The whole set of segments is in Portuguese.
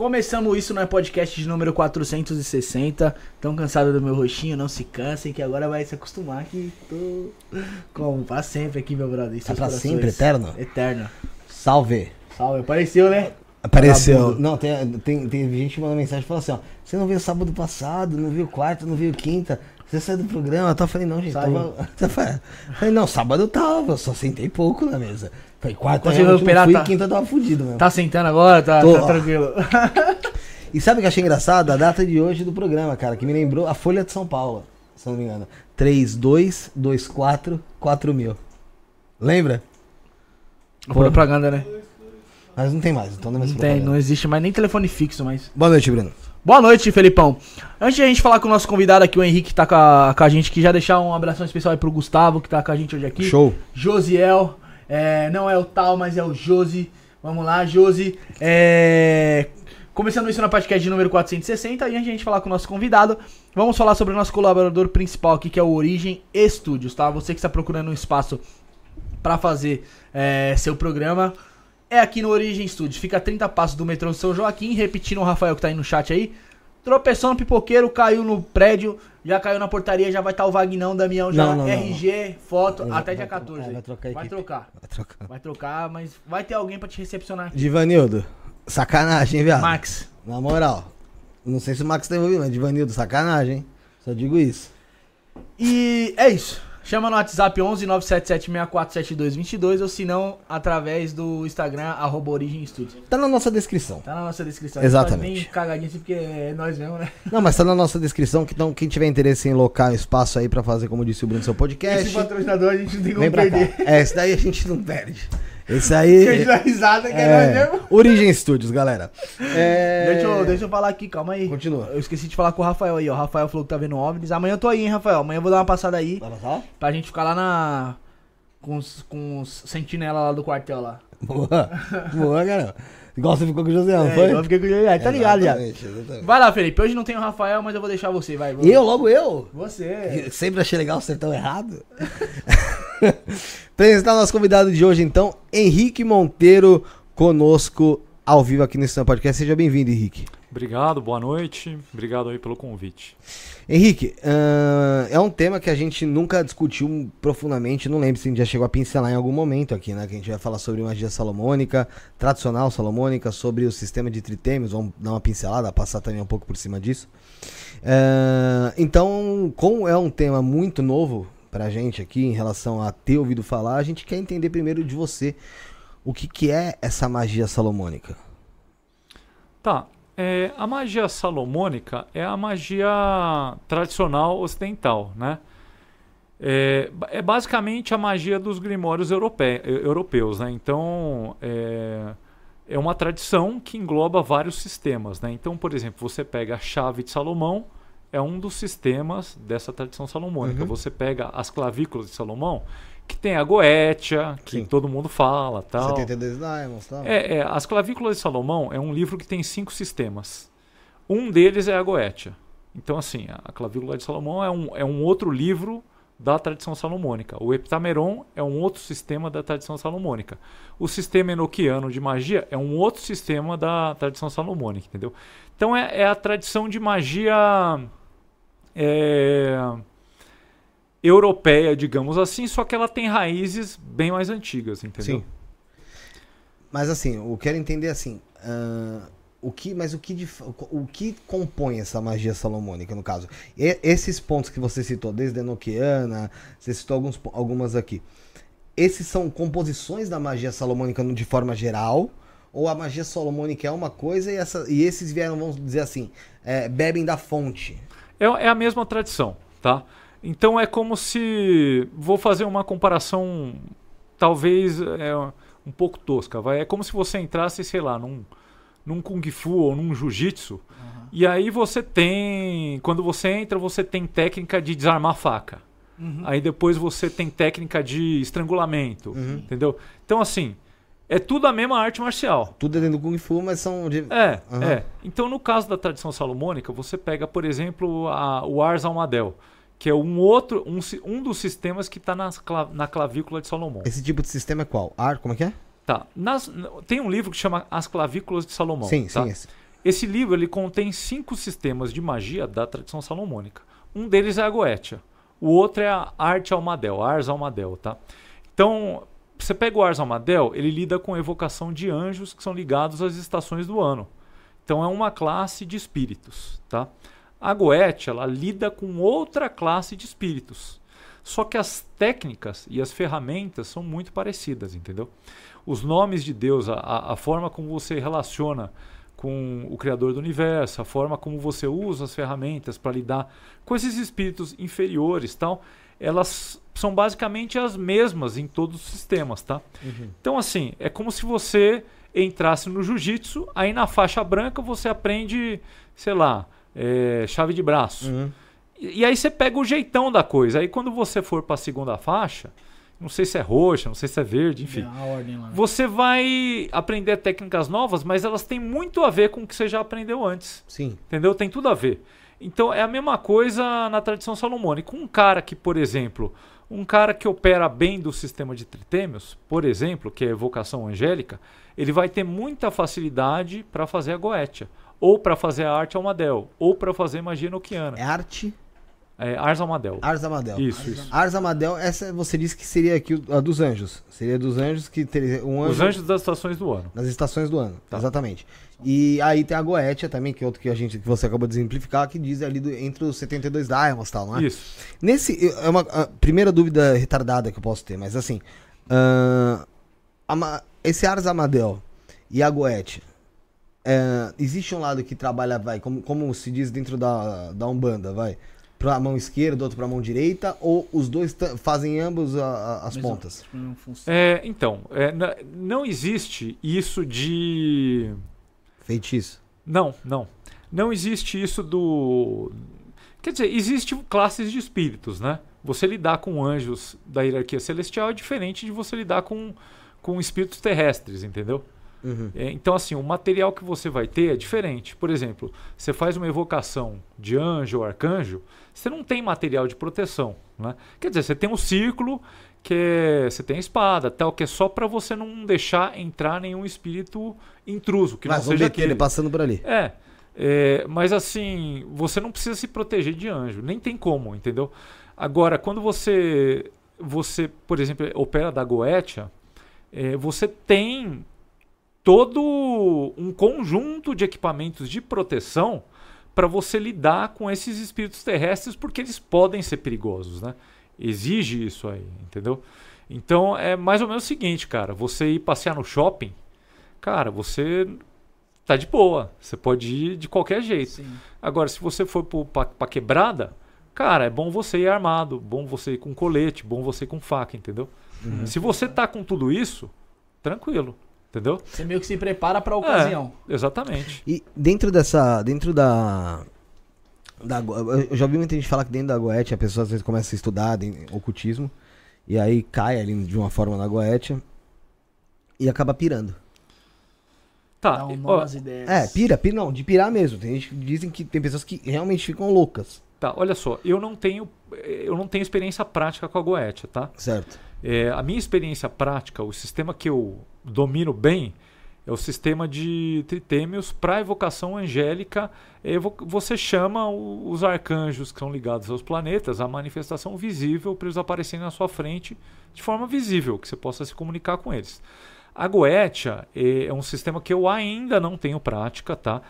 Começamos isso no podcast de número 460. Tão cansado do meu roxinho, não se cansem, que agora vai se acostumar que tô como pra sempre aqui, meu brother. Tá pra corações. sempre, eterno? Eterno. Salve. Salve, apareceu, né? Apareceu. Não, tem, tem, tem gente que manda mensagem e fala assim, ó. Você não veio sábado passado, não viu quarta, não viu quinta. Você saiu do programa. Eu falei, não, gente, Saiu. tava. Eu falei, não, sábado eu tava, eu só sentei pouco na mesa. Falei, quarta Conseguiu realmente recuperar, fui, tá? quinta eu tava fudido mesmo. Tá sentando agora? Tá, Tô. tá tranquilo. E sabe o que eu achei engraçado? A data de hoje do programa, cara, que me lembrou a Folha de São Paulo, se eu não me engano. 3224 4000. Lembra? Propaganda, né? Mas não tem mais, então não é mais Não tem, não existe mais nem telefone fixo, mas. Boa noite, Bruno. Boa noite, Felipão. Antes de a gente falar com o nosso convidado aqui, o Henrique, que tá com a, com a gente, que já deixar um abração especial aí pro Gustavo, que tá com a gente hoje aqui. Show. Josiel, é, não é o tal, mas é o Josi. Vamos lá, Josi. É, começando isso na podcast de número 460, e antes de a gente falar com o nosso convidado, vamos falar sobre o nosso colaborador principal aqui, que é o Origem Studios, tá? Você que está procurando um espaço para fazer é, seu programa, é aqui no Origem Studios. Fica a 30 passos do metrô São Joaquim, repetindo o Rafael que tá aí no chat aí. Tropeçou no pipoqueiro, caiu no prédio, já caiu na portaria, já vai estar o Vagnão, Damião, já Não, não, não, RG, foto, Vai- até dia vai- 14. é, aí. vai trocar Vai trocar. Vai trocar. Vai trocar, mas vai ter alguém pra te recepcionar aqui. Divanildo, sacanagem, hein, viado? Max. Na moral. Não sei se o Max tá envolvido, mas Divanildo, sacanagem, hein? Só digo isso. E é isso. Chama no WhatsApp 11 977 ou se não, através do Instagram, arroba Origem Studios. Tá na nossa descrição. Tá na nossa descrição. Exatamente. Nem cagadinha assim, porque é nós mesmo, né? Não, mas tá na nossa descrição, que então quem tiver interesse em locar espaço aí pra fazer, como disse o Bruno, seu podcast, Esse patrocinador a gente não tem como perder. É, esse daí a gente não perde. Esse aí... Porque a gente dá risada que é, É, mesmo. Origem Studios, galera. É... Deixa eu, deixa eu falar aqui, calma aí. Continua. Eu esqueci de falar com o Rafael aí, ó. O Rafael falou que tá vendo OVNIs. Amanhã eu tô aí, hein, Rafael. Amanhã eu vou dar uma passada aí Vai passar? pra gente ficar lá na. Com os, com os sentinela lá do quartel lá. Boa. Boa, cara. Igual você ficou com o José, não É, foi? eu fiquei com ele aí, tá ligado já. Vai lá, Felipe. Hoje não tem o Rafael, mas eu vou deixar você, vai. vou- Eu, logo eu? Você. Sempre achei legal ser tão errado. Apresentar o nosso convidado de hoje, então, Henrique Monteiro, conosco ao vivo aqui no Sistema Podcast. Seja bem-vindo, Henrique. Obrigado, boa noite. Obrigado aí pelo convite. Henrique, ahn, é um tema que a gente nunca discutiu profundamente, não lembro se a gente já chegou a pincelar em algum momento aqui, né? Que a gente vai falar sobre magia salomônica, tradicional salomônica, sobre o sistema de tritêmios, vamos dar uma pincelada, passar também um pouco por cima disso. Ahn, então, como é um tema muito novo pra gente aqui em relação a ter ouvido falar, a gente quer entender primeiro de você o que, que é essa magia salomônica. Tá, é, a magia salomônica é a magia tradicional ocidental, né? É, é basicamente a magia dos grimórios europe- eu- europeus, né? Então, é, é uma tradição que engloba vários sistemas, né? Então, por exemplo, você pega a chave de Salomão, é um dos sistemas dessa tradição salomônica. Uhum. Você pega as clavículas de Salomão, que tem a goetia, que Sim. todo mundo fala, tal. 72 Diamonds, tal. É, é, As Clavículas de Salomão é um livro que tem cinco sistemas. Um deles é a Goetia. Então, assim, a Clavícula de Salomão é um, é um outro livro da tradição salomônica. O Heptameron é um outro sistema da tradição salomônica. O sistema enoquiano de magia é um outro sistema da tradição salomônica, entendeu? Então, é, é a tradição de magia é, europeia, digamos assim, só que ela tem raízes bem mais antigas, entendeu? Sim. Mas assim, eu quero entender assim, ah, o que, mas o que, o que compõe essa magia salomônica, no caso? E- esses pontos que você citou, desde a Enoquiana, você citou alguns, algumas aqui. Esses são composições da magia salomônica de forma geral? Ou a magia salomônica é uma coisa e, essa, e esses vieram, vamos dizer assim, é, bebem da fonte? É, é a mesma tradição, tá? Então é como se. Vou fazer uma comparação, talvez é, um pouco tosca, vai. É como se você entrasse, sei lá, num, num Kung Fu ou num Jiu-Jitsu. E aí você tem. Quando você entra, você tem técnica de desarmar a faca. Uhum. Aí depois você tem técnica de estrangulamento. Uhum. Entendeu? Então, assim, é tudo a mesma arte marcial. Tudo é dentro do Kung Fu, mas são de... É, é. Então, no caso da tradição salomônica, você pega, por exemplo, a- o Ars Almadel, que é um outro, um, um dos sistemas que está na clavícula de Salomão. Esse tipo de sistema é qual? Ar, como é que é? Tá. Nas- tem um livro que chama As Clavículas de Salomão. sim, tá? sim, esse. Esse livro ele contém cinco sistemas de magia da tradição salomônica. Um deles é a Goetia. O outro é a Arte Almadel, Ars Almadel, tá? Então, você pega o Ars Almadel, ele lida com a evocação de anjos que são ligados às estações do ano. Então, é uma classe de espíritos, tá? A Goethe, ela lida com outra classe de espíritos. Só que as técnicas e as ferramentas são muito parecidas, entendeu? Os nomes de Deus, a, a forma como você relaciona com o Criador do Universo, a forma como você usa as ferramentas para lidar com esses espíritos inferiores, tal, elas são basicamente as mesmas em todos os sistemas, tá? Uhum. Então assim, é como se você entrasse no jiu-jitsu, aí na faixa branca você aprende, sei lá, é, chave de braço. Uhum. E, e, aí você pega o jeitão da coisa. Aí quando você for para a segunda faixa, não sei se é roxa, não sei se é verde, enfim. É você vai aprender técnicas novas, mas elas têm muito a ver com o que você já aprendeu antes. Sim. Entendeu? Tem tudo a ver. Então é a mesma coisa na tradição salomônica. Um cara que, por exemplo, um cara que opera bem do sistema de tritêmios, por exemplo, que é evocação angélica, ele vai ter muita facilidade para fazer a goetia, ou para fazer a arte almadel, ou para fazer magia noquiana. É arte é, Ars Amadel. Ars Amadel. Isso, isso. Ars Amadel, essa você disse que seria aqui a dos anjos. Seria dos anjos que teria um anjo... Os anjos das estações do ano. Das estações do ano, tá. exatamente. E aí tem a Goetia também, que é outro que a gente que você acabou de exemplificar, que diz ali do, entre os 72 Diamonds e tal, não é? Isso. Nesse, é uma primeira dúvida retardada que eu posso ter, mas assim, uh, esse Ars Amadel e a Goetia, uh, existe um lado que trabalha, vai, como, como se diz dentro da, da Umbanda, vai, para a mão esquerda, outro para a mão direita, ou os dois fazem ambos a, a, as Mas pontas? Não é, então, é, não existe isso de. Feitiço? Não, não. Não existe isso do. Quer dizer, existe classes de espíritos, né? Você lidar com anjos da hierarquia celestial é diferente de você lidar com, com espíritos terrestres, entendeu? Uhum. É, então, assim, o material que você vai ter é diferente. Por exemplo, você faz uma evocação de anjo ou arcanjo, você não tem material de proteção. Né? Quer dizer, você tem um círculo que é, você tem a espada, tal, que é só para você não deixar entrar nenhum espírito intruso. Que mas não seja aquele passando por ali. É, é, mas assim, você não precisa se proteger de anjo, nem tem como, entendeu? Agora, quando você, você por exemplo, opera da Goetia, é, você tem todo um conjunto de equipamentos de proteção para você lidar com esses espíritos terrestres, porque eles podem ser perigosos, né? Exige isso aí, entendeu? Então é mais ou menos o seguinte, cara. Você ir passear no shopping, cara, você tá de boa. Você pode ir de qualquer jeito. Sim. Agora, se você for para quebrada, cara, é bom você ir armado, bom você ir com colete, bom você ir com faca, entendeu? Uhum. Se você tá com tudo isso, tranquilo. Entendeu? Você meio que se prepara para a ocasião. É, exatamente. E dentro dessa. Dentro da. da eu já ouvi muita gente falar que dentro da Goethe a pessoa às vezes começa a estudar em ocultismo. E aí cai ali de uma forma na Goethe. E acaba pirando. Tá. Um ó, ideias. É, pira, pira, não, de pirar mesmo. Tem gente que dizem que tem pessoas que realmente ficam loucas. Tá, olha só, eu não tenho, eu não tenho experiência prática com a Goethe, tá? Certo. É, a minha experiência prática, o sistema que eu domino bem, é o sistema de tritêmios para evocação angélica. Você chama os arcanjos que são ligados aos planetas, a manifestação visível para eles aparecerem na sua frente de forma visível, que você possa se comunicar com eles. A Goetia é, é um sistema que eu ainda não tenho prática, tá?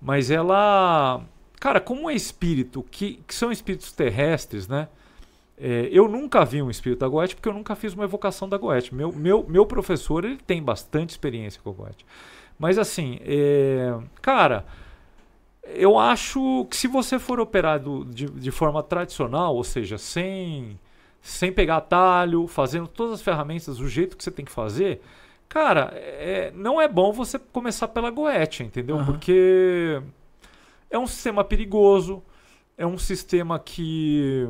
Mas ela, cara, como é espírito, que, que são espíritos terrestres, né? É, eu nunca vi um espírito da Goethe porque eu nunca fiz uma evocação da Goethe. Meu, meu, meu professor ele tem bastante experiência com a Goethe. Mas assim, é, cara, eu acho que se você for operado de, de forma tradicional, ou seja, sem, sem pegar atalho, fazendo todas as ferramentas do jeito que você tem que fazer, cara, é, não é bom você começar pela Goethe, entendeu? Uhum. Porque é um sistema perigoso, é um sistema que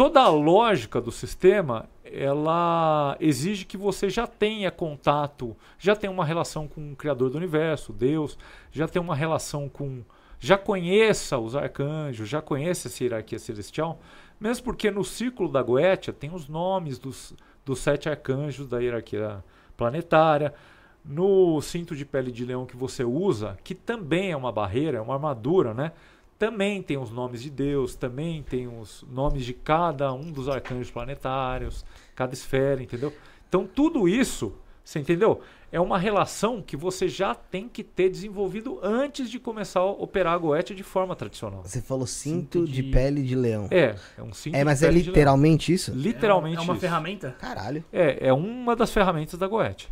toda a lógica do sistema ela exige que você já tenha contato, já tenha uma relação com o Criador do Universo, Deus, já tenha uma relação com. já conheça os arcanjos, já conheça essa hierarquia celestial, mesmo porque no círculo da Goetia tem os nomes dos, dos sete arcanjos da hierarquia planetária. No cinto de pele de leão que você usa, que também é uma barreira, é uma armadura, né? Também tem os nomes de Deus, também tem os nomes de cada um dos arcanjos planetários, cada esfera, entendeu? Então tudo isso, você entendeu? É uma relação que você já tem que ter desenvolvido antes de começar a operar a goethe de forma tradicional. Você falou cinto, Cinto de... de- pele de leão. É, é um cinto É, mas de é pele de leão. literalmente isso? Literalmente É uma isso. ferramenta? Caralho. É, é uma das ferramentas da goethe.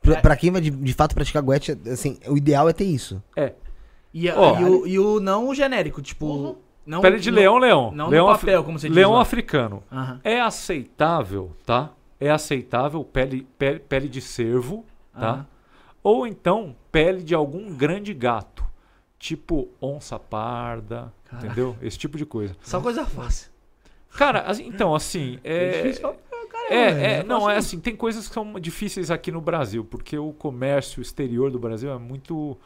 Pra, É. pra quem vai de, de fato praticar goethe, assim, o ideal é ter isso. É. E, Ó. e o, e o não o genérico, tipo. Não, Pele de não- leão, leão. não no leão papel, como você diz Leão lá. africano. Aham. É aceitável, tá? É aceitável pele, pele, pele de cervo, tá? aham. Ou então pele de algum grande gato. Tipo onça parda, Caraca. entendeu? Esse tipo de coisa. Só coisa fácil. Cara, assim, então, assim. É, difícil pra caramba, é, é, não, é assim, tem coisas que são difíceis aqui no Brasil, porque o comércio exterior do Brasil é muito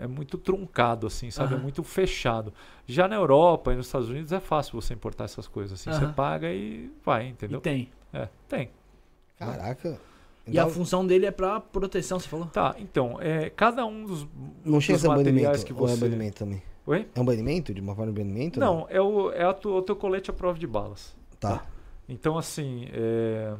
é muito truncado, assim, sabe? É Aham. muito fechado. Já na Europa e nos Estados Unidos é fácil você importar essas coisas, assim, você Aham. paga e vai, E entendeu? tem. É, tem. Caraca. E a Então, função dele é pra proteção, você falou? Tá, então, é, cada um dos, não chega a dos ser um materiais que é você... banimento também? Oi? É um banimento? De uma forma de banimento? Não, é, o, é a tu- o teu colete à prova de balas. Tá. Então, assim, é,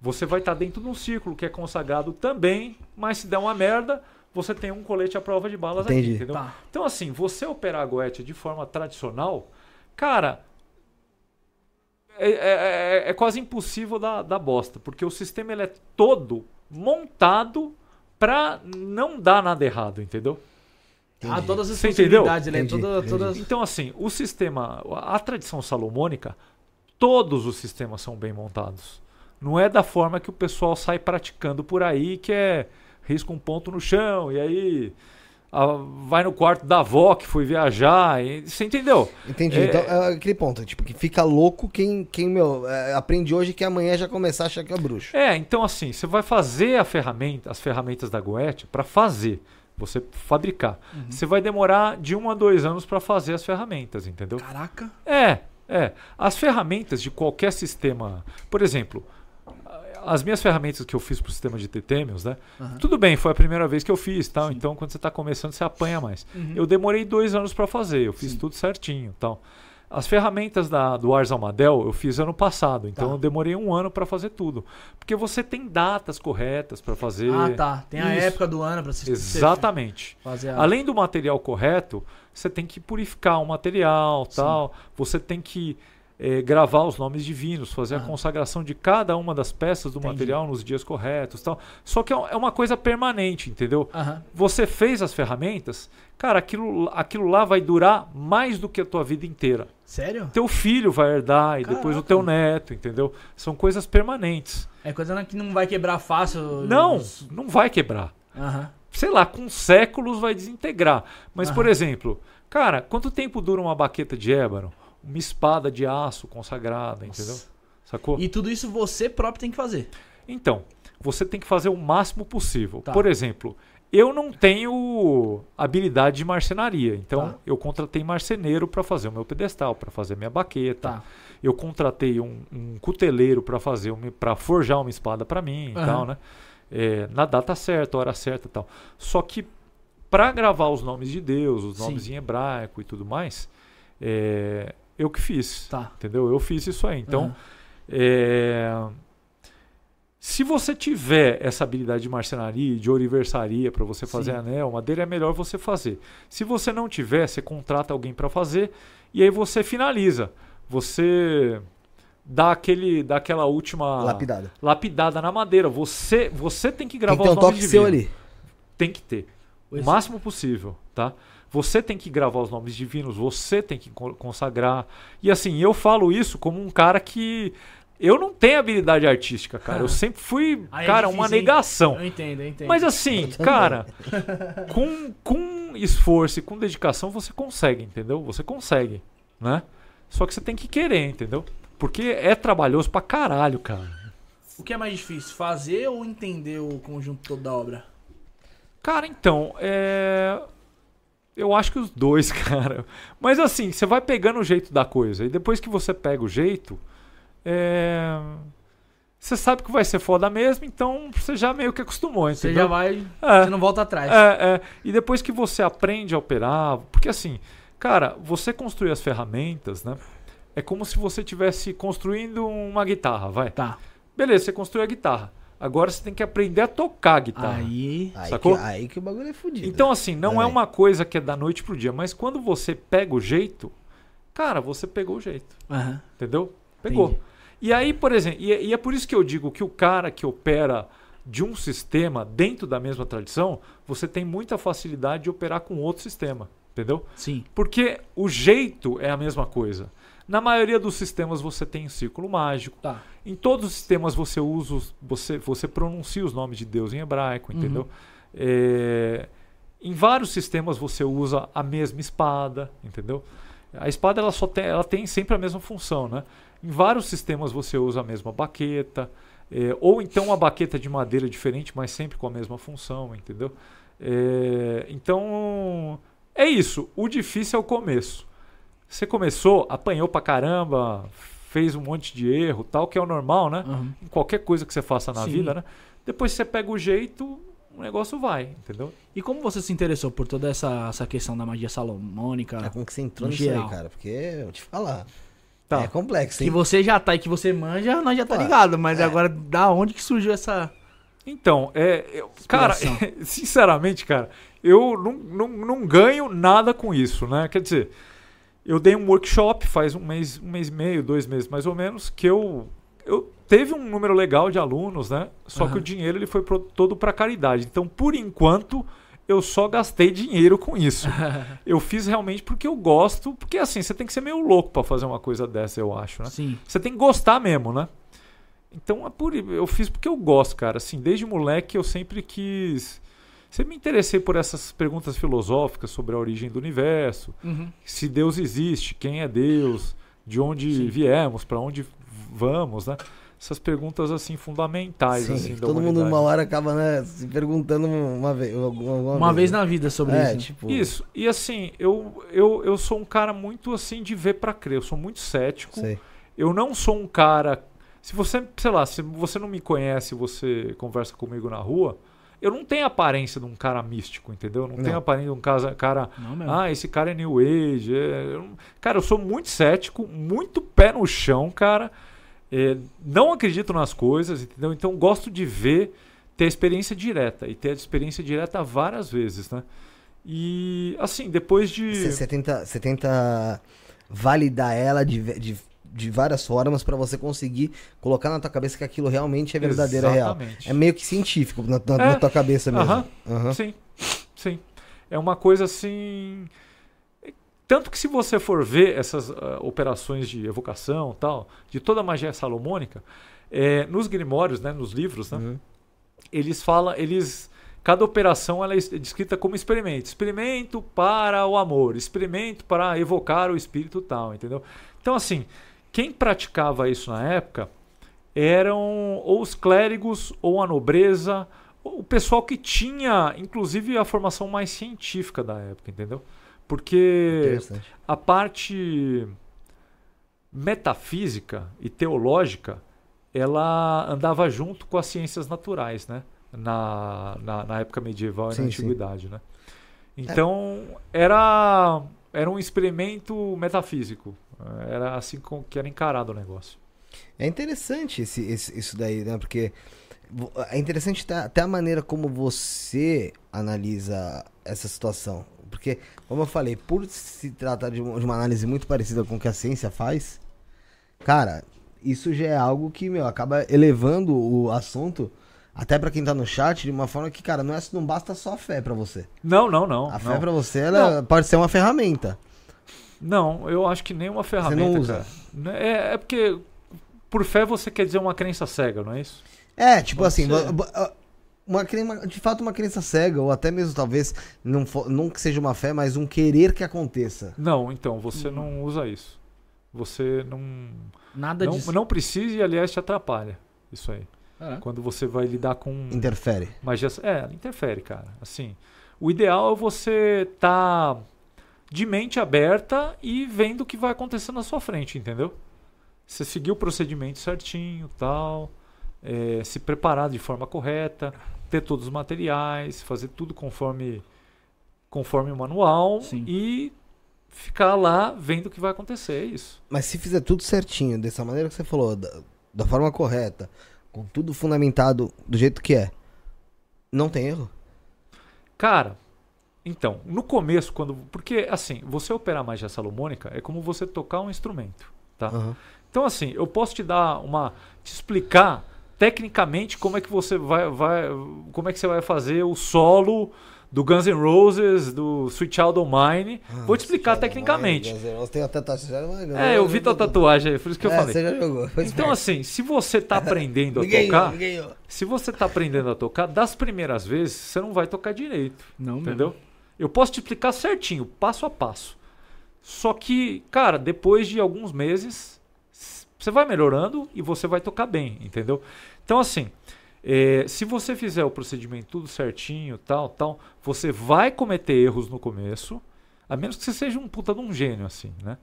você vai estar dentro de um círculo que é consagrado também, mas se der uma merda, você tem um colete à prova de balas Entendi. aqui, entendeu? Tá. Então, assim, você operar a goethe de forma tradicional, cara, é, é- é- é quase impossível dar, dar bosta, porque o sistema ele é todo montado pra não dar nada errado, entendeu? Ah, Entendi. todas as Você entendeu? possibilidades, ele é Entendi, toda, entendi. todas. Então, assim, o sistema, a tradição salomônica, todos os sistemas são bem montados. Não é da forma que o pessoal sai praticando por aí, que é risca um ponto no chão, e aí vai no quarto da avó que foi viajar. E, você entendeu? Entendi. É- Então, é aquele ponto, tipo, que fica louco quem, quem meu, é, aprende hoje que amanhã já começar a achar que é bruxo. É, então assim, você vai fazer a ferramenta, as ferramentas da Goethe para fazer, você fabricar. Você vai demorar de um a dois anos para fazer as ferramentas, entendeu? Caraca. É, é. As ferramentas de qualquer sistema, por exemplo, as minhas ferramentas que eu fiz para o sistema de Tetêmios, né? Aham. Tudo bem, foi a primeira vez que eu fiz, tal. Sim. Então, quando você está começando, você apanha mais. Uhum. Eu demorei dois anos para fazer, eu fiz Sim. tudo certinho, tal. As ferramentas da, do Ars Almadel eu fiz ano passado, então Tá. eu demorei um ano para fazer tudo, porque você tem datas corretas para fazer. Ah, tá. Tem a Isso. época do ano pra se Exatamente. fazer a... Além do material correto, você tem que purificar o material, Sim. tal. Você tem que eh, gravar os nomes divinos, fazer a consagração de cada uma das peças do Entendi. material nos dias corretos, tal. Só que é é uma coisa permanente, entendeu? Você fez as ferramentas, cara, aquilo, aquilo lá vai durar mais do que a tua vida inteira. Sério? Teu filho vai herdar e depois o Caraca. teu neto, entendeu? São coisas permanentes. É coisa que não vai quebrar fácil. Não, não vai quebrar. Aham. sei lá, com séculos vai desintegrar. Mas, por exemplo, cara, quanto tempo dura uma baqueta de ébano? Uma espada de aço consagrada, entendeu? Sacou? E tudo isso você próprio tem que fazer. Então, você tem que fazer o máximo possível. Tá. Por exemplo, eu não tenho habilidade de marcenaria, então Tá. eu contratei marceneiro para fazer o meu pedestal, para fazer minha baqueta. Tá. Eu contratei um, um cuteleiro para fazer, para forjar uma espada para mim e Aham. tal, né? É, na data certa, hora certa e tal. Só que para gravar os nomes de Deus, os Sim. nomes em hebraico e tudo mais, é, eu que fiz, Tá. entendeu? Eu fiz isso aí. Então, Aham. é, se você tiver essa habilidade de marcenaria, de ouriversaria para você fazer Sim. anel, madeira é melhor você fazer. Se você não tiver, você contrata alguém para fazer e aí você finaliza. Você dá aquele, dá aquela última Lapidada. lapidada na madeira. Você, você tem que Tem gravar que ter um toque seu ali. Tem que ter. O Esse- máximo possível, tá? Você tem que gravar os nomes divinos, você tem que co- consagrar. E assim, eu falo isso como um cara que eu não tenho habilidade artística, cara. Eu sempre fui, é cara, difícil, uma negação. Eu entendo, eu entendo. Mas assim, cara, com, com esforço e com dedicação você consegue, entendeu? Você consegue, né? Só que você tem que querer, entendeu? Porque é trabalhoso pra caralho, cara. O que é mais difícil, fazer ou entender o conjunto todo da obra? Cara, então, é. Eu acho que os dois, cara. Mas assim, você vai pegando o jeito da coisa. E depois que você pega o jeito, é. você sabe que vai ser foda mesmo, então você já meio que acostumou, Você entendeu? já vai. É. Você não volta atrás. É, é. E depois que você aprende a operar, porque assim, cara, você construir as ferramentas, né? É como se você estivesse construindo uma guitarra, vai. Tá. Beleza, você construiu a guitarra. Agora você tem que aprender a tocar a guitarra. Aí. Aí que, Sacou? aí que o bagulho é fudido. Então, assim, não é Também. uma coisa que é da noite pro dia, mas quando você pega o jeito, cara, você pegou o jeito. Aham. Entendeu? Pegou. Entendi. E aí, por exemplo, e é, e é por isso que eu digo que o cara que opera de um sistema dentro da mesma tradição, você tem muita facilidade de operar com outro sistema. Entendeu? Sim. Porque o jeito é a mesma coisa. Na maioria dos sistemas você tem um círculo mágico. Tá. Em todos os sistemas você usa, os- você, você pronuncia os nomes de Deus em hebraico, entendeu? É, em vários sistemas você usa a mesma espada, entendeu? A espada ela só tem, ela tem sempre a mesma função, né? Em vários sistemas você usa a mesma baqueta, é, ou então uma baqueta de madeira diferente, mas sempre com a mesma função, entendeu? É, então é isso. O difícil é o começo. Você começou, apanhou pra caramba, fez um monte de erro, tal, que é o normal, né? Aham. Em qualquer coisa que você faça na Sim. vida, né? Depois você pega o jeito, o negócio vai, entendeu? E como você se interessou por toda essa, essa questão da magia salomônica? É como que você entrou No nisso geral. aí, cara. Porque, eu vou te falar. Tá. É complexo, Que hein? você já tá e que você manja, nós já tá Pô, ligado. Mas é. agora, da onde que surgiu essa. Então, é, eu- cara, sinceramente, cara, eu não, não, não ganho nada com isso, né? Quer dizer, eu dei um workshop faz um mês, um mês e meio, dois meses mais ou menos, que eu, eu teve um número legal de alunos, né? Só que Aham. o dinheiro ele foi pro- todo para caridade. Então, por enquanto, eu só gastei dinheiro com isso. eu fiz realmente porque eu gosto, porque assim, você tem que ser meio louco para fazer uma coisa dessa, eu acho, né? Sim. Você tem que gostar mesmo, né? Então é por eu fiz porque eu gosto, cara. Assim, desde moleque eu sempre quis, sempre me interessei por essas perguntas filosóficas sobre a origem do universo, Uhum. se Deus existe, quem é Deus, de onde Sim. viemos, para onde vamos, né? Essas perguntas assim fundamentais Sim, assim da todo mundo humanidade. uma hora acaba, né, se perguntando uma vez. Uma vez né? na vida sobre é, isso. né? tipo. Isso. E assim, eu, eu, eu sou um cara muito assim de ver para crer. Eu sou muito cético. Sei. Eu não sou um cara. Se você, sei lá, se você não me conhece, você conversa comigo na rua, eu não tenho a aparência de um cara místico, entendeu? Eu não, Não. tenho a aparência de um cara. Não mesmo. Ah, esse cara é New Age. é- Cara, eu sou muito cético, muito pé no chão, cara. É, não acredito nas coisas, entendeu? Então gosto de ver, ter a experiência direta. E ter a experiência direta várias vezes, né? E assim, depois de. Você tenta, você tenta validar ela de, de, de várias formas pra você conseguir colocar na tua cabeça que aquilo realmente é verdadeiro, é real. É meio que científico na, na- É. na tua cabeça mesmo. Aham. Aham. Sim, sim. É uma coisa assim. Tanto que se você for ver essas ah, operações de evocação tal, de toda a magia salomônica, é, nos grimórios, né, nos livros, né, Uhum. eles falam, eles cada operação ela é es- descrita como experimento, experimento para o amor, experimento para evocar o espírito tal, entendeu? Então assim, quem praticava isso na época eram ou os clérigos ou a nobreza, ou o pessoal que tinha, inclusive, a formação mais científica da época, entendeu? Porque a parte metafísica e teológica ela andava junto com as ciências naturais, né? Na, na, na época medieval e Sim, na sim. antiguidade, né? Então era era um experimento metafísico, era assim que era encarado o negócio. É interessante esse, esse- isso daí, né? Porque é interessante tá- até a maneira como você analisa essa situação. Porque, como eu falei, por se tratar de uma, análise muito parecida com o que a ciência faz, cara, isso já é algo que, meu, acaba elevando o assunto até pra quem tá no chat de uma forma que, cara, não, é, não basta só a fé pra você. Não, não, não. A fé não. pra você, ela pode ser uma ferramenta. Não, eu acho que nem uma ferramenta. não usa? cara. Né, É, é porque por fé você quer dizer uma crença cega, não é isso? É, tipo Pode assim, ser. uma, uma- de fato uma crença cega, ou até mesmo talvez não, fo- não que seja uma fé, mas um querer que aconteça. Não, então você não usa isso. Você não Nada não, disso. não precisa e aliás te atrapalha. Isso aí. É. Quando você vai lidar com Interfere. magia, é, interfere, cara. Assim, o ideal é você tá de mente aberta e vendo o que vai acontecer na sua frente, entendeu? Você seguir o procedimento certinho, tal. é, se preparar de forma correta, ter todos os materiais, fazer tudo conforme conforme o manual Sim. e ficar lá vendo o que vai acontecer, é isso. Mas se fizer tudo certinho, dessa maneira que você falou, da, da forma correta, com tudo fundamentado do jeito que é, não tem erro? Cara, então, no começo, quando. Porque, assim, você operar magia salomônica é como você tocar um instrumento. Tá? Aham. Então, assim, eu posso te dar uma. te explicar tecnicamente como é que você vai. vai como é que você vai fazer o solo do Guns N' Roses, do Sweet Child O' Mine. Vou te explicar tecnicamente. Você tem até tatuagem. É, eu vi tua tatuagem aí, por isso que eu é, falei. Você já jogou. foi Então, esperto. assim, se você tá aprendendo a Ninguém tocar. ninguém. Se você tá aprendendo a tocar, das primeiras vezes, você não vai tocar direito. Não, Entendeu? Eu posso te explicar certinho, passo a passo. Só que, cara, depois de alguns meses, você vai melhorando e você vai tocar bem, entendeu? Então, assim, é, se você fizer o procedimento tudo certinho, tal, tal, você vai cometer erros no começo, a menos que você seja um puta de um gênio, assim, né?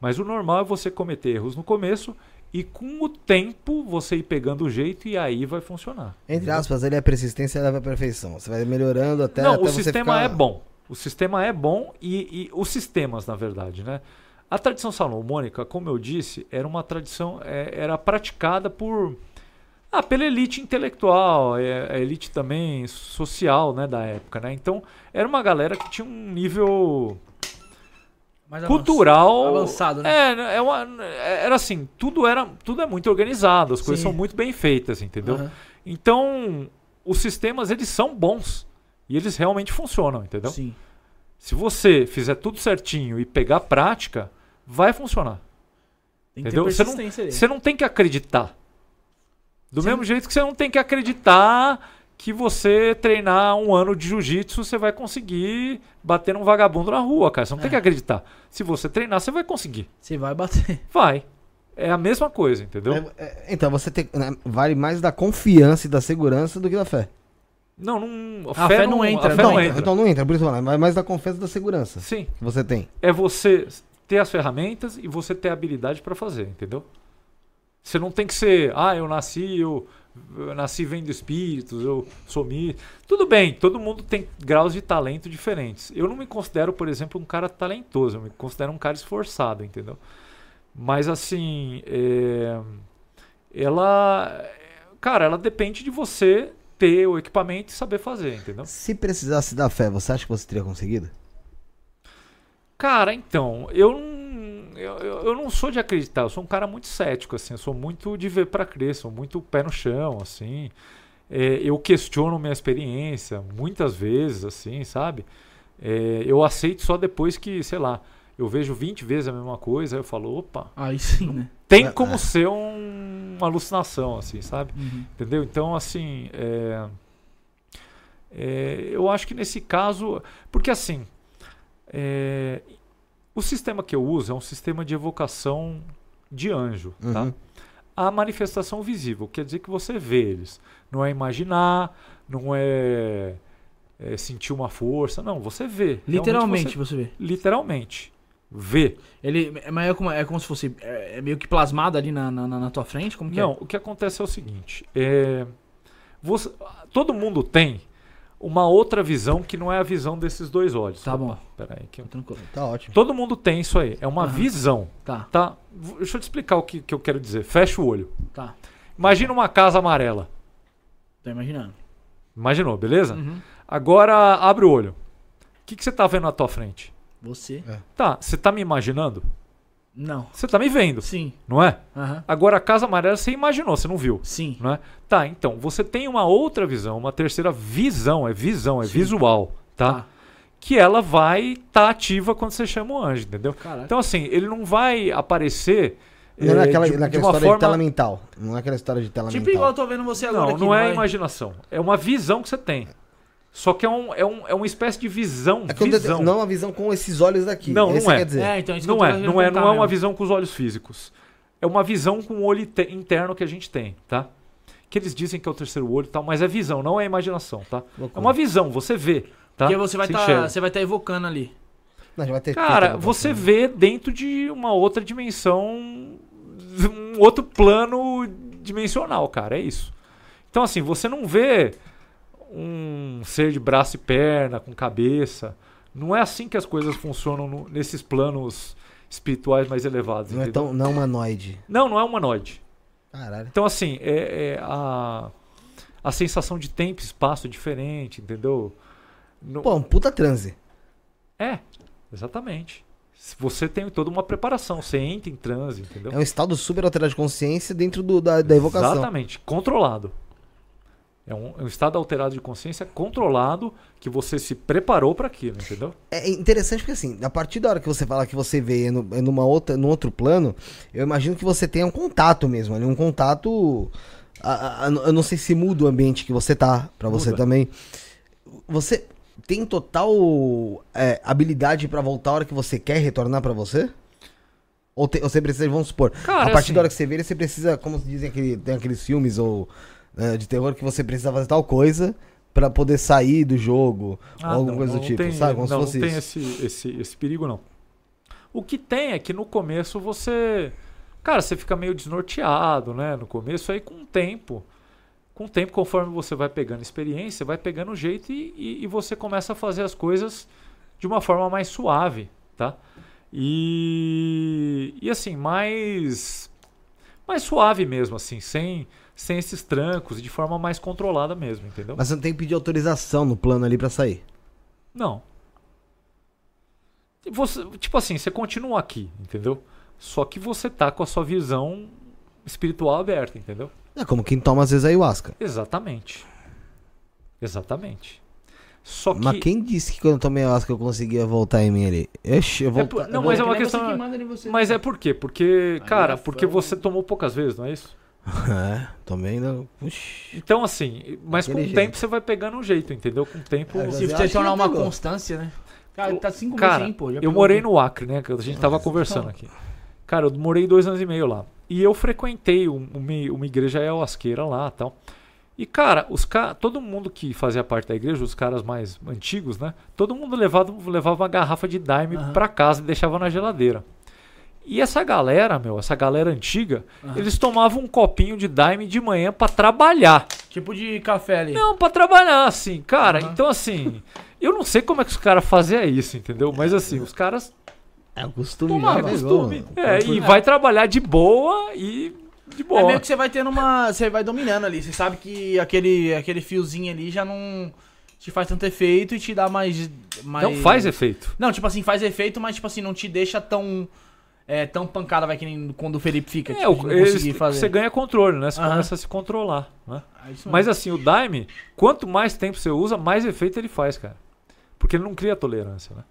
Mas o normal é você cometer erros no começo e com o tempo você ir pegando o jeito e aí vai funcionar. Entre aspas, ele é persistência e leva à perfeição. Você vai melhorando até. Não, até o você sistema ficar- é bom. O sistema é bom e, e os sistemas, na verdade, né? A tradição salomônica, como eu disse, era uma tradição, é, era praticada por ah, pela elite intelectual, é, a elite também social, né, da época, né? Então, era uma galera que tinha um nível Mais cultural avançado, né? É, é uma- era assim, tudo era, tudo é muito organizado, as coisas Sim. são muito bem feitas, entendeu? Aham. Então, os sistemas eles são bons e eles realmente funcionam, entendeu? Sim. Se você fizer tudo certinho e pegar prática, vai funcionar. Tem que Entendeu? ter Você não, você não tem que acreditar. Do Sim. mesmo jeito que você não tem que acreditar que você treinar um ano de jiu-jitsu, você vai conseguir bater num vagabundo na rua, cara. Você não tem É. que acreditar. Se você treinar, você vai conseguir. Você vai bater. Vai. É a mesma coisa, entendeu? É- é- então, você tem, né, vale mais da confiança e da segurança do que da fé. Não, não. A fé não entra, A fé não. não então, entra. então não entra, por isso vai mais mais da confiança e da segurança Sim. que você tem. é você ter as ferramentas e você ter a habilidade para fazer, entendeu? Você não tem que ser, ah, eu nasci, eu, eu nasci vendo espíritos, eu sou mi. Tudo bem, todo mundo tem graus de talento diferentes. Eu não me considero, por exemplo, um cara talentoso, eu me considero um cara esforçado, entendeu? Mas assim, é, ela, cara, ela depende de você ter o equipamento e saber fazer, entendeu? Se precisasse da fé, você acha que você teria conseguido? Cara, então, eu não, eu, eu- não sou de acreditar, eu sou um cara muito cético, assim, eu sou muito de ver pra crer, sou muito pé no chão, assim. É, eu questiono minha experiência muitas vezes, assim, sabe? É, eu aceito só depois que, sei lá, eu vejo 20 vezes a mesma coisa, aí eu falo, opa, Aí sim, né? tem É, como é. ser um- uma alucinação, assim, sabe? Uhum. Entendeu? Então, assim, é, é, eu acho que nesse caso. Porque, assim, é, o sistema que eu uso é um sistema de evocação de anjo, tá? Uhum. A manifestação visível quer dizer que você vê eles. Não é imaginar, não é, é sentir uma força, não, você vê. Literalmente, você- você vê. literalmente. Vê. Ele, é- mas é como, é como se fosse é, é meio que plasmado ali na, na, na tua frente? Como que Não, o que acontece é o seguinte: é, você- todo mundo tem uma outra visão que não é a visão desses dois olhos. Tá bom. Peraí, que eu- é? Tranquilo. Tá ótimo. Todo mundo tem isso aí. É uma Aham. visão. Tá, Tá? Deixa eu te explicar o que, que eu quero dizer. Fecha o olho. tá. Imagina uma casa amarela. Tô imaginando. Imaginou, beleza? Uhum. Agora abre o olho. O que, que você tá vendo na tua frente? Você? Tá, você tá me imaginando? Não. Você tá me vendo, Sim. não é? Aham. Agora a casa amarela você imaginou, você não viu. Sim. não é? Tá, então, você tem uma outra visão, uma terceira visão, é visão, é Sim. visual, tá? Tá. Que ela vai estar ativa quando você chama o anjo, entendeu? Caraca. Então, assim, ele não vai aparecer. Não é eh, naquela, de, de naquela uma história forma... de tela mental. Não é aquela história de tela tipo mental. igual eu tô vendo você agora Não, aqui. não é imaginação. É uma visão que você tem. Só que é, um, é, um, é uma espécie de visão. É que eu visão. não é uma visão com esses olhos daqui. Não, não é. Quer dizer. É, então Não que eu é, não é, não é uma visão com os olhos físicos. É uma visão com o olho inte- interno que a gente tem, tá? Que eles dizem que é o terceiro olho e tal, mas é visão, não é imaginação, tá? É Loucura. uma visão, você vê, tá? Porque você vai Você estar enxerga. você vai tá evocando ali. Não, vai ter Cara, tanta você vê dentro de uma outra dimensão, um outro plano dimensional, cara, é isso. Então, assim, você não vê um ser de braço e perna, com cabeça. Não é assim que as coisas funcionam no- nesses planos espirituais mais elevados. Não é entendeu? tão não humanoide. Não, não é humanoide. Caralho. Então, assim, é, é a, a sensação de tempo e espaço é diferente, entendeu? No- Pô, um puta transe. É, exatamente. Você tem toda uma preparação, você entra em transe, entendeu? É um estado super alterado de consciência dentro do, da, da evocação. Exatamente, controlado. É um, é um estado alterado de consciência controlado que você se preparou para aquilo, entendeu? É interessante porque assim, a partir da hora que você fala que você vê no, é numa outra, num outro plano, eu imagino que você tenha um contato mesmo, um contato. a- a- eu não sei se muda o ambiente que você tá, pra você também. Você tem total é, habilidade pra voltar a hora que você quer retornar pra você? Ou te- você precisa, vamos supor, Cara, a partir assim- da hora que você vê você precisa, como dizem aquele, tem aqueles filmes ou é, de terror que você precisa fazer tal coisa pra poder sair do jogo, ou alguma Ah, não, coisa do tipo, tem, sabe? Como não, não tem esse, esse, esse perigo, não. O que tem é que no começo você. Cara, você fica meio desnorteado, né? No começo, aí com o tempo. Com o tempo, conforme você vai pegando experiência, vai pegando o jeito e, e, e você começa a fazer as coisas de uma forma mais suave, tá? E, e assim, mais. Mais suave mesmo, assim, sem, sem esses trancos, de forma mais controlada mesmo, entendeu? Mas você não tem que pedir autorização no plano ali pra sair. Não. E Você, tipo assim, você continua aqui, entendeu? Só que você tá com a sua visão espiritual aberta, entendeu? É como quem toma às vezes ayahuasca. Exatamente. Exatamente. Só que. Mas quem disse que quando eu tomei ayahuasca eu conseguia voltar em mim ali? Ixi, eu É vou. por- não, mas é uma questão. Mas é por quê? Porque, cara, porque você tomou poucas vezes, não é isso? É, tomei não. Puxa. Então, assim, mas com o Daquele tempo jeito. você vai pegando um jeito, entendeu? Com o tempo. É, Se você tornar uma pegou. constância, né? Cara, tá cinco Cara, meses, hein, pô. eu morei no Acre, né? Que a gente tava conversando aqui. Cara, eu morei dois anos e meio lá. E eu frequentei um- uma, uma igreja ayahuasqueira lá tal. E, cara, os ca... todo mundo que fazia parte da igreja, os caras mais antigos, né? Todo mundo levava, levava uma garrafa de daime Aham. pra casa e deixava na geladeira. E essa galera, meu, essa galera antiga, Aham. eles tomavam um copinho de daime de manhã pra trabalhar. Tipo de café ali. Não, pra trabalhar, assim, cara. Aham. Então, assim, eu não sei como é que os caras faziam isso, entendeu? Mas, assim, os caras É o costume. Tomar, já é costume. mano. É, e vai trabalhar de boa e de É boa. meio que você vai tendo uma. Você vai dominando ali. Você sabe que aquele, aquele fiozinho ali já não te faz tanto efeito e te dá mais. mais... Não faz efeito. Não, tipo assim, faz efeito, mas tipo assim, não te deixa tão. É, tão pancada, vai que nem quando o Felipe fica. É, tipo, eles- conseguir fazer. você ganha controle, né? Você Aham. começa a se controlar. Né? É isso Mas assim, o Daime, quanto mais tempo você usa, mais efeito ele faz, cara. Porque ele não cria tolerância, né?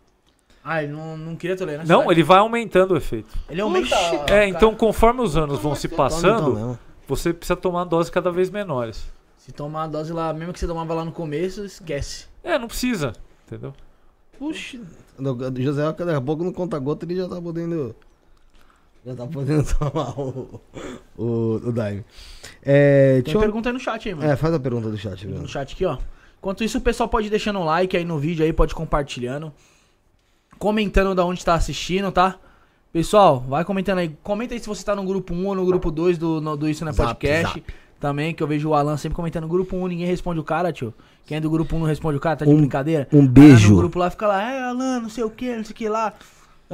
Ah, ele não, não queria tolerância. Não, né? ele vai aumentando o efeito. Ele aumenta. É, então conforme os anos vão se então passando, você precisa tomar doses cada vez menores. Se tomar a dose lá, mesmo que você tomava lá no começo, esquece. É, não precisa, entendeu? Puxa. O José, daqui a pouco no conta-gota ele já tá podendo. Já tá podendo tomar o. O, o Daime. É, Tem pergunta aí no chat aí, mano. é, faz a pergunta do chat, Bruno. no chat aqui, ó. Enquanto isso, o pessoal pode ir deixando um like aí no vídeo aí, pode compartilhando. Comentando da onde tá assistindo, tá? Pessoal, vai comentando aí. Comenta aí se você tá no grupo 1 ou no grupo 2 do, no- do Isso Não é Zap, Podcast. zap. Também, que eu vejo o Alan sempre comentando no grupo 1, ninguém responde o cara, tio. Quem é do grupo 1 não responde o cara, tá de Um- brincadeira? um Aí beijo. no grupo lá fica lá, é, Alan, não sei o que, não sei o que lá.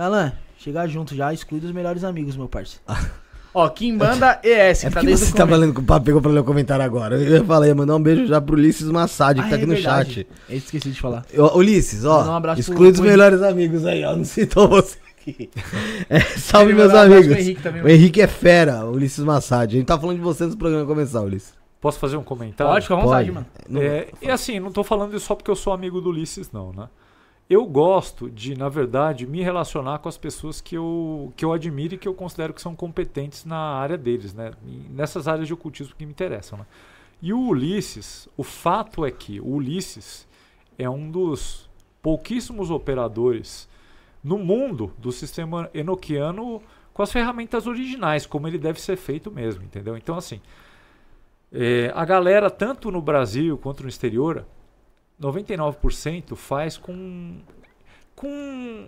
Alan, chegar junto já, exclui dos melhores amigos, meu parceiro. Ó, Kimbanda ES, É que tá porque desde você o tá o papo, pegou pra ler o comentário agora. Eu ia falar, ia mandar um beijo já pro Ulisses Massad, que Ah, tá é aqui no verdade. chat. Eu esqueci de falar. Ô, Ulisses, ó, um exclui dos melhores amigos aí, ó, não citou você aqui. É, salve, meus um amigos. pro Henrique também, o Henrique é fera, o Ulisses Massad. A gente tá falando de você antes do programa começar, Ulisses. Posso fazer um comentário? Pode, fica à vontade, Pode. mano. Não- É, e assim, não tô falando isso só porque eu sou amigo do Ulisses, não, né? Eu gosto de, na verdade, me relacionar com as pessoas que eu, que eu admiro e que eu considero que são competentes na área deles, né? Nessas áreas de ocultismo que me interessam, né? E o Ulisses, o fato é que o Ulisses é um dos pouquíssimos operadores no mundo do sistema enoquiano com as ferramentas originais, como ele deve ser feito mesmo, entendeu? Então, assim, é, a galera, tanto no Brasil quanto no exterior, 99% faz com, com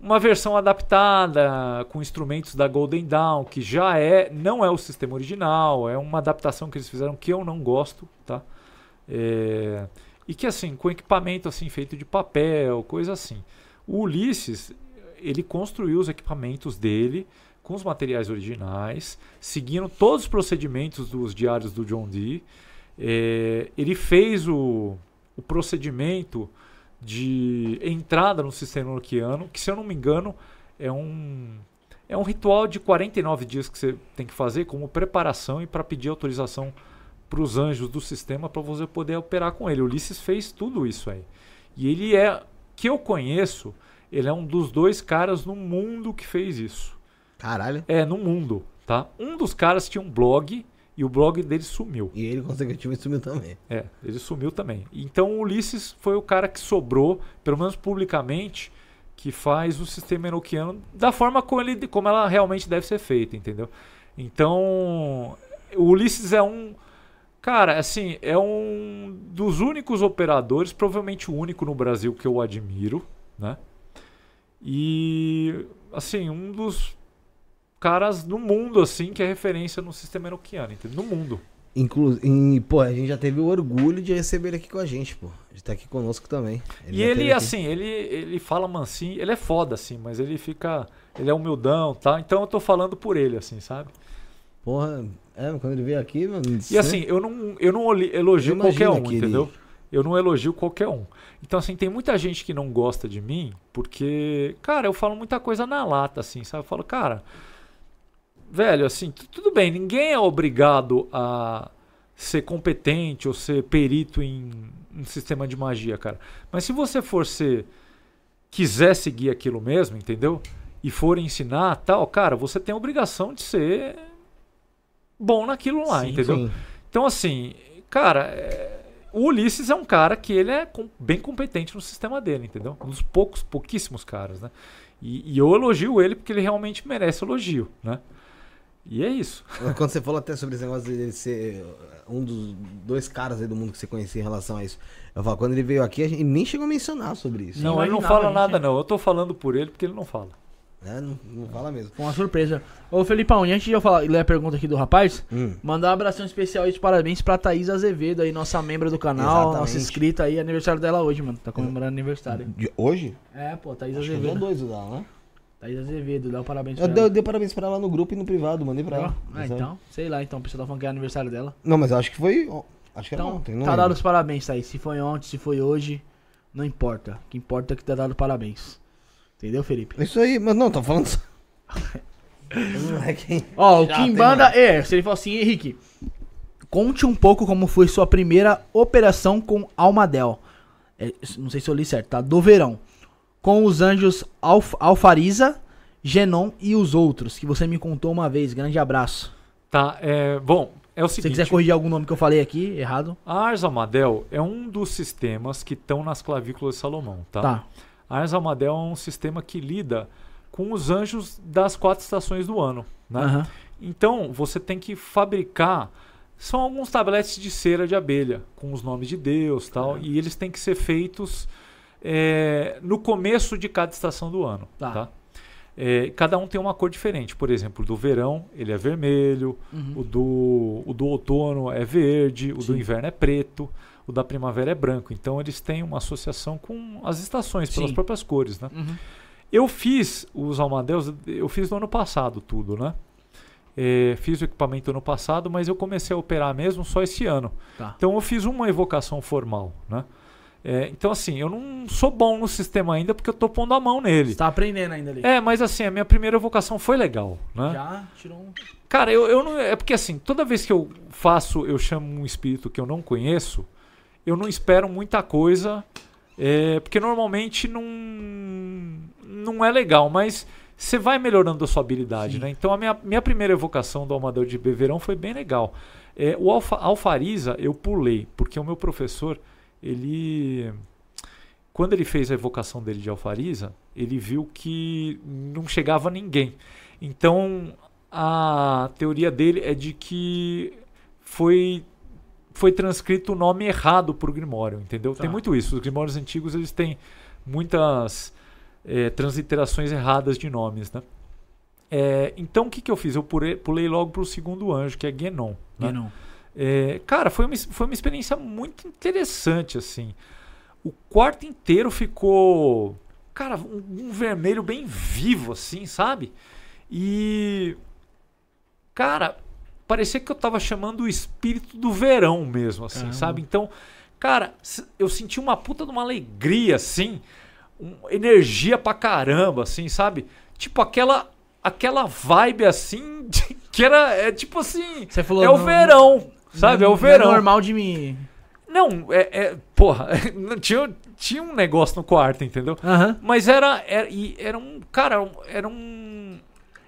uma versão adaptada com instrumentos da Golden Dawn, que já é, não é o sistema original, é uma adaptação que eles fizeram que eu não gosto, tá? É, e que assim, com equipamento assim feito de papel, coisa assim. O Ulisses, ele construiu os equipamentos dele com os materiais originais, seguindo todos os procedimentos dos diários do John Dee. É, ele fez o, o procedimento de entrada no sistema noquiano, que se eu não me engano é um é um ritual de 49 dias que você tem que fazer como preparação e para pedir autorização para os anjos do sistema para você poder operar com ele. O Ulisses fez tudo isso aí. E ele é, que eu conheço, ele é um dos dois caras no mundo que fez isso. Caralho. É, no mundo, tá? Um dos caras tinha um blog e o blog dele sumiu. E ele, consequentemente, sumiu também. É, ele sumiu também. Então o Ulisses foi o cara que sobrou, pelo menos publicamente, que faz o sistema enoquiano da forma como, ele, como ela realmente deve ser feita, entendeu? Então, o Ulisses é um. Cara, assim, é um dos únicos operadores, provavelmente o único no Brasil que eu admiro, né? E, assim, um dos caras no mundo, assim, que é referência no sistema enoquiano, entendeu? No mundo. Inclusive, pô, a gente já teve o orgulho de receber ele aqui com a gente, pô. De estar aqui conosco também. Ele e ele, assim, ele, ele fala mansinho, ele é foda, assim, mas ele fica. Ele é humildão, tá? Então eu tô falando por ele, assim, sabe? Porra, é, quando ele veio aqui, mano. E assim, eu não, eu não elogio eu qualquer um, entendeu? Ele... Eu não elogio qualquer um. Então, assim, tem muita gente que não gosta de mim, porque, cara, eu falo muita coisa na lata, assim, sabe? Eu falo, cara, velho, assim, tudo bem, ninguém é obrigado a ser competente ou ser perito em um sistema de magia, cara. Mas se você for ser quiser seguir aquilo mesmo, entendeu? E for ensinar tal, cara, você tem a obrigação de ser bom naquilo lá, sim, entendeu? Sim. Então, assim, cara, é... o Ulisses é um cara que ele é bem competente no sistema dele, entendeu? Um dos poucos, pouquíssimos caras, né? E, e eu elogio ele porque ele realmente merece elogio, né? E é isso. Quando você falou até sobre esse negócio de ele ser um dos dois caras aí do mundo que você conhecia em relação a isso. Eu falo, quando ele veio aqui, a gente nem chegou a mencionar sobre isso. Não, ele não fala nada, não. Eu tô falando por ele porque ele não fala. É, não, não fala mesmo. Foi uma surpresa. Ô, Felipão, e antes de eu falar, ler a pergunta aqui do rapaz, hum. mandar um abração especial e de parabéns pra Thaís Azevedo aí, nossa membro do canal, Exatamente. nossa inscrita aí, aniversário dela hoje, mano. Tá comemorando aniversário. De hoje? É, pô, Thaís Acho Azevedo. Que dois dela, né? Thaís Azevedo, dá um parabéns pra eu ela. Eu dei parabéns pra ela no grupo e no privado, mandei pra ela. Ah, então, sei lá, então, o pessoal tá falando que é aniversário dela. Não, mas eu acho que foi. Acho que então, era ontem, não Tá dado os parabéns, Thaís. Se foi ontem, se foi hoje, não importa. O que importa é que tá dado parabéns. Entendeu, Felipe? Isso aí, mas não, tô falando. Ó, o Kimbanda é, se ele falou assim, Henrique, conte um pouco como foi sua primeira operação com Almadel. É, não sei se eu li certo, tá? Do verão com os anjos Alf Alfariza, Genon e os outros, que você me contou uma vez. Grande abraço. Tá, é, bom, é o seguinte. Se você quiser corrigir algum nome que eu falei aqui, errado. A Ars Amadel é um dos sistemas que estão nas clavículas de Salomão, tá? Tá. A Ars Amadel é um sistema que lida com os anjos das quatro estações do ano, né? Uhum. Então, você tem que fabricar são alguns tabletes de cera de abelha com os nomes de Deus, tal, uhum. e eles têm que ser feitos é, no começo de cada estação do ano. Tá. tá? É, cada um tem uma cor diferente. Por exemplo, do verão ele é vermelho, uhum. o, do, o do outono é verde, o Sim. do inverno é preto, o da primavera é branco. Então eles têm uma associação com as estações, pelas Sim. próprias cores. Né? Uhum. Eu fiz os almadeus, eu fiz no ano passado tudo, né? É, fiz o equipamento ano passado, mas eu comecei a operar mesmo só esse ano. Tá. Então eu fiz uma evocação formal, né? É, então, assim, eu não sou bom no sistema ainda porque eu tô pondo a mão nele. Você tá aprendendo ainda ali. É, mas assim, a minha primeira evocação foi legal, né? Já tirou um. Cara, eu, eu não. É porque assim, toda vez que eu faço, eu chamo um espírito que eu não conheço, eu não espero muita coisa. É, porque normalmente não. Não é legal, mas você vai melhorando a sua habilidade, Sim. né? Então a minha, minha primeira evocação do Almador de Beverão foi bem legal. É, o Alfa, Alfariza eu pulei, porque o meu professor ele quando ele fez a evocação dele de Alfariza, ele viu que não chegava ninguém. Então a teoria dele é de que foi foi transcrito o nome errado para o Grimório, entendeu? Tá. Tem muito isso. Os Grimórios antigos eles têm muitas é, transliterações erradas de nomes, né? É, então o que, que eu fiz? Eu pulei, pulei logo para o segundo anjo, que é Genon. Né? Genon. É, cara, foi uma, foi uma experiência muito interessante, assim. O quarto inteiro ficou, cara, um, um vermelho bem vivo, assim, sabe? E, cara, parecia que eu tava chamando o espírito do verão mesmo, assim, Caramba. sabe? Então, cara, eu senti uma puta de uma alegria, assim, um- energia pra caramba, assim, sabe? Tipo aquela aquela vibe assim que era é tipo assim, Você falou, é o verão, sabe? É Não- o verão. Não é normal de mim. Não, é, é porra, tinha tinha um negócio no quarto, entendeu? Aham. Mas era era, era um cara, era um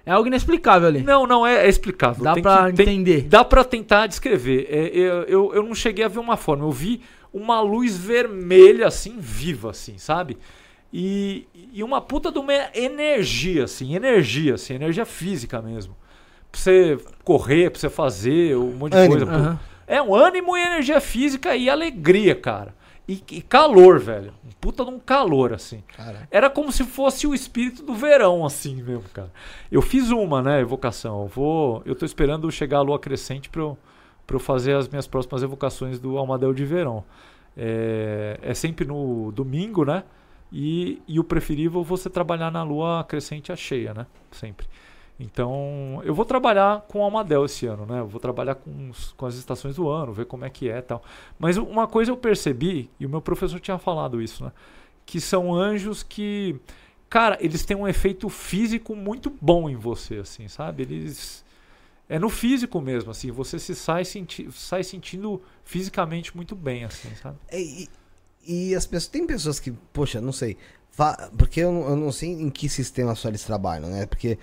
É algo inexplicável ali. não, não é, é explicável. Dá Tem pra que- tem- entender. Dá pra tentar descrever. É, eu, eu, eu não cheguei a ver uma forma. Eu vi uma luz vermelha, assim, viva, assim, sabe? E, e uma puta de uma energia, assim, energia, assim, energia física mesmo. Pra você correr, pra você fazer um monte de Ânimo. coisa. Aham. É um ânimo e energia física e alegria, cara. E, e calor, velho. Um puta de um calor, assim. Cara, Era como se fosse o espírito do verão, assim mesmo, cara. Eu fiz uma, né, evocação. Eu vou, eu tô esperando chegar a lua crescente para eu, pra eu fazer as minhas próximas evocações do Almadel de verão. É, é sempre no domingo, né? E, e o preferível você trabalhar na lua crescente a cheia, né? Sempre. Então, eu vou trabalhar com o Almadel esse ano, né? Eu vou trabalhar com, os- com as estações do ano, ver como é que é e tal. Mas uma coisa eu percebi, e o meu professor tinha falado isso, né? Que são anjos que, cara, eles têm um efeito físico muito bom em você, assim, sabe? Eles. É no físico mesmo, assim, você se sai, senti sai sentindo fisicamente muito bem, assim, sabe? É, E, e as pessoas. Tem pessoas que, poxa, não sei. Porque eu, eu não sei em que sistema só eles trabalham, né? Porque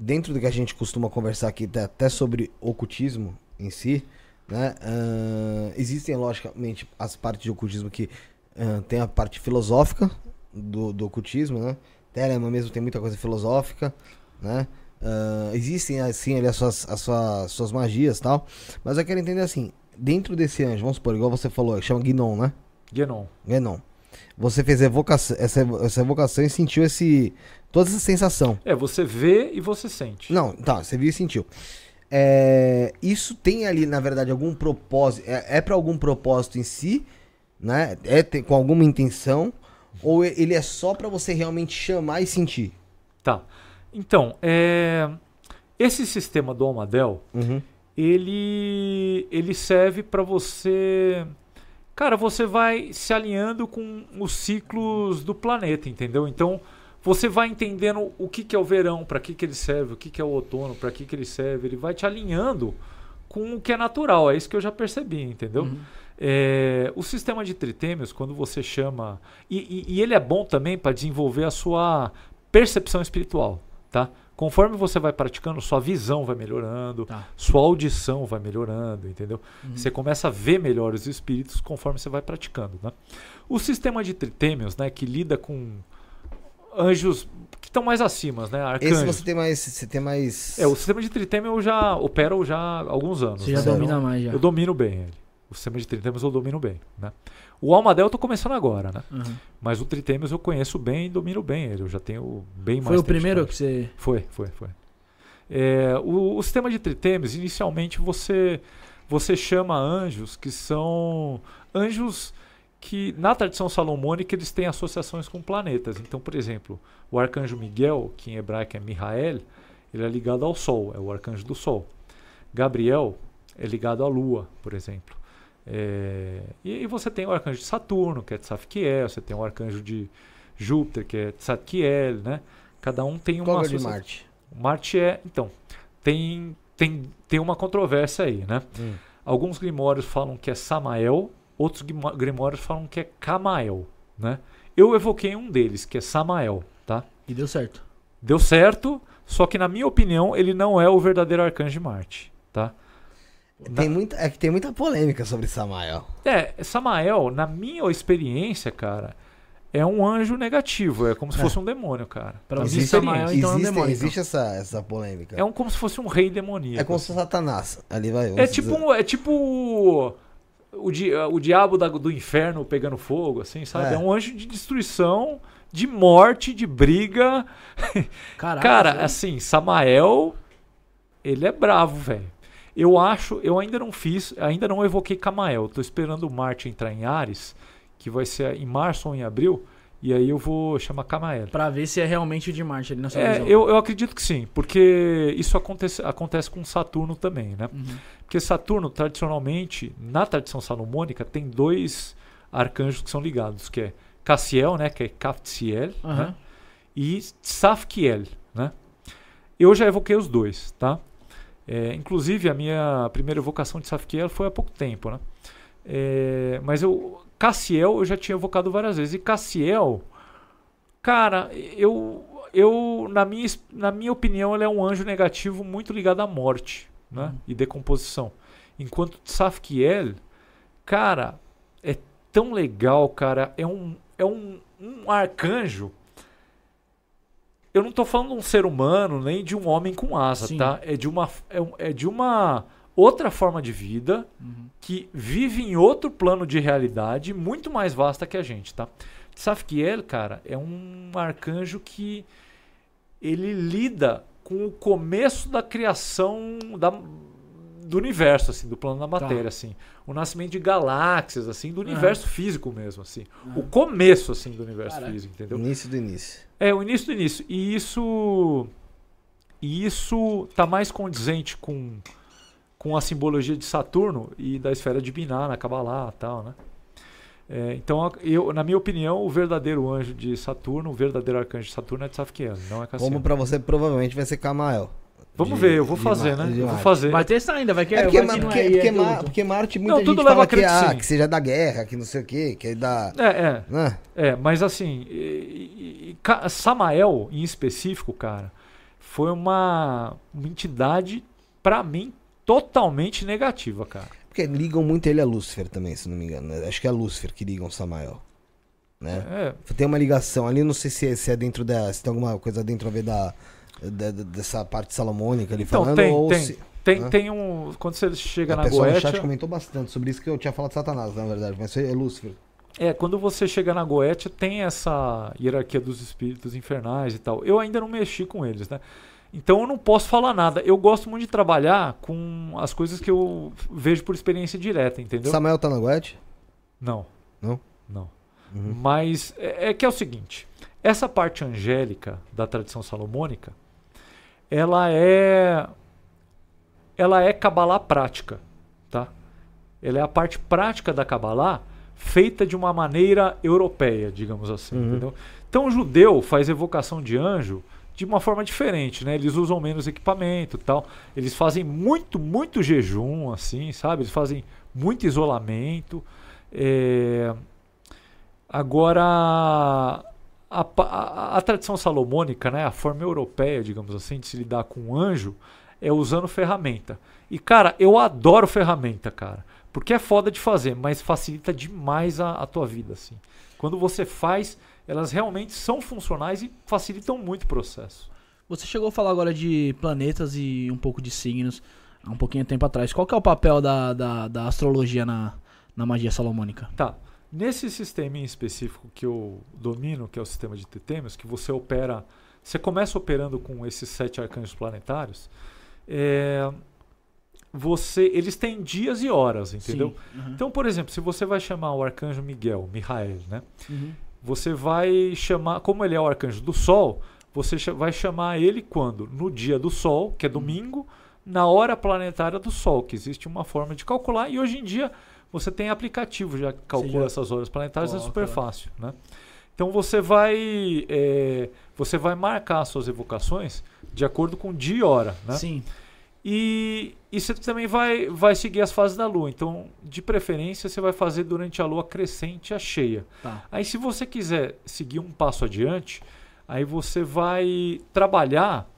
dentro do que a gente costuma conversar aqui, até sobre ocultismo em si, né? ahn, existem, logicamente, as partes de ocultismo que ahn, tem a parte filosófica do, do ocultismo, né? Telemann mesmo tem muita coisa filosófica, né? Ahn, existem, assim, ali as suas, as suas, suas magias tal. Mas eu quero entender assim, dentro desse anjo, vamos supor, igual você falou, chama Gnon, né? Genon. Gnon. Você fez evocação, essa, essa evocação e sentiu esse. Toda essa sensação. É, você vê e você sente. Não, tá, você viu e sentiu. É, isso tem ali, na verdade, algum propósito. É, é para algum propósito em si, né? É tem- com alguma intenção? Ou e- ele é só pra você realmente chamar e sentir? Tá. Então, é... esse sistema do Almadel, Uhum. ele ele serve para você cara você vai se alinhando com os ciclos do planeta entendeu então você vai entendendo o que, que é o verão para que, que ele serve o que, que é o outono para que, que ele serve ele vai te alinhando com o que é natural é isso que eu já percebi entendeu É, o sistema de tritêmios quando você chama e, e- e ele é bom também para desenvolver a sua percepção espiritual tá conforme você vai praticando sua visão vai melhorando Tá. sua audição vai melhorando, entendeu? Uhum. Você começa a ver melhor os espíritos conforme você vai praticando, né? O sistema de tritêmios, né, que lida com anjos que estão mais acima, né, arcanjos. Esse você tem mais. Você tem mais. É, o sistema de tritêmio eu já opero já há alguns anos. Você já né? domina Então, mais já. Eu domino bem ele. O sistema de tritêmios eu domino bem, né? O Almadel eu tô começando agora, né? Uhum. Mas o tritêmios eu conheço bem e domino bem ele. Eu já tenho bem mais Foi o primeiro que você. Foi, foi, foi. É, o, o sistema de tritêmios, inicialmente você você chama anjos que são anjos que na tradição salomônica eles têm associações com planetas. Então, por exemplo, o arcanjo Miguel, que em hebraico é Mihael, ele é ligado ao Sol, é o arcanjo do Sol. Gabriel é ligado à Lua, por exemplo. É, e, e você tem o arcanjo de Saturno, que é Tzafkiel, você tem o arcanjo de Júpiter, que é Tzatkiel, né? Cada um tem uma Qual é de Marte? Marte é. Então, tem, tem, tem uma controvérsia aí, né? Hum. Alguns grimórios falam que é Samael, outros grimórios falam que é Camael, né? Eu evoquei um deles, que é Samael, tá? E deu certo. Deu certo, só que na minha opinião ele não é o verdadeiro arcanjo de Marte, tá? Tem muita, é que tem muita polêmica sobre Samael. É, Samael, na minha experiência, cara, é um anjo negativo, é como se É. fosse um demônio, cara. Pra Na minha Samael, experiência. então é um existe demônio, existe essa, essa polêmica. É um como se fosse um rei demoníaco. É como se fosse Satanás. Ali vai. É tipo, dizer. um- é tipo o, di, o diabo da- do inferno pegando fogo, assim, sabe? É. É. um anjo de destruição, de morte, de briga. Caraca, Cara, sério? assim, Samael, ele é bravo, velho. Eu acho, eu ainda não fiz, ainda não evoquei Camael. Tô esperando o Marte entrar em Ares, que vai ser em março ou em abril, e aí eu vou chamar Camael. Pra ver se é realmente o de Marte ali na sua É, visão. eu, eu acredito que sim, porque isso acontece, acontece com Saturno também, né? Uhum. Porque Saturno, tradicionalmente, na tradição salomônica, tem dois arcanjos que são ligados, que é Cassiel, né, que é Kaftsiel, Aham. né, e Tsafkiel, né? Eu já evoquei os dois, tá? É, inclusive, a minha primeira evocação de Tsafkiel foi há pouco tempo, né? É, mas eu, Cassiel eu já tinha evocado várias vezes. E Cassiel, cara, eu, eu na, minha, na minha opinião, ele é um anjo negativo muito ligado à morte né? e decomposição. Enquanto Tsafkiel, cara, é tão legal, cara. É um, é um, um arcanjo. Eu não tô falando de um ser humano, nem de um homem com asa, Sim. tá? É de uma, é, é de uma outra forma de vida Uhum. que vive em outro plano de realidade muito mais vasta que a gente, tá? Safkiel, cara, é um arcanjo que ele lida com o começo da criação da, do universo, assim, do plano da matéria, assim. O nascimento de galáxias, assim, do universo físico mesmo, assim. O começo, assim, do universo Caraca. físico, entendeu? Início do início. É, o início do início. E isso. E isso tá mais condizente com, com a simbologia de Saturno e da esfera de Binah, na Kabbalah e tal, né? É, então, eu, na minha opinião, o verdadeiro anjo de Saturno, o verdadeiro arcanjo de Saturno é Tzafkiel, não é Cassiano. Como pra você provavelmente vai ser Camael. Vamos De- ver, eu vou fazer, né? Eu vou fazer. Vai testar ainda, vai que É porque, vai Ma- que não porque, é, porque, é Ma- adulto. porque Marte, muita Não, tudo gente leva fala que, ah, que seja da guerra, que não sei o quê, que é da... É, é. Né? É, mas assim, e- e- e Samael em específico, cara, foi uma, uma entidade, pra mim, totalmente negativa, cara. Porque ligam muito ele a Lúcifer também, se não me engano. né? Acho que é a Lúcifer que ligam o Samael. Né? É, Tem uma ligação ali, não sei se é, se é dentro da. Se tem alguma coisa dentro a ver da, da- dessa parte salomônica ali Então, falando. tem, ou tem. se. Tem, tem um. Quando você chega A na pessoa no Goetia. chat comentou bastante sobre isso que eu tinha falado de Satanás, na verdade, mas é Lúcifer. É, quando você chega na Goetia, tem essa hierarquia dos espíritos infernais e tal. Eu ainda não mexi com eles, né? Então eu não posso falar nada. Eu gosto muito de trabalhar com as coisas que eu vejo por experiência direta, entendeu? Samael tá na? Não. Não? Não. Uhum. Mas é, é que é o seguinte: essa parte angélica da tradição salomônica, ela é. Ela é Kabbalah prática, tá? Ela é a parte prática da Kabbalah feita de uma maneira europeia, digamos assim, Uhum. entendeu? Então o judeu faz evocação de anjo de uma forma diferente, né? Eles usam menos equipamento, tal. Eles fazem muito, muito jejum, assim, sabe? Eles fazem muito isolamento. É... Agora, a, a- a tradição salomônica, né, a forma europeia, digamos assim, de se lidar com o anjo, é usando ferramenta. E, cara, eu adoro ferramenta, cara. Porque é foda de fazer, mas facilita demais a, a tua vida, assim. Quando você faz, elas realmente são funcionais e facilitam muito o processo. Você chegou a falar agora de planetas e um pouco de signos há um pouquinho de tempo atrás. Qual que é o papel da, da, da astrologia na, na magia salomônica? Tá. Nesse sistema em específico que eu domino, que é o sistema de Tetêmios, que você opera. Você começa operando com esses sete arcanjos planetários. é, você, eles têm dias e horas, entendeu? Sim. Uhum. Então, por exemplo, se você vai chamar o arcanjo Miguel, Mihael, né? Uhum. Você vai chamar, como ele é o arcanjo do Sol, você vai chamar ele quando? No dia do Sol, que é domingo, na hora planetária do Sol, que existe uma forma de calcular. E hoje em dia você tem aplicativo já que calcula já essas horas planetárias, é coloca super lá. fácil, né? Então você vai, é, você vai marcar suas evocações de acordo com dia e hora, né? Sim. E, e você também vai, vai seguir as fases da Lua. Então, de preferência, você vai fazer durante a Lua crescente e a cheia. Tá. Aí, se você quiser seguir um passo adiante, aí você vai trabalhar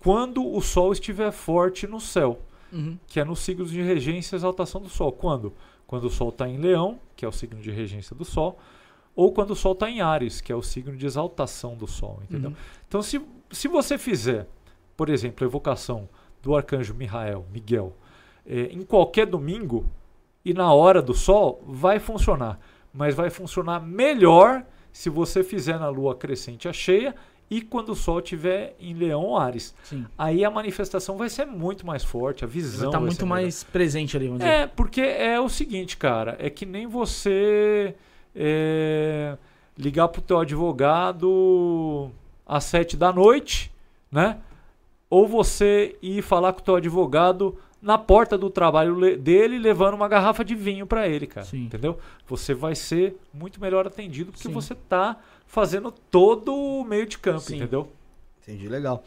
quando o Sol estiver forte no céu, Uhum. que é nos signos de regência e exaltação do Sol. Quando? Quando o Sol está em Leão, que é o signo de regência do Sol, ou quando o Sol está em Ares, que é o signo de exaltação do Sol. Entendeu? Uhum. Então, se, se você fizer, por exemplo, a evocação do arcanjo Mihael, Miguel, eh, em qualquer domingo, e na hora do sol, vai funcionar. Mas vai funcionar melhor se você fizer na lua crescente a cheia e quando o sol estiver em Leão Ares. Sim. Aí a manifestação vai ser muito mais forte, a visão Vai tá vai muito ser melhor. mais presente ali, vamos dizer. É, porque é o seguinte, cara, é que nem você é, ligar pro teu advogado às sete da noite, né? Ou você ir falar com o teu advogado na porta do trabalho le- dele levando uma garrafa de vinho para ele, cara. Sim. Entendeu? Você vai ser muito melhor atendido porque Sim. você tá fazendo todo o meio de campo, Sim. entendeu? Entendi, legal.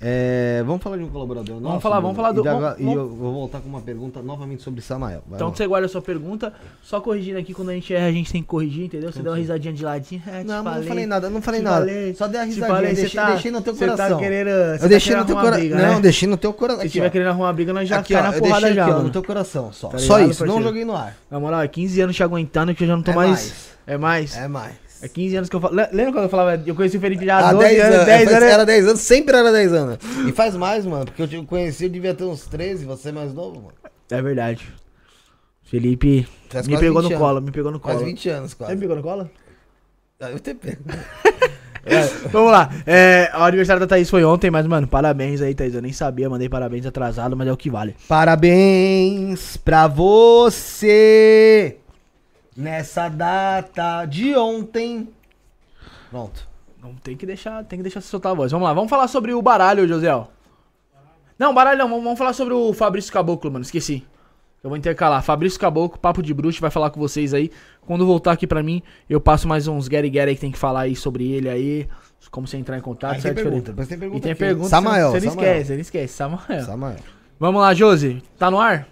É, vamos falar de um colaborador nosso? falar, vamos falar do- E, agora- vamos- e eu vou voltar com uma pergunta novamente sobre Samael. Vai Então lá. você guarda a sua pergunta, só corrigindo aqui, quando a gente erra, a gente tem que corrigir, entendeu? Você deu uma risadinha de ladinho. É, Não, falei, não falei nada, não falei nada. falei, Só dei a te risadinha, falei, deixei, tá- deixei no teu você coração. Tá querendo, eu deixei tá no teu querendo arrumar coração. briga, Não, né? deixei no teu coração. Se tiver querendo arrumar briga, nós já Aqui, cai ó, na eu porrada deixei já, aqui, ó, no teu coração só. Tá só ligado, isso, não joguei no ar. Na moral, é 15 anos te aguentando que eu já não tô É mais. É mais. É mais. É 15 anos que eu falo. Le- Lembra quando eu falava, eu conheci o Felipe já há Há 12 10 anos, anos, 10 faz- anos. era 10 anos, sempre era 10 anos. E faz mais, mano, porque eu te conheci, eu devia ter uns 13, você é mais novo, mano. É verdade. Felipe Faz me pegou 20 no anos. colo, me pegou no colo. Quase 20 anos, Você quase. me pegou no colo? Ah, Eu te pego. Vamos lá. É, o aniversário da Thaís foi ontem, mas, mano, parabéns aí, Thaís. Eu nem sabia, mandei parabéns atrasado, mas é o que vale. Parabéns pra você nessa data de ontem. Pronto. Não tem que deixar, tem que deixar você soltar a voz. Vamos lá, vamos falar sobre o baralho, Josiel. Não, baralho não, vamos, vamos falar sobre o Fabrício Caboclo, mano, esqueci. Eu vou intercalar. Fabrício Caboclo, Papo de Bruxo, vai falar com vocês aí. Quando voltar aqui pra mim, eu passo mais uns Gary Gary aí que tem que falar aí sobre ele aí. Como você entrar em contato, Aí tem certo? pergunta, tem pergunta E tem aqui. pergunta, Samael, você não, você não esquece, você não esquece. Samael. Vamos lá, Josi, tá no ar?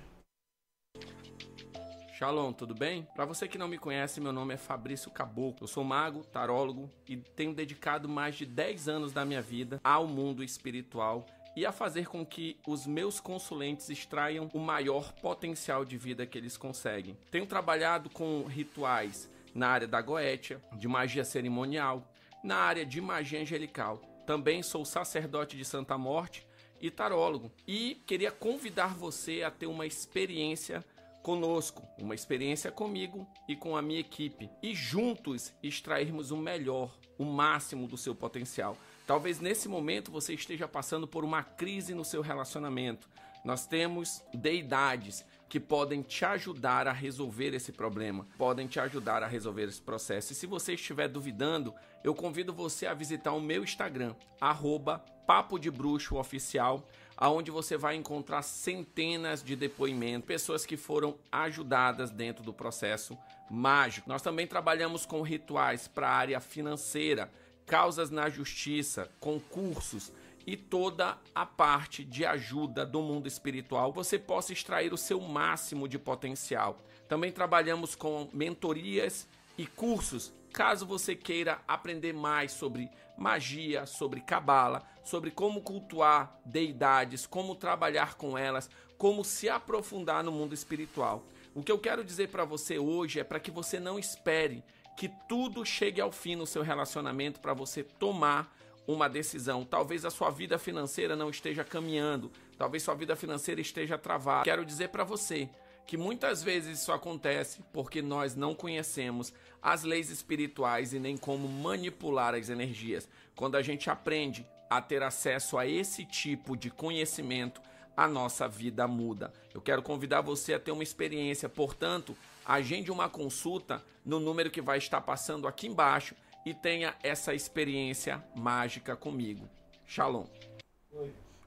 Shalom, tudo bem? Para você que não me conhece, meu nome é Fabrício Caboclo. Eu sou mago, tarólogo e tenho dedicado mais de 10 anos da minha vida ao mundo espiritual e a fazer com que os meus consulentes extraiam o maior potencial de vida que eles conseguem. Tenho trabalhado com rituais na área da goétia, de magia cerimonial, na área de magia angelical. Também sou sacerdote de Santa Morte e tarólogo. E queria convidar você a ter uma experiência conosco, uma experiência comigo e com a minha equipe e juntos extrairmos o melhor, o máximo do seu potencial. Talvez nesse momento você esteja passando por uma crise no seu relacionamento. Nós temos deidades que podem te ajudar a resolver esse problema, podem te ajudar a resolver esse processo. E se você estiver duvidando, eu convido você a visitar o meu Instagram, arroba Papo de Bruxo Oficial, aonde você vai encontrar centenas de depoimentos, pessoas que foram ajudadas dentro do processo mágico. Nós também trabalhamos com rituais para a área financeira, causas na justiça, concursos e toda a parte de ajuda do mundo espiritual, você possa extrair o seu máximo de potencial. Também trabalhamos com mentorias e cursos, caso você queira aprender mais sobre magia, sobre cabala, sobre como cultuar deidades, como trabalhar com elas, como se aprofundar no mundo espiritual. O que eu quero dizer para você hoje é para que você não espere que tudo chegue ao fim no seu relacionamento para você tomar uma decisão. Talvez a sua vida financeira não esteja caminhando, talvez sua vida financeira esteja travada. Quero dizer para você que muitas vezes isso acontece porque nós não conhecemos as leis espirituais e nem como manipular as energias. Quando a gente aprende a ter acesso a esse tipo de conhecimento, a nossa vida muda. Eu quero convidar você a ter uma experiência, portanto, agende uma consulta no número que vai estar passando aqui embaixo e tenha essa experiência mágica comigo. Shalom.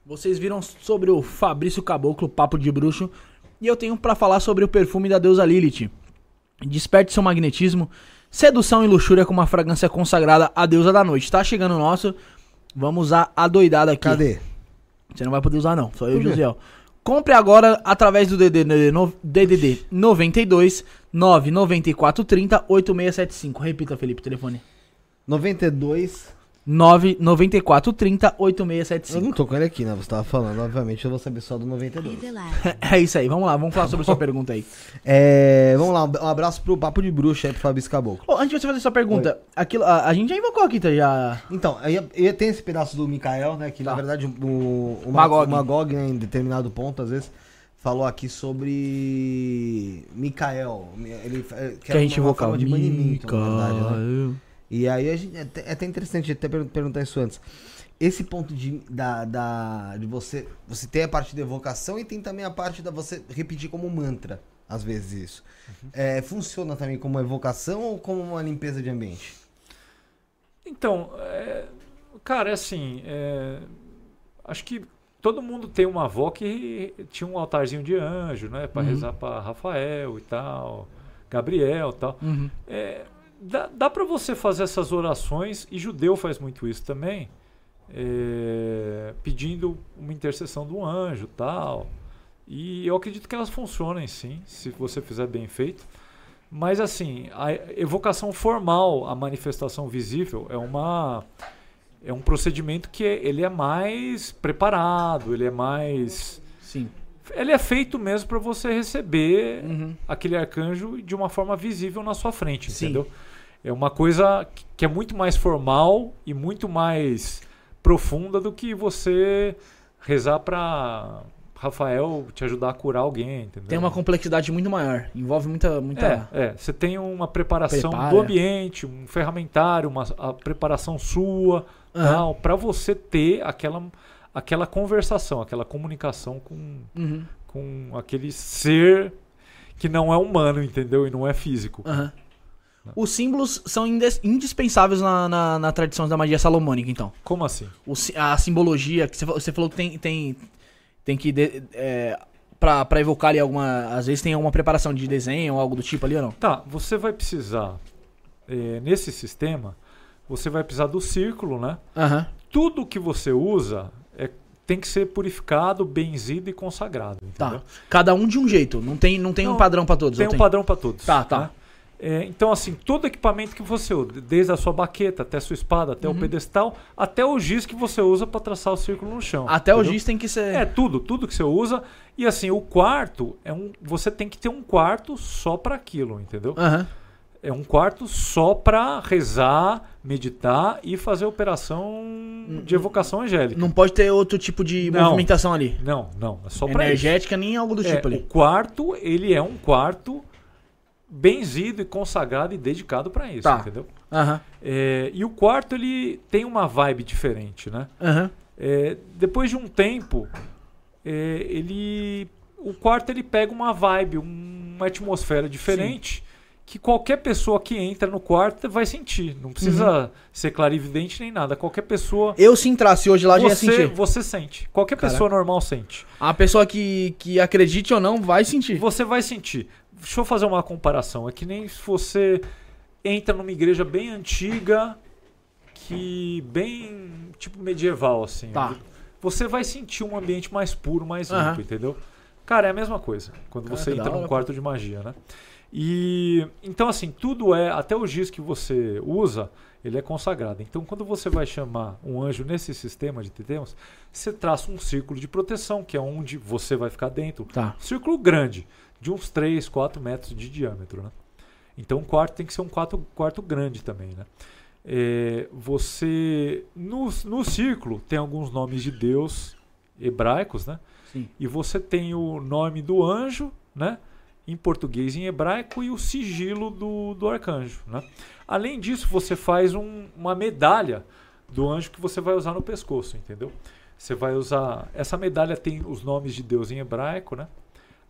Vocês viram sobre o Fabrício Caboclo, Papo de Bruxo, e eu tenho pra falar sobre o perfume da deusa Lilith. Desperte seu magnetismo, sedução e luxúria com uma fragrância consagrada à deusa da noite. Tá chegando o nosso, vamos usar a doidada aqui. Cadê? Você não vai poder usar não, só eu e o? Josiel. Compre agora através do DDD, DDD 92 994 30 8675. Repita, Felipe, o telefone. 92. 994 30 Eu 8675. não tô com ele aqui, né? Você tava falando, obviamente eu vou saber só do 92. É isso aí, vamos lá, vamos falar sobre a sua pergunta aí. É, vamos lá, um abraço pro Papo de Bruxa aí pro Fabrício Caboclo. Ô, antes de você fazer sua pergunta, aquilo, a, a gente já invocou aqui, tá? Já. Então, aí aí tem esse pedaço do Mikael, né? Que Tá. na verdade o, o Magog. Magog. Magog, né, em determinado ponto, às vezes, falou aqui sobre Mikael. Ele, que a gente invocava de banimento, na verdade, né? E aí a gente, é, até, é interessante até perguntar isso antes. Esse ponto de, da, da, de você, você ter a parte da evocação e tem também a parte da você repetir como mantra, às vezes isso. Uhum. É, funciona também como uma evocação ou como uma limpeza de ambiente? Então, é, cara, é assim, é, acho que todo mundo tem uma avó que tinha um altarzinho de anjo, né, para uhum. rezar para Rafael e tal, Gabriel e tal. Uhum. É, dá, dá para você fazer essas orações, e judeu faz muito isso também, é, pedindo uma intercessão do anjo tal. E eu acredito que elas funcionem sim, se você fizer bem feito. Mas assim, a evocação formal, a manifestação visível, é uma é um procedimento que é, ele é mais preparado, ele é mais sim. Ele é feito mesmo para você receber uhum. aquele arcanjo de uma forma visível na sua frente, sim. entendeu? É uma coisa que é muito mais formal e muito mais profunda do que você rezar para Rafael te ajudar a curar alguém, entendeu? Tem uma complexidade muito maior, envolve muita. muita... É, é. você tem uma preparação Prepara. do ambiente, um ferramentário, uma a preparação sua, uhum. para você ter aquela, aquela conversação, aquela comunicação com, uhum. com aquele ser que não é humano, entendeu? E não é físico. Uhum. Os símbolos são indispensáveis na, na, na, tradição da magia salomônica, então. Como assim? O, a simbologia, que você falou que tem, tem, tem que. De, é, pra, pra evocar ali alguma. Às vezes tem alguma preparação de desenho ou algo do tipo ali ou não? Tá, você vai precisar. É, nesse sistema, você vai precisar do círculo, né? Uhum. Tudo que você usa é, tem que ser purificado, benzido e consagrado. Tá. Entendeu? Tá. Cada um de um jeito. Não tem, não tem não, um padrão para todos. Tem um tem? padrão para todos. Tá, tá. Né? É, então, assim, todo equipamento que você usa, desde a sua baqueta até a sua espada, até uhum. o pedestal, até o giz que você usa para traçar o círculo no chão. Até entendeu? o giz tem que ser. É, tudo, tudo que você usa. E assim, o quarto é um. Você tem que ter um quarto só para aquilo, entendeu? Uhum. É um quarto só para rezar, meditar e fazer operação de evocação angélica. Não pode ter outro tipo de não, movimentação ali. Não, não. É só Energética, nem algo do é, tipo ali. O quarto, ele é um quarto benzido e consagrado e dedicado para isso, tá. entendeu? Uhum. É, e o quarto ele tem uma vibe diferente, né? Uhum. É, depois de um tempo, é, ele, o quarto ele pega uma vibe, uma atmosfera diferente. Sim. Que qualquer pessoa que entra no quarto vai sentir. Não precisa uhum. ser clarividente nem nada. Qualquer pessoa. Eu se entrasse hoje lá você, já ia sentir. Você sente. Qualquer Caraca. pessoa normal sente. A pessoa que, que acredite ou não vai sentir. Você vai sentir. Deixa eu fazer uma comparação. É que nem se você entra numa igreja bem antiga, que bem tipo medieval assim. Tá. Você vai sentir um ambiente mais puro, mais limpo, uhum. entendeu? Cara, é a mesma coisa quando você entra num quarto de magia, né? E então assim, tudo é, até o giz que você usa, ele é consagrado. Então, quando você vai chamar um anjo nesse sistema de titemos, você traça um círculo de proteção, que é onde você vai ficar dentro. Tá. círculo grande de uns 3, 4 metros de diâmetro. Né? Então, o quarto tem que ser um quarto, quarto grande também. Né? É, você no, no círculo tem alguns nomes de Deus hebraicos, né? Sim. E você tem o nome do anjo, né? Em português e em hebraico e o sigilo do, do arcanjo, né? Além disso, você faz um, uma medalha do anjo que você vai usar no pescoço, entendeu? Você vai usar essa medalha tem os nomes de Deus em hebraico, né?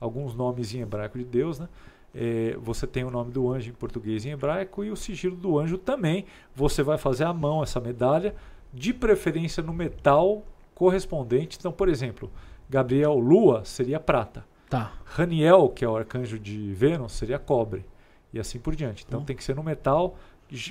Alguns nomes em hebraico de Deus, né? É, você tem o nome do anjo em português e em hebraico e o sigilo do anjo também. Você vai fazer à mão essa medalha, de preferência no metal correspondente. Então, por exemplo, Gabriel Lua seria prata. Tá. Raniel, que é o arcanjo de Vênus, seria cobre. E assim por diante. Então, hum. tem que ser no metal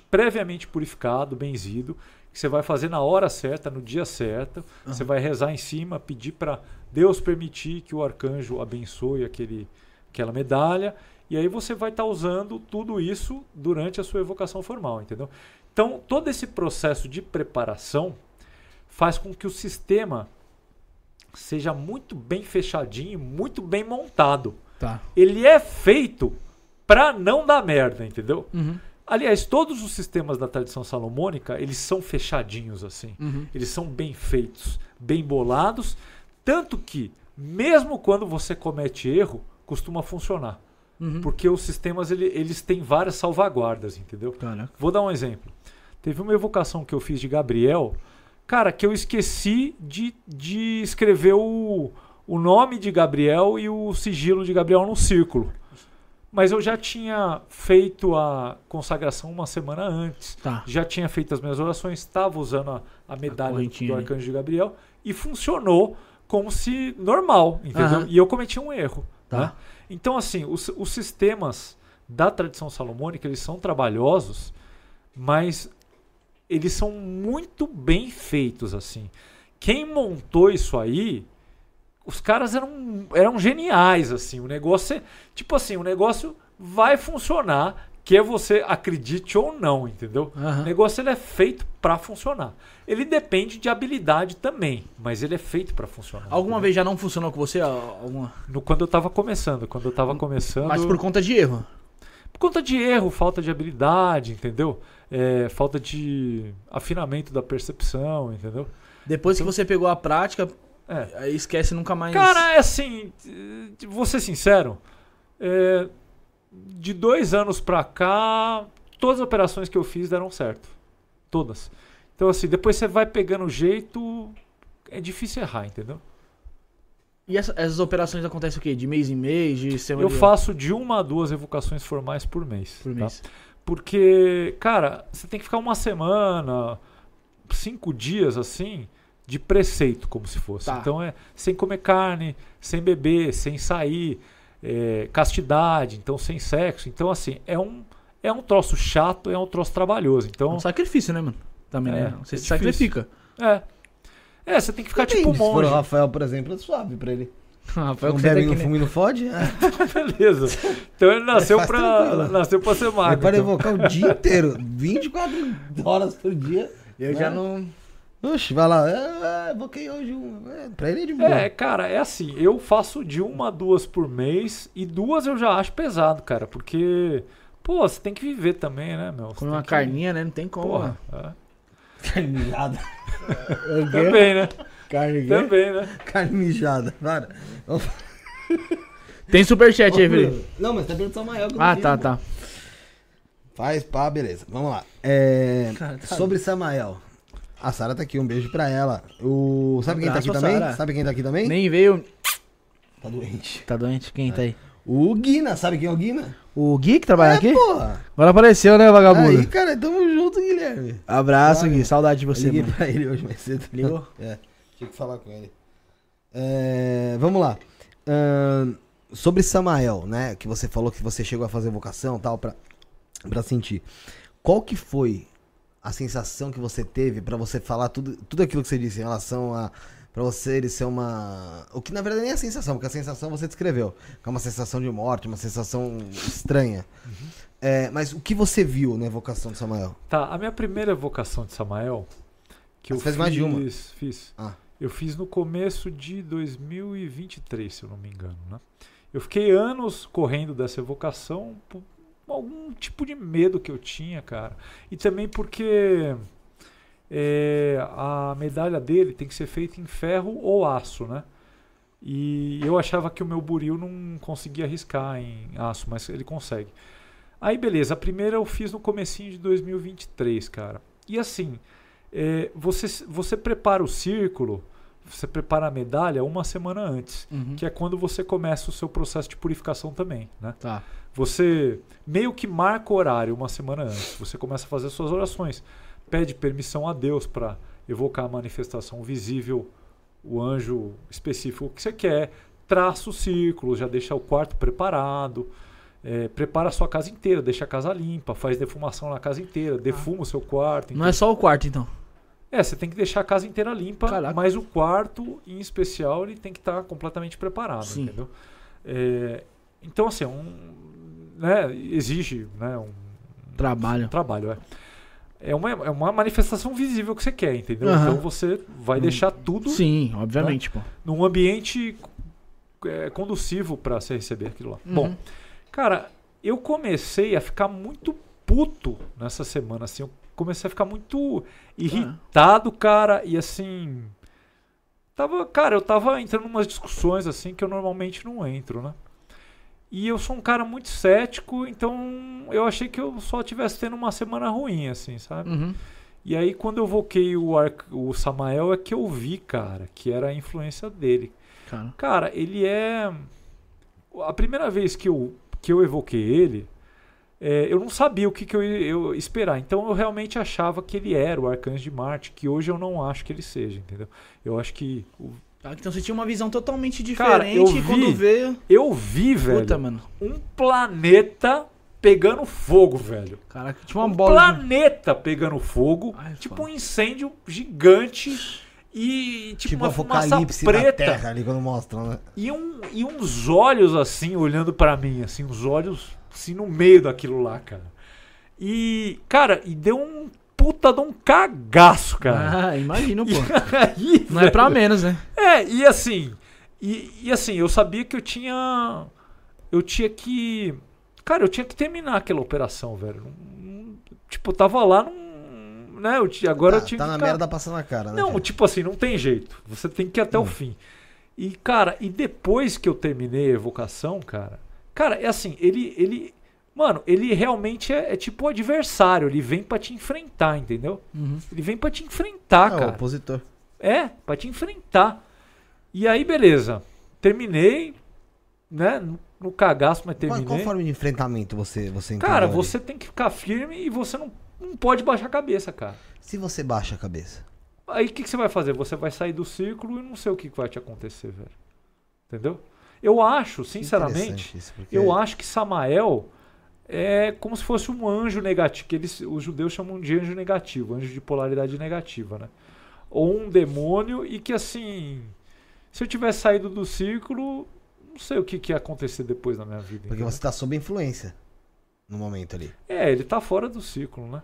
previamente purificado, benzido, que você vai fazer na hora certa, no dia certo. Uhum. Você vai rezar em cima, pedir para Deus permitir que o arcanjo abençoe aquele, aquela medalha. E aí você vai estar tá usando tudo isso durante a sua evocação formal, entendeu? Então, todo esse processo de preparação faz com que o sistema seja muito bem fechadinho, muito bem montado. Tá. Ele é feito para não dar merda, entendeu? Uhum. Aliás, todos os sistemas da tradição salomônica, eles são fechadinhos assim. Uhum. Eles são bem feitos, bem bolados, tanto que mesmo quando você comete erro, costuma funcionar. Uhum. Porque os sistemas ele- eles têm várias salvaguardas, entendeu? Caraca. Vou dar um exemplo. Teve uma evocação que eu fiz de Gabriel, cara, que eu esqueci de, de escrever o, o nome de Gabriel e o sigilo de Gabriel no círculo. Mas eu já tinha feito a consagração uma semana antes, Tá. já tinha feito as minhas orações, estava usando a, a medalha correntinha do arcanjo de Gabriel e funcionou como se normal, entendeu? Aham. E eu cometi um erro. Tá. né? Então, assim, os, os sistemas da tradição salomônica, eles são trabalhosos, mas eles são muito bem feitos, assim. Quem montou isso aí, os caras eram, eram geniais, assim. O negócio é, tipo assim, o negócio vai funcionar, quer você acredite ou não, entendeu? Aham. O negócio ele é feito para funcionar. Ele depende de habilidade também, mas ele é feito para funcionar. Alguma entendeu? vez já não funcionou com você? Al- Alguma... No, quando eu tava começando, quando eu tava começando. Mas por conta de erro. Por conta de erro, falta de habilidade, entendeu? É, falta de afinamento da percepção, entendeu? Depois que você pegou a prática, É. aí esquece nunca mais. Cara, é assim, vou ser sincero, é, de dois anos pra cá, todas as operações que eu fiz deram certo. Todas. Então, assim, depois você vai pegando o jeito, é difícil errar, entendeu? E essa- essas operações acontecem o quê? De mês em mês? De semana Eu de- faço de uma a duas evocações formais por mês. por tá? mês. Porque, cara, você tem que ficar uma semana, cinco dias assim, de preceito, como se fosse. Tá. Então é sem comer carne, sem beber, sem sair, é, castidade, então sem sexo. Então, assim, é um, é um troço chato, é um troço trabalhoso. É Então, um sacrifício, né, mano? Também, É, né? Você é se sacrifica. é. É, você tem que ficar tipo Depende, Se for monge. o Rafael, por exemplo, é suave pra ele. Rafael, não bebe, não né? fuma e não fode? É. Beleza. Então ele nasceu pra, nasceu pra ser É magro. para então. evocar o dia inteiro. 24 horas por dia. Eu né? já não. Oxe, vai lá. É, é, evoquei hoje um. É, pra ele é de boa. É, cara, é assim, eu faço de uma a duas por mês e duas eu já acho pesado, cara, porque, pô, você tem que viver também, né, meu? Você Comer uma que- carninha, né? Não tem como. Porra, né? é. Carne mijada. Também, né? Carne? Também, né? Carne mijada. Para. Tem superchat aí, Felipe. Não, mas tá perguntando Samael. que Ah, tá, mano. tá. Faz pá, beleza. Vamos lá. É, Cara, tá- sobre Samael. A Sara tá aqui, um beijo pra ela. O, sabe quem tá aqui também? Sara. Sabe quem tá aqui também? Nem veio. Tá doente. Tá doente? Quem tá aí? O Guina, sabe quem é o Guina? O Gui que trabalha é, aqui? porra. Agora apareceu, né, vagabundo? Aí, cara, tamo junto, Guilherme. Abraço, Claro. Gui. Saudade de você, Liguei mano. pra ele hoje mais cedo. Ligou? É, tinha que falar com ele. É, vamos lá. Ahn, sobre Samael, né? Que você falou que você chegou a fazer vocação e tal, pra, pra sentir. Qual que foi a sensação que você teve pra você falar tudo, tudo aquilo que você disse em relação a. Pra você ele ser uma. O que na verdade nem é a sensação, porque a sensação você descreveu. Que é uma sensação de morte, uma sensação estranha. É, mas o que você viu na evocação de Samael? Tá, a minha primeira evocação de Samael, que eu Você fez fiz, mais de uma? Fiz. Ah. Eu fiz no começo de 2023, se eu não me engano, né? Eu fiquei anos correndo dessa evocação algum tipo de medo que eu tinha, cara. E também porque é, a medalha dele tem que ser feita em ferro ou aço, né? E eu achava que o meu buril não conseguia riscar em aço, mas ele consegue. Aí beleza, a primeira eu fiz no comecinho de 2023, cara. E assim, é, você, você prepara o círculo, você prepara a medalha uma semana antes, Uhum. que é quando você começa o seu processo de purificação também, né? Tá. Você meio que marca o horário uma semana antes. Você começa a fazer suas orações. Pede permissão a Deus para evocar a manifestação visível, o anjo específico que você quer. Traça o círculo, já deixa o quarto preparado. é, prepara a sua casa inteira, deixa a casa limpa, faz defumação na casa inteira, defuma o seu quarto. Não é só o quarto, então. É, você tem que deixar a casa inteira limpa, Caraca. mas o quarto, em especial, ele tem que estar completamente preparado, Sim. entendeu? É, então, assim, um, né, exige né, um Trabalho. trabalho. É, é, uma, é uma manifestação visível que você quer, entendeu? Aham. Então você vai deixar tudo Sim, obviamente, pô. num ambiente é, conducivo para você receber aquilo lá. Uhum. Bom, cara, eu comecei a ficar muito puto nessa semana, assim. Eu comecei a ficar muito irritado, cara, e assim. Tava, cara, eu tava entrando em umas discussões assim que eu normalmente não entro, né? E eu sou um cara muito cético, então eu achei que eu só tivesse tendo uma semana ruim, assim, sabe? Uhum. E aí, quando eu voquei o, Ar o Samael, é que eu vi, cara, que era a influência dele. Cara. Cara, ele é. A primeira vez que eu, que eu evoquei ele, é, eu não sabia o que, que eu ia esperar. Então eu realmente achava que ele era o Arcanjo de Marte, que hoje eu não acho que ele seja, entendeu? Eu acho que. o- Então você tinha uma visão totalmente Cara, diferente eu e quando vi- veio. Eu vi, velho, Puta, mano. um planeta pegando fogo, velho. Caraca, tinha uma um bola. de- planeta pegando fogo, Ai, tipo foda. um incêndio gigante e tipo, Tipo, uma fumaça apocalipse da preta Terra ali quando mostram, né? e, um, e uns olhos assim olhando pra mim, assim, uns olhos assim no meio daquilo lá, cara. E, cara, e deu um puta de um cagaço, cara. Ah, imagina, pô. Aí, Não é pra velho, menos, né? é, e assim, e, e assim, eu sabia que eu tinha. Eu tinha que. Cara, eu tinha que terminar aquela operação, velho. Tipo, eu tava lá num. Né, eu tinha, agora tá, eu tinha tá que na ficar- merda passando a cara, né? Não, cara? tipo assim, não tem jeito. Você tem que ir até o fim. E, cara, e depois que eu terminei a evocação, cara. Cara, é assim, ele. ele mano, ele realmente é, é tipo o adversário. Ele vem pra te enfrentar, entendeu? Uhum. Ele vem pra te enfrentar, é o cara. opositor. É, pra te enfrentar. E aí, beleza. Terminei, né? No, no cagaço, mas Qual, terminei. qual forma de enfrentamento você, você entendeu Cara, ali? você tem que ficar firme e você não, não pode baixar a cabeça, cara. Se você baixa a cabeça. Aí o que, que você vai fazer? Você vai sair do círculo e não sei o que, que vai te acontecer, velho. Entendeu? Eu acho, sinceramente, isso, porque- eu acho que Samael é como se fosse um anjo negativo, que eles, os judeus chamam de anjo negativo, anjo de polaridade negativa, né? Ou um demônio e que assim, se eu tivesse saído do círculo, não sei o que, que ia acontecer depois na minha vida. Porque você tá sob influência no momento ali. É, ele tá fora do círculo, né?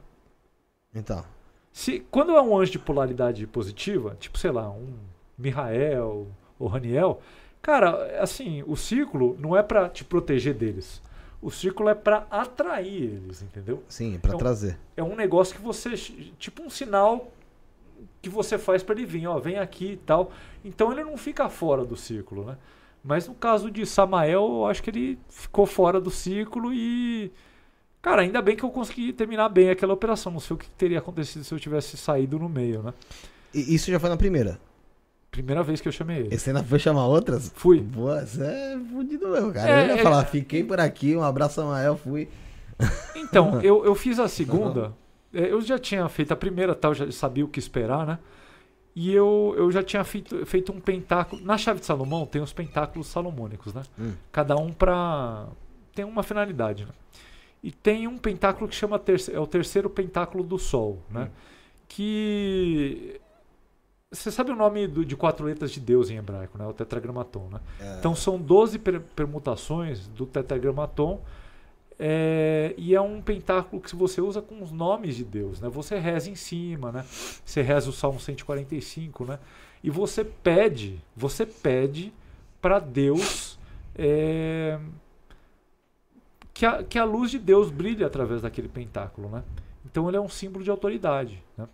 Então. Se, quando é um anjo de polaridade positiva, tipo, sei lá, um Mihael ou Raniel, cara, assim, o círculo não é pra te proteger deles. O círculo é pra atrair eles, entendeu? Sim, pra Então- trazer. É um negócio que você. Tipo um sinal que você faz pra ele vir, ó, vem aqui e tal. Então ele não fica fora do círculo, né? Mas no caso de Samael, eu acho que ele ficou fora do círculo e. Cara, ainda bem que eu consegui terminar bem aquela operação. Não sei o que teria acontecido se eu tivesse saído no meio, né? E isso já foi na primeira. Primeira vez que eu chamei ele. E você ainda foi chamar outras? Fui. Boa, você é fudido mesmo, cara. É, eu ia é- falar, fiquei por aqui, um abraço, Amael, fui. Então, eu, eu fiz a segunda. É, Eu já tinha feito a primeira, tal, já sabia o que esperar, né? E eu, eu já tinha feito, feito um pentáculo. Na chave de Salomão tem os pentáculos salomônicos, né? Hum. Cada um pra. tem uma finalidade, né? E tem um pentáculo que chama terce- é o terceiro pentáculo do Sol, né? Que. Você sabe o nome do- de quatro letras de Deus em hebraico, né? O tetragramaton, né? É, Então são 12 per- permutações do tetragramaton. é, e é um pentáculo que você usa com os nomes de Deus, né? Você reza em cima, né? Você reza o Salmo 145, né? E você pede, você pede para Deus é, que, a, que a luz de Deus brilhe através daquele pentáculo, né? Então ele é um símbolo de autoridade, né?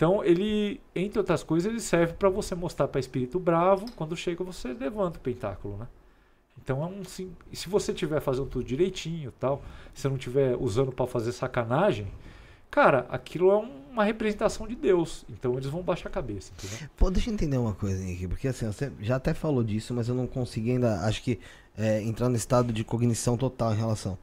Então ele, entre outras coisas, ele serve para você mostrar para espírito bravo, quando chega você levanta o pentáculo, né? Então é um sim. Se você estiver fazendo tudo direitinho, tal, se não estiver usando para fazer sacanagem, cara, aquilo é um- uma representação de Deus. Então eles vão baixar a cabeça, entendeu? Pô, deixa eu entender uma coisa aqui, porque assim, você já até falou disso, mas eu não consegui ainda, acho que, é, entrar no estado de cognição total em relação.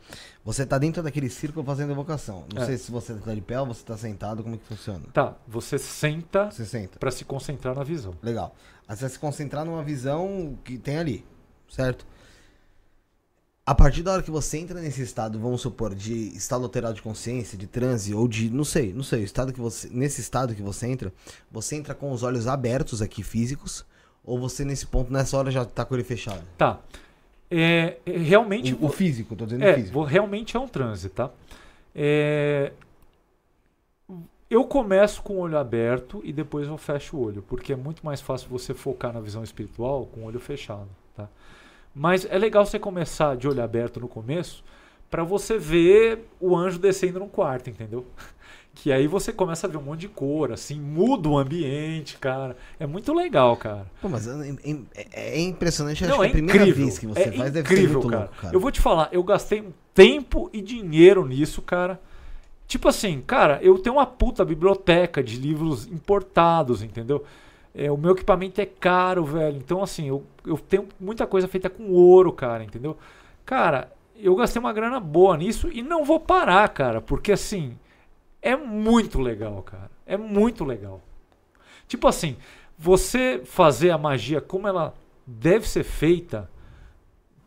Você tá dentro daquele círculo fazendo evocação. Não É. sei se você tá de pé ou você tá sentado, como é que funciona? Tá, você senta Você senta. para se concentrar na visão. Legal. Aí você vai se concentrar numa visão que tem ali, certo? A partir da hora que você entra nesse estado, vamos supor, de estado alterado de consciência, de transe, ou de, não sei, não sei, estado que você, nesse estado que você entra, você entra com os olhos abertos aqui, físicos, ou você nesse ponto, nessa hora já tá com ele fechado? Tá. É, é, realmente. O, o físico, tô dizendo É, físico. realmente é um transe, tá? É, eu começo com o olho aberto e depois eu fecho o olho, porque é muito mais fácil você focar na visão espiritual com o olho fechado, tá? Mas é legal você começar de olho aberto no começo para você ver o anjo descendo no quarto, entendeu? Que aí você começa a ver um monte de cor, assim, muda o ambiente, cara. É muito legal, cara. Pô, mas é, é- é impressionante, acho Não, que é a primeira incrível. vez que você é faz deve ser incrível, cara. louco, cara. Eu vou te falar, eu gastei um tempo e dinheiro nisso, cara. Tipo assim, cara, eu tenho uma puta biblioteca de livros importados, entendeu? É, o meu equipamento é caro, velho. Então, assim, eu, eu tenho muita coisa feita com ouro, cara, entendeu? Cara, eu gastei uma grana boa nisso e não vou parar, cara, porque assim, é muito legal, cara. É muito legal. Tipo assim, você fazer a magia como ela deve ser feita,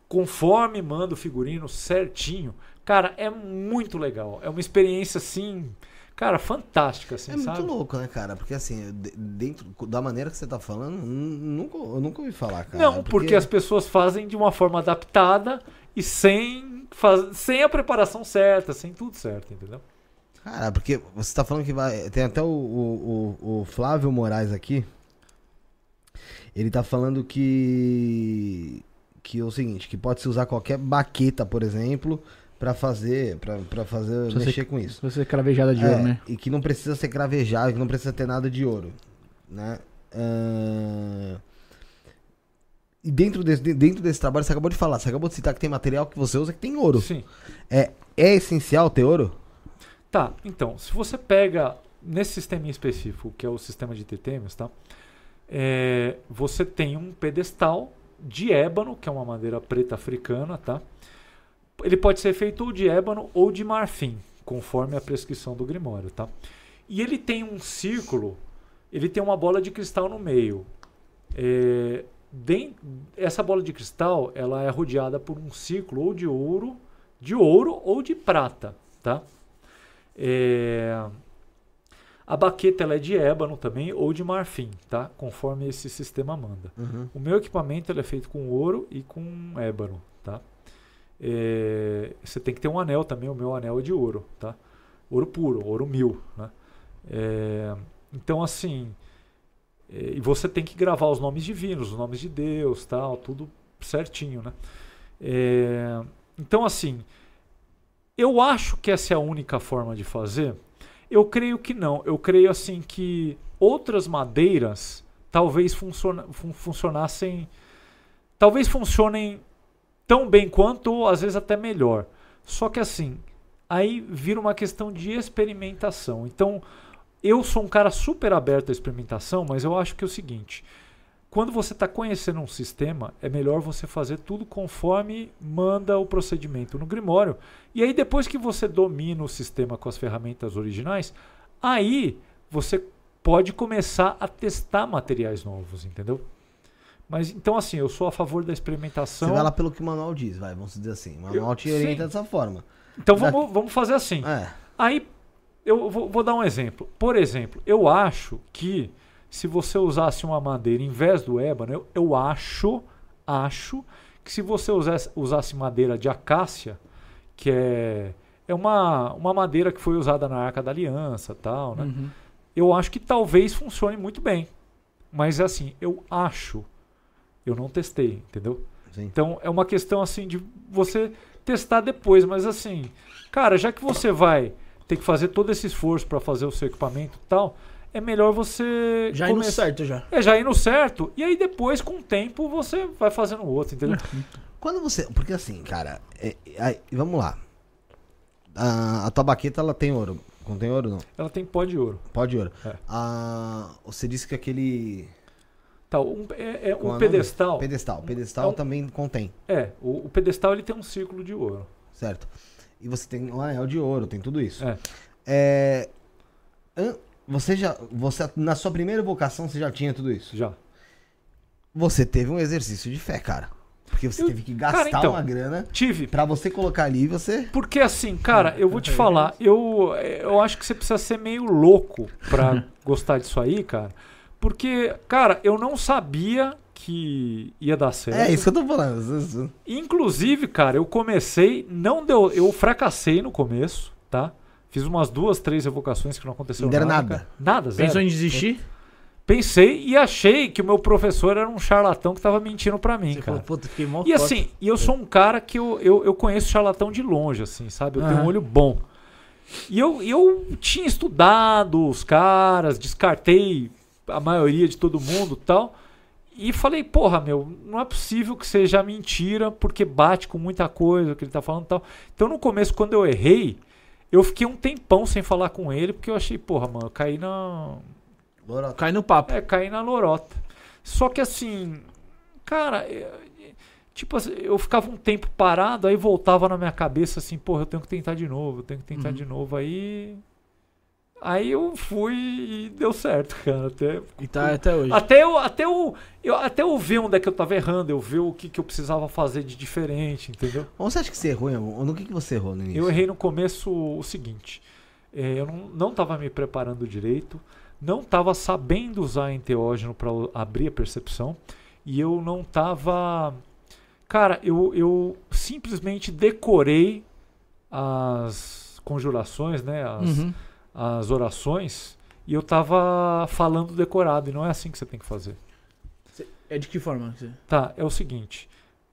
conforme manda o figurino certinho, cara, é muito legal. É uma experiência assim, cara, fantástica, assim, É muito sabe? louco, né, cara? Porque assim, de- dentro da maneira que você tá falando, nu- nunca, eu nunca ouvi falar, cara. Não, porque... as pessoas fazem de uma forma adaptada e sem, faz... sem a preparação certa, sem tudo certo, entendeu? Cara, porque você tá falando que vai. Tem até o, o, o- o Flávio Moraes aqui. Ele tá falando que. Que é o seguinte, que pode se usar qualquer baqueta, por exemplo, pra fazer. Pra, pra fazer. Você- mexer com isso. Você cravejada de É, ouro, né? E que não precisa ser cravejado, que não precisa ter nada de ouro. Né? Ahn, E dentro desse, dentro desse trabalho, você acabou de falar, você acabou de citar que tem material que você usa que tem ouro. Sim. É, é essencial ter ouro? Tá, então, se você pega nesse sistema em específico, que é o sistema de tetêmios, tá? É, você tem um pedestal de ébano, que é uma madeira preta africana, tá? Ele pode ser feito ou de ébano ou de marfim, conforme a prescrição do Grimório, tá? E ele tem um círculo, ele tem uma bola de cristal no meio. É, essa bola de cristal, ela é rodeada por um círculo ou de ouro, de ouro ou de prata, tá? É, A baqueta ela é de ébano também ou de marfim, tá? Conforme esse sistema manda. O meu equipamento ele é feito com ouro e com ébano, tá? É, Você tem que ter um anel também. O meu anel é de ouro, tá? Ouro puro, ouro mil, né? É, Então assim, é, e você tem que gravar os nomes divinos, os nomes de Deus, tal, tudo certinho, né? É, Então assim, eu acho que essa é a única forma de fazer. Eu creio que não. Eu creio assim que outras madeiras talvez funciona, fun- funcionassem, talvez funcionem tão bem quanto ou às vezes até melhor. Só que assim, aí vira uma questão de experimentação. Então, eu sou um cara super aberto à experimentação, mas eu acho que é o seguinte: quando você está conhecendo um sistema, é melhor você fazer tudo conforme manda o procedimento no Grimório. E aí, depois que você domina o sistema com as ferramentas originais, aí você pode começar a testar materiais novos, entendeu? Mas então, assim, eu sou a favor da experimentação. Você vai lá pelo que o manual diz, vai, vamos dizer assim. O manual Eu- te orienta sim. dessa forma. Então vamos, vamos fazer assim. É. Aí eu vou, vou dar um exemplo. Por exemplo, eu acho que se você usasse uma madeira em vez do ébano, eu, eu acho, acho que se você usasse, usasse madeira de acácia, que é, é uma, uma madeira que foi usada na Arca da Aliança, tal, né? Uhum. Eu acho que talvez funcione muito bem. Mas assim, eu acho. Eu não testei, entendeu? Sim. Então é uma questão assim de você testar depois, mas assim, cara, já que você vai ter que fazer todo esse esforço para fazer o seu equipamento e tal, é melhor você Já indo come- certo já. É, já ir no certo e aí depois com o tempo você vai fazendo o outro, entendeu? Quando você. Porque assim, cara, é- aí, vamos lá. A, a tua baqueta ela tem ouro. Não tem ouro, não? Ela tem pó de ouro. Pode ouro. É. Ah, você disse que aquele. Tá, um, é, é é um o pedestal. Pedestal. Pedestal É um- também contém, É, o, o pedestal ele tem um círculo de ouro. certo? E você tem um anel de ouro, tem tudo isso. É. É, Você já. Você, na sua primeira vocação, você já tinha tudo isso? Já. Você teve um exercício de fé, cara. Porque você Eu- teve que gastar cara, então, uma grana Tive. pra você colocar ali e você. Porque assim, cara, eu vou te falar, eu, eu acho que você precisa ser meio louco pra gostar disso aí, cara. Porque, cara, eu não sabia que ia dar certo. É isso que eu tô falando. Inclusive, cara, eu comecei, não deu, eu fracassei no começo, tá? Fiz umas duas, três evocações que não aconteceu Não deram nada. nada. Nada, zero. Pensou em desistir? Pensei e achei que o meu professor era um charlatão que tava mentindo pra mim, Você cara. falou, E assim, e eu sou um cara que eu, eu, eu conheço charlatão de longe, assim, sabe? Eu tenho um olho bom. E eu, eu tinha estudado os caras, descartei a maioria de todo mundo tal. E falei, porra, meu, não é possível que seja mentira, porque bate com muita coisa que ele tá falando tal. Então no começo, quando eu errei, eu fiquei um tempão sem falar com ele, porque eu achei, porra, mano, eu caí na. Cai no papo. É, caí na lorota. Só que assim, cara, é, tipo assim, eu ficava um tempo parado, aí voltava na minha cabeça assim, porra, eu tenho que tentar de novo, eu tenho que tentar Uhum. de novo. Aí. Aí eu fui e deu certo, cara. Até, E tá até hoje. até, eu, até, eu, eu, até eu ver onde é que eu tava errando, eu ver o que, que eu precisava fazer de diferente, entendeu? Ou você acha que você errou ou No que, que você errou no início? Eu errei no começo o seguinte: é, eu não, não tava me preparando direito, não tava sabendo usar enteógeno para abrir a percepção, e eu não tava. Cara, eu, eu simplesmente decorei as conjurações, né? As, Uhum. As orações, e eu tava falando decorado, e não é assim que você tem que fazer. É de que forma? Tá, é o seguinte: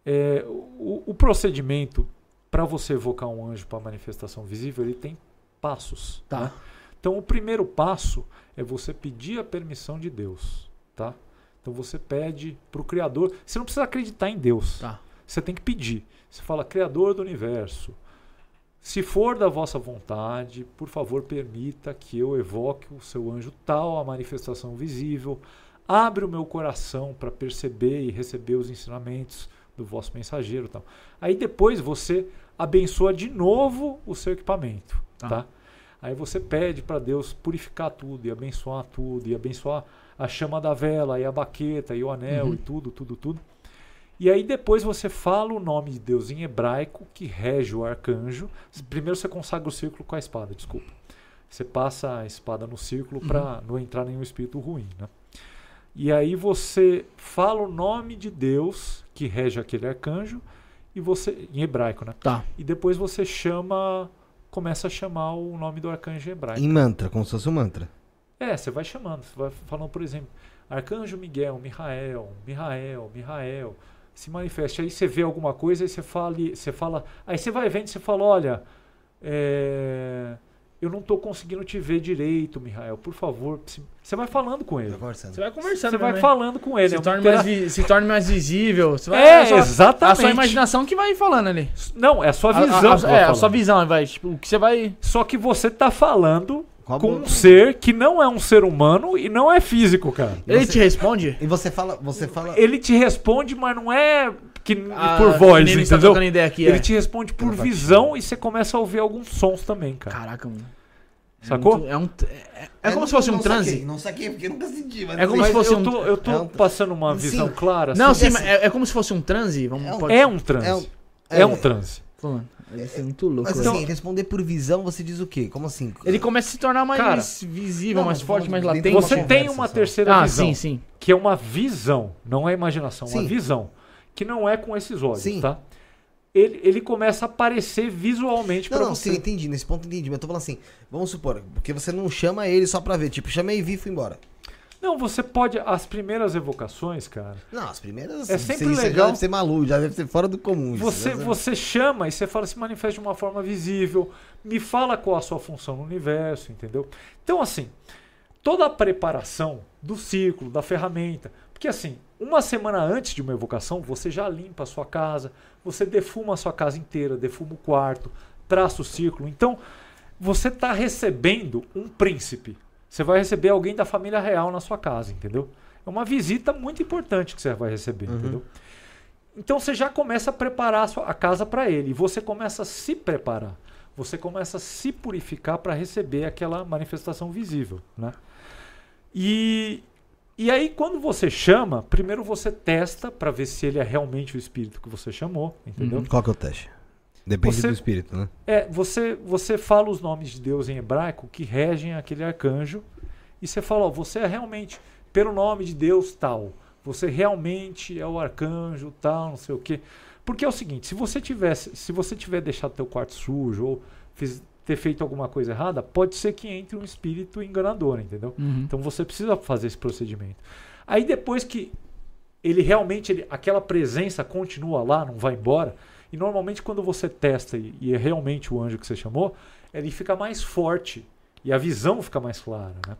é, o, o procedimento para você evocar um anjo para manifestação visível, ele tem passos. Tá. né? Então, o primeiro passo é você pedir a permissão de Deus, tá? Então você pede para o Criador. Você não precisa acreditar em Deus. Tá. Você tem que pedir. Você fala, Criador do universo, se for da vossa vontade, por favor, permita que eu evoque o seu anjo tal, a manifestação visível. Abre o meu coração para perceber e receber os ensinamentos do vosso mensageiro. Tal. Aí depois você abençoa de novo o seu equipamento. Tá. Tá. Aí você pede para Deus purificar tudo e abençoar tudo, e abençoar a chama da vela, e a baqueta, e o anel, Uhum. e tudo, tudo, tudo. E aí depois você fala o nome de Deus em hebraico, que rege o arcanjo. Primeiro você consagra o círculo com a espada, desculpa. Você passa a espada no círculo para não entrar nenhum espírito ruim, né? E aí você fala o nome de Deus, que rege aquele arcanjo, e você em hebraico, né? Tá. E depois você chama, começa a chamar o nome do arcanjo em hebraico. Em mantra, como se fosse um mantra. É, você vai chamando, você vai falando, por exemplo, Arcanjo Miguel, Mihael, Mihael, Mihael, se manifeste. Aí você vê alguma coisa, aí você fala, você fala, aí você vai vendo, e você fala, olha, é, eu não estou conseguindo te ver direito, Mihael, por favor. se- Você vai falando com ele. Tá. Você vai conversando. Você vai né? falando com ele. Se é torne, mais vi- se torne mais visível. Você vai, É, a sua- exatamente. A sua imaginação que vai falando ali. Não, é a sua A- a- visão. a- que vai é, a sua visão vai. Tipo, o que você vai. Só que você tá falando Qual com um ser que não é um ser humano e não é físico, cara. Ele Você- te responde? E você fala, você fala. Ele te responde, mas não é que, Ah, por voz, está entendeu? ideia aqui, Ele é. te responde por visão e você começa a ouvir alguns sons também, cara. Caraca, mano. É Sacou? É, um, é, é Eu como não- se fosse um não transe. Saquei, não saquei porque eu nunca senti. Mas É como Mas se fosse eu um- tô, eu tô é um- passando uma Sim. visão clara. Não, assim. sim, mas é, é como se fosse um transe. Vamos, É um- pode- é um transe. É um- É, é- um transe. Isso é muito louco. Mas velho. assim, responder por visão, você diz o quê? Como assim? Ele começa a se tornar mais Cara, visível, não, mais forte, mais latente. Você uma tem uma só. terceira Ah, visão, sim, sim. que é uma visão, não é imaginação, uma Sim. visão, que não é com esses olhos, Sim. tá? Ele, ele começa a aparecer visualmente Não, pra não, você. sim, entendi. Nesse ponto entendi. Mas eu tô falando assim, vamos supor, porque você não chama ele só pra ver. Tipo, chamei e vi e fui embora. Não, você pode. As primeiras evocações, cara. Não, as primeiras. É sempre você- legal. Já deve ser maluco, já deve ser fora do comum. isso. Você, Já- você chama e você fala, se manifesta de uma forma visível, me fala qual a sua função no universo, entendeu? Então, assim, toda a preparação do círculo, da ferramenta, porque assim, uma semana antes de uma evocação, você já limpa a sua casa, você defuma a sua casa inteira, defuma o quarto, traça o círculo. Então, você está recebendo um príncipe. Você vai receber alguém da família real na sua casa, entendeu? É uma visita muito importante que você vai receber, entendeu? Então você já começa a preparar a, sua, a casa para ele. E você começa a se preparar. Você começa a se purificar para receber aquela manifestação visível. Né? E, e aí, quando você chama, primeiro você testa para ver se ele é realmente o espírito que você chamou. Entendeu? Qual que é o teste? Depende Você- do espírito, né? É, você, você fala os nomes de Deus em hebraico que regem aquele arcanjo e você fala, ó, você é realmente, pelo nome de Deus tal, você realmente é o arcanjo tal, não sei o quê. Porque é o seguinte, se você tivesse, se você tiver deixado teu quarto sujo ou fiz- ter feito alguma coisa errada, pode ser que entre um espírito enganador, entendeu? Uhum. Então você precisa fazer esse procedimento. Aí depois que ele realmente, ele- aquela presença continua lá, não vai embora. E normalmente quando você testa e, é realmente o anjo que você chamou, ele fica mais forte e a visão fica mais clara, né?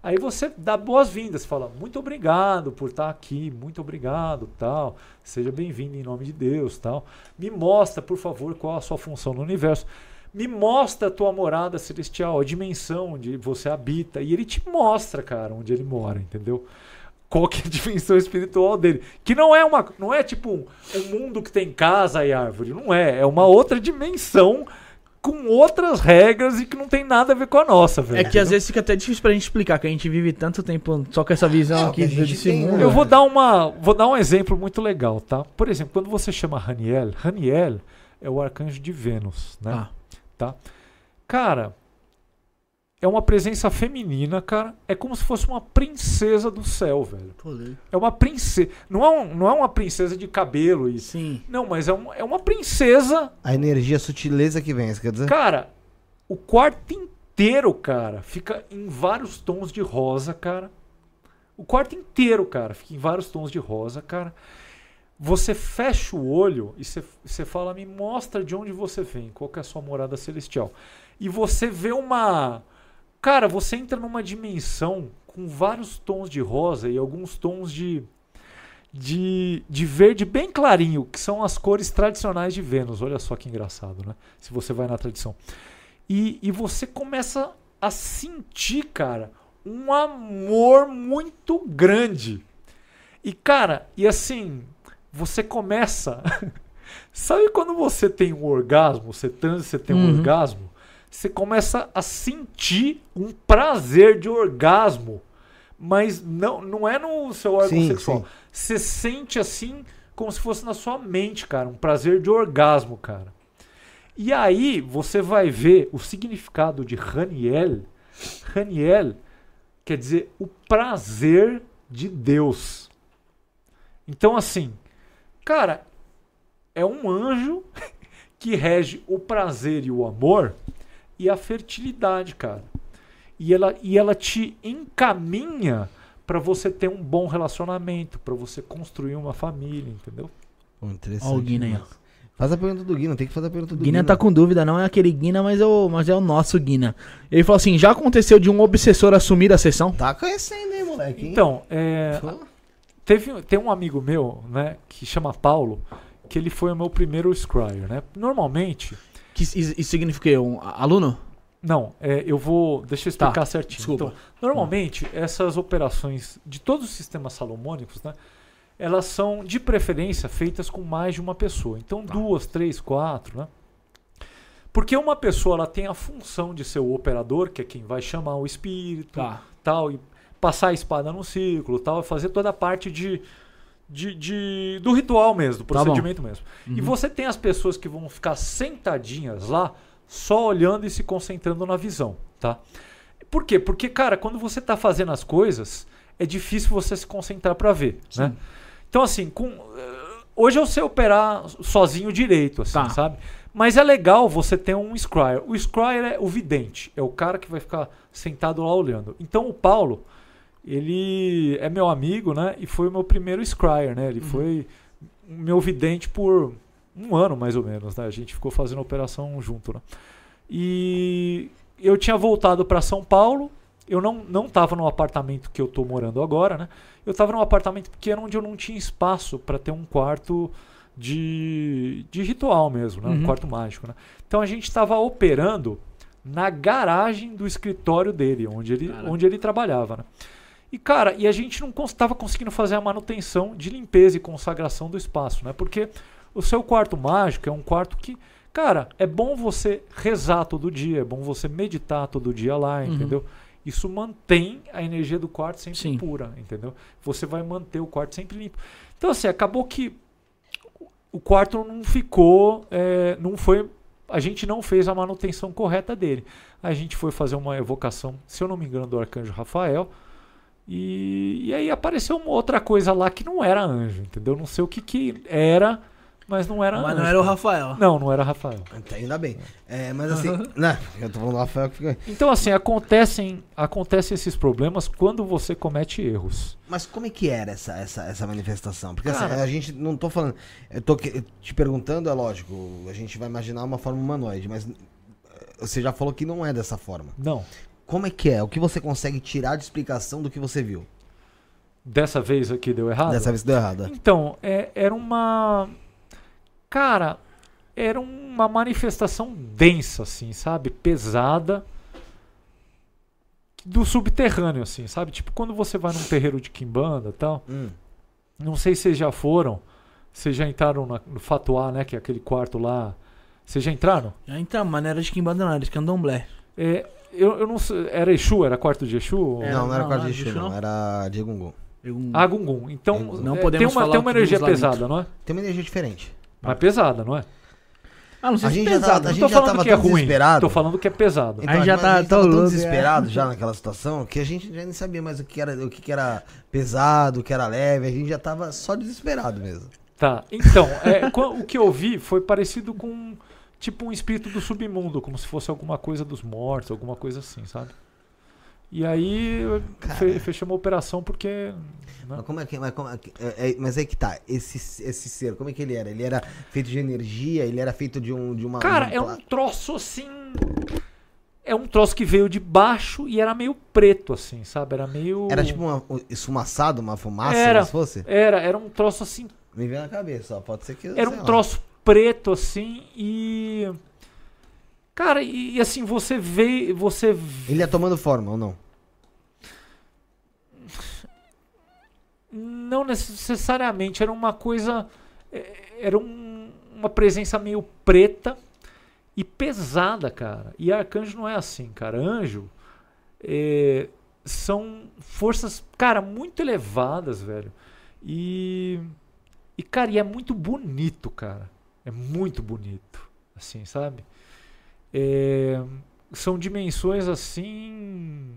Aí você dá boas-vindas, fala muito obrigado por estar aqui, muito obrigado, tal. Seja bem-vindo em nome de Deus, tal. Me mostra, por favor, qual a sua função no universo. Me mostra a tua morada celestial, a dimensão onde você habita. E ele te mostra, cara, onde ele mora, entendeu? Qual que é a dimensão espiritual dele. Que não é uma. Não é tipo um, um mundo que tem casa e árvore. Não é. É uma outra dimensão com outras regras e que não tem nada a ver com a nossa, velho. É que às vezes fica até difícil pra gente explicar, que a gente vive tanto tempo só com essa visão É, aqui desse mundo. Eu vou dar uma, vou dar um exemplo muito legal, tá? Por exemplo, quando você chama Raniel, Raniel é o arcanjo de Vênus, né? Ah. Tá? Cara, é uma presença feminina, cara. É como se fosse uma princesa do céu, velho. É uma princesa. Não é, um- não é uma princesa de cabelo e Sim. não, mas é, um- é uma princesa A energia, a sutileza que vem, você quer dizer? Cara, o quarto inteiro, cara, fica em vários tons de rosa, cara. O quarto inteiro, cara, fica em vários tons de rosa, cara. Você fecha o olho e você- você fala, me mostra de onde você vem, qual que é a sua morada celestial. E você vê uma. Cara, você entra numa dimensão com vários tons de rosa e alguns tons de, de, de verde bem clarinho, que são as cores tradicionais de Vênus. Olha só que engraçado, né? Se você vai na tradição. E, e você começa a sentir, cara, um amor muito grande. E, cara, e assim, você começa. Sabe quando você tem um orgasmo, você transa, você tem um Uhum. orgasmo? Você começa a sentir um prazer de orgasmo. Mas não, não é no seu órgão Sim, sexual. sim. Você sente assim, como se fosse na sua mente, cara. Um prazer de orgasmo, cara. E aí você vai ver o significado de Raniel. Raniel quer dizer o prazer de Deus. Então, assim, cara, é um anjo que rege o prazer e o amor e a fertilidade, cara. E ela, e ela te encaminha para você ter um bom relacionamento, para você construir uma família, entendeu? Pô, interessante. Ó o Guina aí, ó. Faz a pergunta do Guina, tem que fazer a pergunta do Guina tá com dúvida, não é aquele Guina, mas é o, mas é o nosso Guina. Ele falou assim: já aconteceu de um obsessor assumir a sessão? Tá conhecendo, hein, moleque? hein? Então, é, Teve, tem um amigo meu, né, que chama Paulo, que ele foi o meu primeiro Scryer, né? Normalmente, Que isso, significa o quê? Um aluno? não, é, eu vou, deixa eu explicar Tá, certinho. desculpa. Então, normalmente, essas operações de todos os sistemas salomônicos, né, elas são de preferência feitas com mais de uma pessoa. Então, Tá. duas, três, quatro, né? Porque uma pessoa ela tem a função de ser o operador, que é quem vai chamar o espírito, Tá. tal, e passar a espada no círculo, tal, e fazer toda a parte de, de, de- do ritual mesmo, do Tá procedimento mesmo. E Uhum. você tem as pessoas que vão ficar sentadinhas lá, só olhando e se concentrando na visão, tá? Por quê? Porque, cara, quando você tá fazendo as coisas, é difícil você se concentrar para ver, né? Então, assim, com, eh, hoje eu sei operar sozinho direito, assim, Tá. sabe? Mas é legal você ter um Scryer. O Scryer é o vidente, é o cara que vai ficar sentado lá olhando. Então, o Paulo, ele é meu amigo, né? E foi o meu primeiro Scryer, né? Ele foi o meu vidente por um ano, mais ou menos, né? A gente ficou fazendo operação junto, né? E eu tinha voltado para São Paulo. Eu não não estava no apartamento que eu tô morando agora, né? Eu estava num apartamento pequeno onde eu não tinha espaço para ter um quarto de, de ritual mesmo, né? Um Uhum. quarto mágico, né? Então a gente estava operando na garagem do escritório dele, onde ele, Cara. onde ele trabalhava, né? E cara, e a gente não estava conseguindo fazer a manutenção de limpeza e consagração do espaço, né? Porque o seu quarto mágico é um quarto que, cara, é bom você rezar todo dia, é bom você meditar todo dia lá, Uhum. entendeu? Isso mantém a energia do quarto sempre Sim. pura, entendeu? Você vai manter o quarto sempre limpo. Então, assim, acabou que o quarto não ficou, é, não foi, a gente não fez a manutenção correta dele. A gente foi fazer uma evocação, se eu não me engano, do arcanjo Rafael. E, e aí apareceu uma outra coisa lá que não era anjo, entendeu? Não sei o que que era, mas não era Mas anjo. não era o. Rafael. Não, não era Rafael. Tá, ainda bem. É, mas assim, não, eu tô falando do Rafael que fica. Então, assim, acontecem, acontecem esses problemas quando você comete erros. Mas como é que era essa, essa, essa manifestação? Porque assim, Cara. a gente não tô falando. Eu tô que- te perguntando, é lógico, a gente vai imaginar uma forma humanoide, mas eh, você já falou que não é dessa forma. Não. Como é que é? O que você consegue tirar de explicação do que você viu? Dessa vez aqui deu errado? Dessa vez deu errado. é. Então, é- era uma. Cara, era uma manifestação densa, assim, sabe? Pesada. Do subterrâneo, assim, sabe? Tipo, quando você vai num terreiro de quimbanda e tal. Hum. Não sei se vocês já foram. Vocês já entraram na- no Fatuá, né? Que é aquele quarto lá. Vocês já entraram? Já então, mas não era de Kimbanda não, era de Candomblé. É, eu, eu não sei. Era Exu? Era quarto de Exu? É, não, não era não, quarto não, de Exu, não. não. Era de Egungun. Eu- Ah, Gungun. Então, Não é, podemos tem uma, falar tem uma energia pesada, não é? Tem uma energia diferente. Mas pesada, não é? Ah, não sei A se gente já pesado. tava- a gente tô já falando tava que é tão ruim. desesperado. Tô falando que é pesado. Então, Aí já mas tá a gente tão tão louco, desesperado já naquela situação que a gente já nem sabia mais o que era, o que era pesado, o que era leve, a gente já tava só desesperado mesmo. Tá. Então, é, o que eu vi foi parecido com tipo um espírito do submundo, como se fosse alguma coisa dos mortos, alguma coisa assim, sabe? E aí fe, fechamos a operação porque. né? Mas como é que. Mas, como é que- é- é- mas aí que tá, esse, esse ser, como é que ele era? Ele era feito de energia, ele era feito de um. De uma, Cara, é um troço assim. É um troço que veio de baixo e era meio preto, assim, sabe? Era meio. Era tipo uma, um esfumaçado, uma fumaça, Era. se fosse? Era, era um troço assim Me veio na cabeça, ó. Pode ser que. Era um lá. troço preto assim e. Cara, e, e assim, você vê. Você vê- Ele ia tomando forma ou não? Não necessariamente, era uma coisa. é, Era um- uma presença meio preta e pesada, cara. E arcanjo não é assim, cara. Anjo é, são forças, cara, muito elevadas, velho. E. E, cara, e é muito bonito, cara. É muito bonito. Assim, sabe? É, são dimensões assim.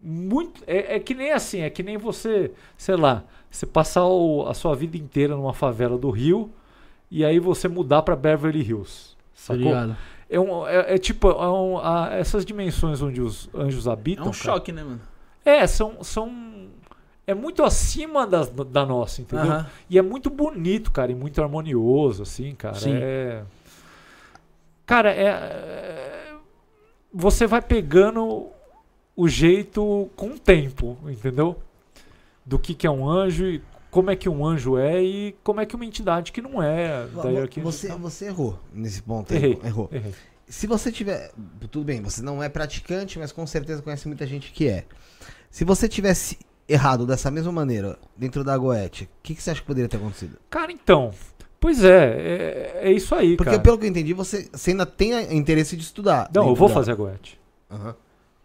Muito. É, é que nem assim, é que nem você, sei lá, você passar o- a sua vida inteira numa favela do Rio e aí você mudar pra Beverly Hills. Tá Sacou? É, um, é, é tipo, é um- a- essas dimensões onde os anjos É habitam. um cara, choque, né, mano? É, são. são é muito acima das- da nossa, entendeu? E é muito bonito, cara, e muito harmonioso, assim, cara. Sim. É. Cara, é. é- Você vai pegando o jeito com o tempo, entendeu? Do que, que é um anjo e como é que um anjo é e como é que uma entidade que não é da hierarquia Você, angelical. você errou nesse ponto. Errei. Errou. Errei. Se você tiver. Tudo bem, você não é praticante, mas com certeza conhece muita gente que é. Se você tivesse errado dessa mesma maneira, dentro da Goethe, o que, que você acha que poderia ter acontecido? Cara, então. Pois é, é, é isso aí, Porque cara. pelo que eu entendi, você, você ainda tem interesse de estudar. Não, eu dentro vou da- fazer a Goethe. Aham.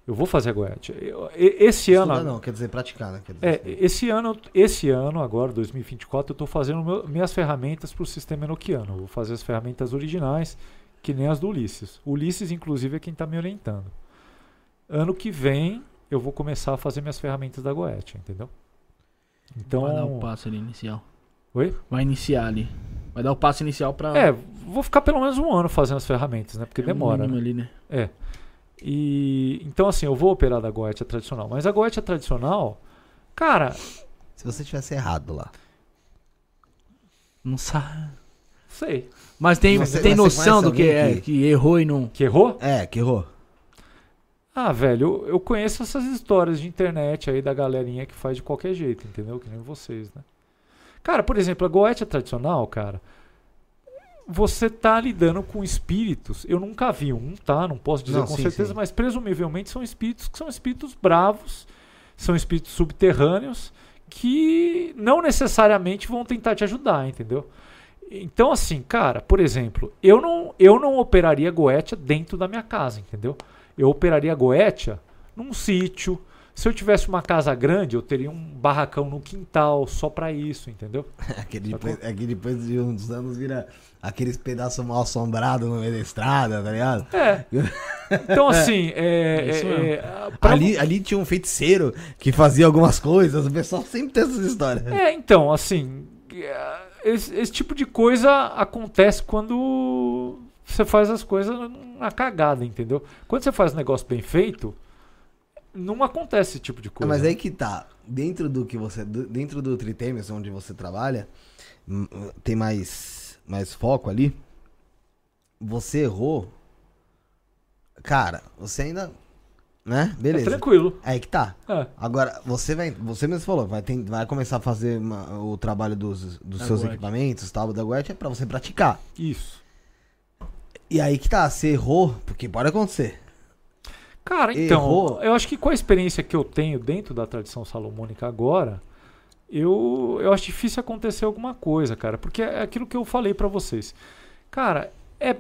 Eu vou fazer a Goethe. Eu- Esse ano. Estudar não, quer dizer praticar, né? Dizer, É, esse ano, esse ano agora, 2024, eu estou fazendo meu- minhas ferramentas para o sistema enoquiano. Eu vou fazer as ferramentas originais, que nem as do Ulisses. O Ulisses, inclusive, é quem está me orientando. Ano que vem, eu vou começar a fazer minhas ferramentas da Goethe, entendeu? Então, Vai dar o passo ali inicial. Oi? Vai iniciar ali. Vai dar o passo inicial pra. é, vou ficar pelo menos um ano fazendo as ferramentas, né? Porque É demora. mínimo né? ali, né? É. E então assim, eu vou operar da Goethe tradicional, mas a Goethe tradicional, cara, Se você tivesse errado lá. Não sabe. sei. Mas tem, Você- tem noção do que é, que- que errou e não. Que errou? É, que errou. Ah, velho, eu, eu conheço essas histórias de internet aí da galerinha que faz de qualquer jeito, entendeu? Que nem vocês, né? Cara, por exemplo, a Goethe tradicional, cara, você tá lidando com espíritos. Eu nunca vi um, tá? Não posso dizer Não, com sim, certeza, sim. mas presumivelmente são espíritos que são espíritos bravos, são espíritos subterrâneos que não necessariamente vão tentar te ajudar, entendeu? Então, assim, cara, por exemplo, eu não, eu não operaria Goetia dentro da minha casa, entendeu? Eu operaria Goetia num sítio. Se eu tivesse uma casa grande, eu teria um barracão no quintal só pra isso, entendeu? Aquele depois, aqui depois de uns anos vira aqueles pedaços mal assombrados no meio da estrada, tá ligado? É. Então, assim, é, É é- é, pra- Ali, ali tinha um feiticeiro que fazia algumas coisas, o pessoal sempre tem essas histórias. É, então, assim, é, esse, esse tipo de coisa acontece quando você faz as coisas na cagada, entendeu? Quando você faz um negócio bem feito, não acontece esse tipo de coisa. Mas aí que tá, dentro do que você, dentro do Tritemes, onde você trabalha, hum, tem mais, mais foco ali, você errou Cara, você ainda. Né? É Beleza. tranquilo. É aí que tá. É. Agora, você vai. Você mesmo falou, vai, tem- vai começar a fazer uma- o trabalho dos, dos Da seus equipamentos, tal, da Goethe, é pra você praticar. Isso. E aí que tá, você errou, porque pode acontecer. Cara, então, Errou. eu acho que com a experiência que eu tenho dentro da tradição salomônica agora, eu, eu acho difícil acontecer alguma coisa, cara. Porque é aquilo que eu falei pra vocês. Cara, é.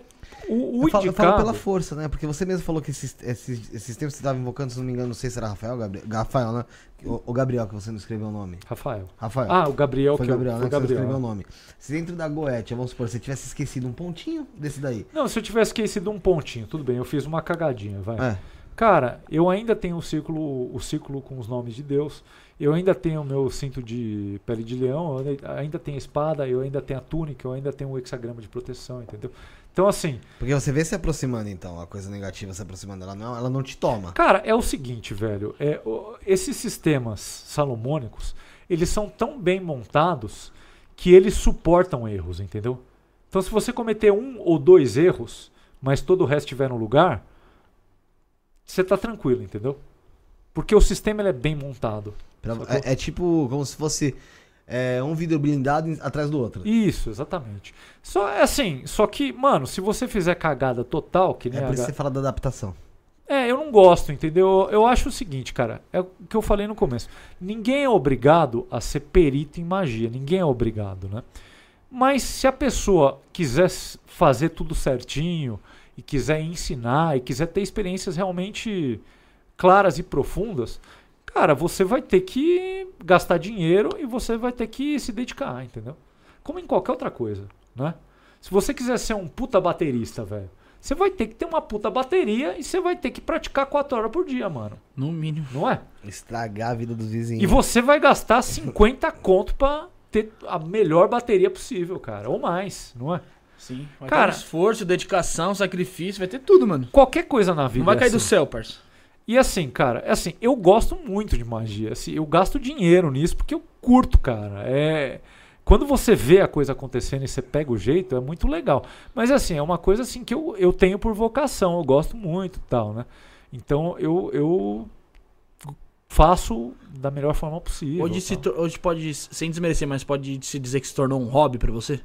O, o eu, falo, eu falo pela força, né? Porque você mesmo falou que esses, esses, esses tempos você tava invocando, se não me engano, não sei se era Rafael, Gabriel. Rafael, né? O, o Gabriel, que você não escreveu o nome. Rafael. Rafael. Ah, o Gabriel foi que eu- Gabriel, foi né? Que você Gabriel. escreveu o nome. Se dentro da Goethe, vamos supor, você tivesse esquecido um pontinho desse daí. Não, se eu tivesse esquecido um pontinho, tudo bem, eu fiz uma cagadinha, vai. É. Cara, eu ainda tenho o círculo, o círculo com os nomes de Deus. Eu ainda tenho o meu cinto de pele de leão, eu ainda- ainda tenho a espada, eu ainda tenho a túnica, eu ainda tenho o hexagrama de proteção, entendeu? Então, assim, Porque você vê se aproximando, então, a coisa negativa se aproximando. Ela não, ela não te toma. cara, é o seguinte, velho. É, esses sistemas salomônicos, eles são tão bem montados que eles suportam erros, entendeu? Então, se você cometer um ou dois erros, mas todo o resto estiver no lugar, você tá tranquilo, entendeu? Porque o sistema ele é bem montado. Pra- é, é tipo como se fosse é, um vidro blindado atrás do outro. Isso, exatamente. Só é assim, só que, mano, se você fizer cagada total, que nem É a por isso que você fala da adaptação. É, eu não gosto, entendeu? Eu acho o seguinte, cara, é o que eu falei no começo. Ninguém é obrigado a ser perito em magia, ninguém é obrigado, né? Mas se a pessoa quiser fazer tudo certinho e quiser ensinar e quiser ter experiências realmente claras e profundas, cara, você vai ter que gastar dinheiro e você vai ter que se dedicar, entendeu? Como em qualquer outra coisa, né? Se você quiser ser um puta baterista, velho, você vai ter que ter uma puta bateria e você vai ter que praticar 4 horas por dia, mano. No mínimo. Não é? Estragar a vida dos vizinhos. E você vai gastar 50 conto pra ter a melhor bateria possível, cara. Ou mais, não é? Sim. Vai Cara- ter esforço, dedicação, sacrifício, vai ter tudo, mano. Qualquer coisa na vida. Não vai é cair assim. do céu, parça. E assim, cara, é assim, eu gosto muito de magia. Assim, eu gasto dinheiro nisso porque eu curto, cara. É. Quando você vê a coisa acontecendo e você pega o jeito, é muito legal. Mas assim, é uma coisa assim que eu, eu tenho por vocação, eu gosto muito e tal, né? Então eu, eu faço da melhor forma possível. Hoje, se hoje pode, sem desmerecer, mas pode se dizer que se tornou um hobby pra você?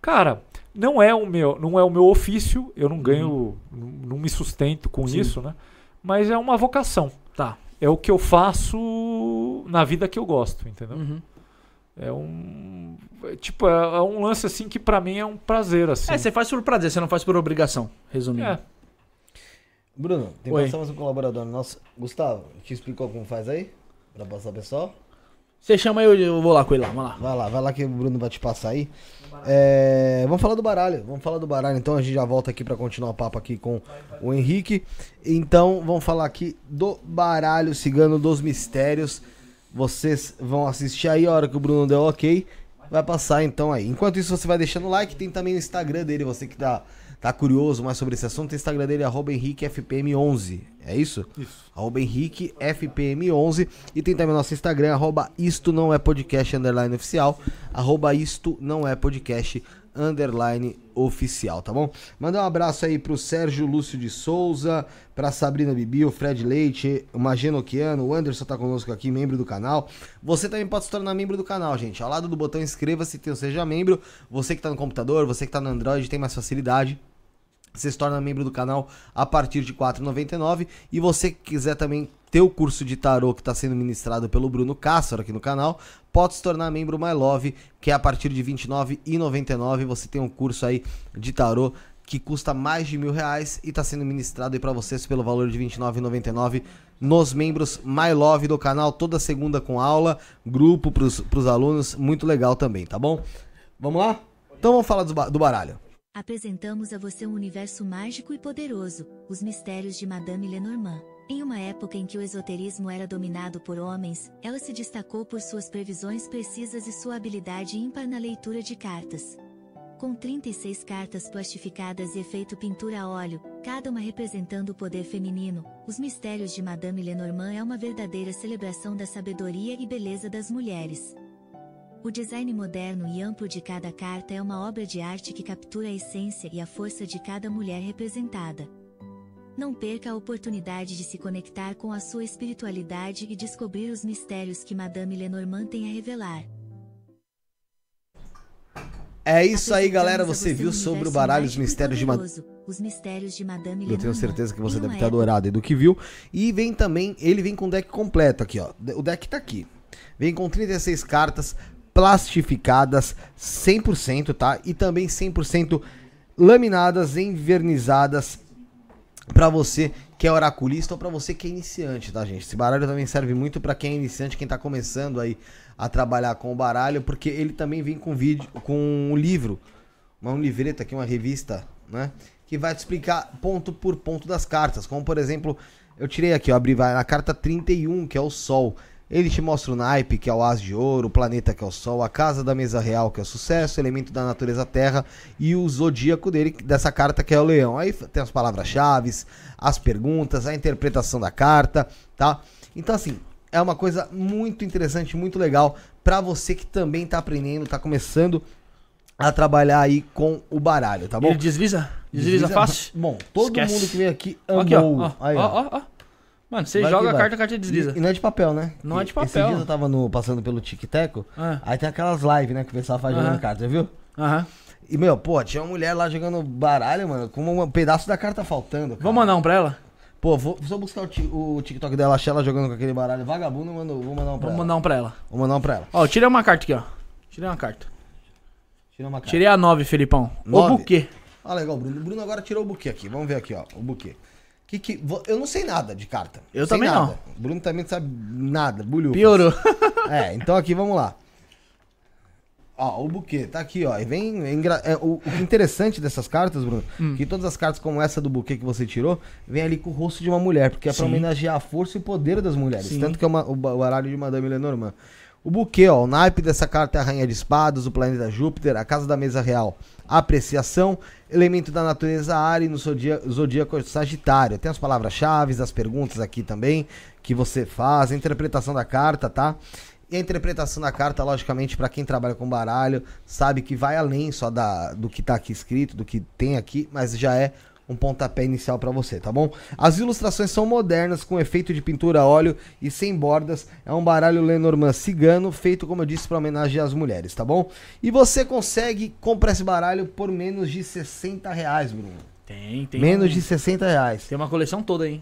Cara, não é o meu, não é o meu ofício, eu não ganho, não, não me sustento com Uhum. Sim. isso, né? Mas é uma vocação. Tá. É o que eu faço na vida que eu gosto, entendeu? Uhum. É um. é tipo, é, é um lance assim que pra mim é um prazer, assim. É, você faz por prazer, você não faz por obrigação, resumindo. É. Bruno, tem Oi. passar mais um colaborador nosso. Gustavo, te explicou como faz aí? Pra passar o pessoal? Você chama eu, eu vou lá com ele lá, vamos lá. Vai lá, vai lá que o Bruno vai te passar aí. É, vamos falar do baralho. Vamos falar do baralho, então a gente já volta aqui pra continuar o papo aqui com o Henrique. Então, vamos falar aqui do baralho cigano dos mistérios. Vocês vão assistir aí a hora que o Bruno deu ok. Vai passar então aí. Enquanto isso, você vai deixando o like. Tem também o Instagram dele, você que tá, tá curioso mais sobre esse assunto. O Instagram dele é arroba HenriqueFPM11. É isso? Isso. arroba Henrique FPM11 e tem também nosso Instagram, arroba isto não é podcast underline oficial, arroba isto não é podcast underline oficial, tá bom? Mandar um abraço aí pro Sérgio Lúcio de Souza, pra Sabrina Bibi, o Fred Leite, o Magenoquiano, o Anderson tá conosco aqui, membro do canal. Você também pode se tornar membro do canal, gente. Ao lado do botão inscreva-se, então seja membro. Você que tá no computador, você que tá no Android, tem mais facilidade. Você se torna membro do canal a partir de R$ 4,99. E você quiser também ter o curso de tarô que está sendo ministrado pelo Bruno Cássaro aqui no canal, pode se tornar membro My Love, que é a partir de R$ 29,99. Você tem um curso aí de tarô que custa mais de mil reais e está sendo ministrado aí para vocês pelo valor de R$ 29,99 nos membros My Love do canal, toda segunda com aula, grupo para os alunos, muito legal também, tá bom? Vamos lá? Então vamos falar do, do baralho. Apresentamos a você um universo mágico e poderoso, os mistérios de Madame Lenormand. Em uma época em que o esoterismo era dominado por homens, ela se destacou por suas previsões precisas e sua habilidade ímpar na leitura de cartas. Com 36 cartas plastificadas e efeito pintura a óleo, cada uma representando o poder feminino, os mistérios de Madame Lenormand é uma verdadeira celebração da sabedoria e beleza das mulheres. O design moderno e amplo de cada carta é uma obra de arte que captura a essência e a força de cada mulher representada. Não perca a oportunidade de se conectar com a sua espiritualidade e descobrir os mistérios que Madame Lenormand tem a revelar. É isso aí, galera. Você viu sobre o baralho Os e Mistérios de Madame. Os mistérios de Madame Eu tenho certeza que você deve ter adorado aí do que viu. E vem também, ele vem com o deck completo aqui, ó. O deck tá aqui. Vem com 36 cartas plastificadas 100%, tá? E também 100% laminadas, envernizadas pra você que é oraculista ou pra você que é iniciante, tá, gente? Esse baralho também serve muito pra quem é iniciante, quem tá começando aí a trabalhar com o baralho, porque ele também vem com vídeo, com um livro, uma um livreto aqui, uma revista, né? Que vai te explicar ponto por ponto das cartas. Como por exemplo, eu tirei aqui, ó, abri vai na carta 31, que é o Sol. Ele te mostra o naipe, que é o as de ouro, o planeta, que é o Sol, a casa da mesa real, que é o sucesso, o elemento da natureza Terra e o zodíaco dele, dessa carta, que é o leão. Aí tem as palavras-chave, as perguntas, a interpretação da carta, tá? Então, assim, é uma coisa muito interessante, muito legal pra você que também tá aprendendo, tá começando a trabalhar aí com o baralho, tá bom? Ele desliza? Desliza, fácil? Bom, todo Esquece. mundo que veio aqui amou. Aqui, ó. Ó, Aí, ó, ó, ó. Mano, você Vai joga a carta, a carta desliza. E, e não é de papel, né? Não é de papel. Esses dias eu tava no, passando pelo Tic-Teco, Ah. aí tem aquelas lives, né, que o pessoal faz jogando carta, viu? Aham. E, meu, pô, tinha uma mulher lá jogando baralho, mano, com um pedaço da carta faltando. cara. Vamos mandar um pra ela? Pô, vou, eu buscar o, o TikTok dela, achar ela jogando com aquele baralho vagabundo, mano, vou mandar um pra Vamos ela. mandar um pra ela. Vou mandar um pra ela. Ó, eu tirei uma carta aqui, ó. Tirei uma carta. Tira uma carta. Tirei a 9, Felipão. O Nove? buquê. Ah, legal, Bruno. O Bruno agora tirou o buquê aqui. Vamos ver aqui, ó, o buquê. Que que, eu não sei nada de carta. Eu Sei também nada. não. Bruno também não sabe nada, bulhufas. Piorou. É, então aqui, vamos lá. Ó, o buquê, tá aqui, ó. E vem. é o, o que é interessante dessas cartas, Bruno, Hum. que todas as cartas como essa do buquê que você tirou, vem ali com o rosto de uma mulher, porque é pra Sim. homenagear a força e o poder das mulheres. Sim. Tanto que é uma- o, ba- o baralho de Madame Lenormand. O buquê, ó, o naipe dessa carta é a Rainha de Espadas, o planeta Júpiter, a casa da mesa real, apreciação, elemento da natureza ar e no zodía- zodíaco Sagitário. Tem as palavras-chave, as perguntas aqui também que você faz, a interpretação da carta, tá? E a interpretação da carta, logicamente, pra quem trabalha com baralho, sabe que vai além só da, do que tá aqui escrito, do que tem aqui, mas já é um pontapé inicial pra você, tá bom? As ilustrações são modernas, com efeito de pintura a óleo e sem bordas. É um baralho Lenormand cigano, feito, como eu disse, pra homenagear as mulheres, tá bom? E você consegue comprar esse baralho por menos de 60 reais, Bruno. Tem, tem. menos um- de 60 reais. Tem uma coleção toda aí.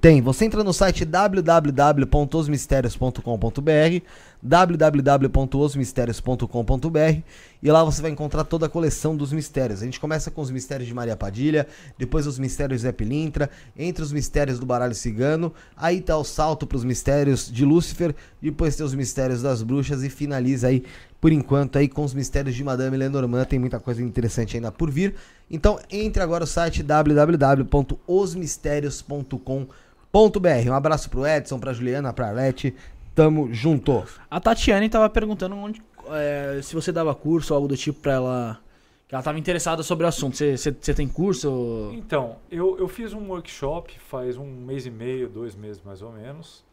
Tem, você entra no site www.osmistérios.com.br www.osmistérios.com.br e lá você vai encontrar toda a coleção dos mistérios. A gente começa com os mistérios de Maria Padilha, depois os mistérios Zé Pilintra, entre os mistérios do baralho cigano, aí tá o salto para os mistérios de Lúcifer, depois tem os mistérios das bruxas e finaliza aí por enquanto aí com os mistérios de Madame Lenormand, tem muita coisa interessante ainda por vir. Então entre agora no site www.osmistérios.com.br. Um abraço pro Edson, pra Juliana, pra Arlete. Tamo junto. A Tatiane tava perguntando onde, é, se você dava curso ou algo do tipo pra ela. Que ela tava interessada sobre o assunto. Você, tem curso? Então, eu, eu fiz um workshop faz um mês e meio, dois meses mais ou menos.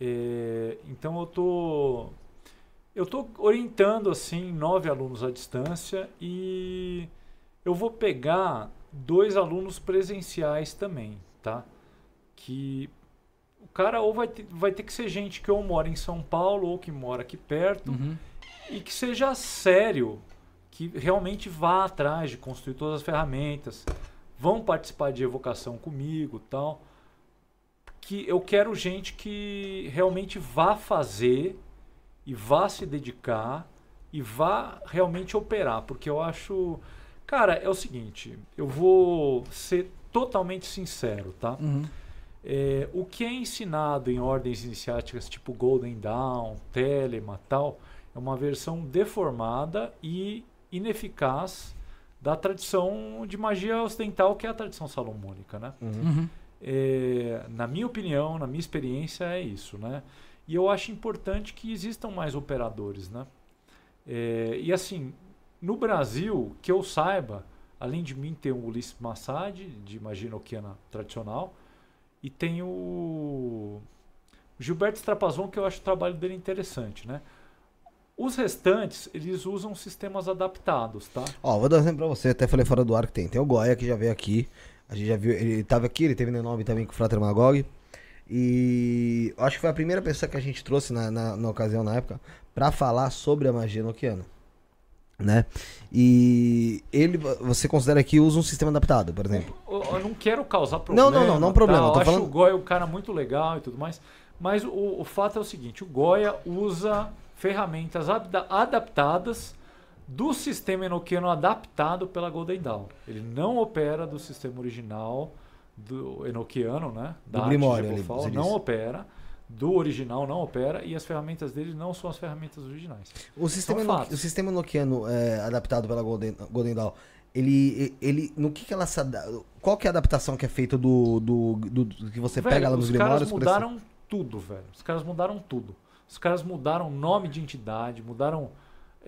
É, então eu tô eu tô orientando assim nove alunos à distância e eu vou pegar dois alunos presenciais também, tá? Que cara ou vai ter, vai ter que ser gente que ou mora em São Paulo ou que mora aqui perto Uhum. e que seja sério, que realmente vá atrás de construir todas as ferramentas, vão participar de evocação comigo, tal. Que eu quero gente que realmente vá fazer e vá se dedicar e vá realmente operar, porque eu acho, cara, é o seguinte, eu vou ser totalmente sincero, tá? Uhum. É, o que é ensinado em ordens iniciáticas tipo Golden Dawn, Telema tal, é uma versão deformada e ineficaz da tradição de magia ocidental que é a tradição salomônica, né? Uhum. É, na minha opinião, na minha experiência, é isso, né? E eu acho importante que existam mais operadores, né? É, e assim, no Brasil, que eu saiba, além de mim ter o Ulisses Massad, de magia enoquiana tradicional, e tem o Gilberto Strapazon, que eu acho o trabalho dele interessante, né? Os restantes, eles usam sistemas adaptados, tá? Ó, vou dar um exemplo pra você, até falei fora do ar que tem. Tem o Goya que já veio aqui. A gente já viu, ele tava aqui, ele teve no 9 também com o Frater Magog. E acho que foi a primeira pessoa que a gente trouxe na, na, na ocasião, na época, pra falar sobre a magia noquiana. Né? E ele, você considera que usa um sistema adaptado, por exemplo? Eu, eu não quero causar problema. Não, não, não, não problema, Tá? Eu acho falando- o Goya um cara muito legal e tudo mais. Mas o, o fato é o seguinte: o Goya usa ferramentas adapta- adaptadas do sistema enoquiano adaptado pela Golden Dawn. Ele não opera do sistema original do enoquiano, né? Do Grimório Bofal, você não opera. Do original não opera e as ferramentas dele não são as ferramentas originais. O sistema, no, o sistema noquiano é, adaptado pela Golden, Golden Dawn, ele, ele, no que que ela se Qual que é a adaptação que é feita do, do, do- do que você Velho, pega lá nos os Grimórios? caras pra esse- mudaram tudo, velho. Os caras mudaram tudo. Os caras mudaram nome de entidade, mudaram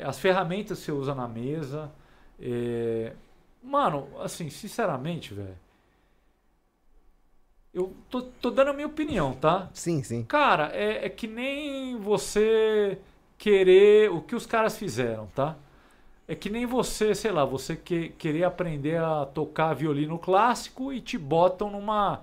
as ferramentas que você usa na mesa. é, Mano, assim, sinceramente, velho. Eu tô, tô dando a minha opinião, tá? Sim, sim. Cara, é, é que nem você querer o que os caras fizeram, tá? É que nem você, sei lá, você que, querer aprender a tocar violino clássico e te botam numa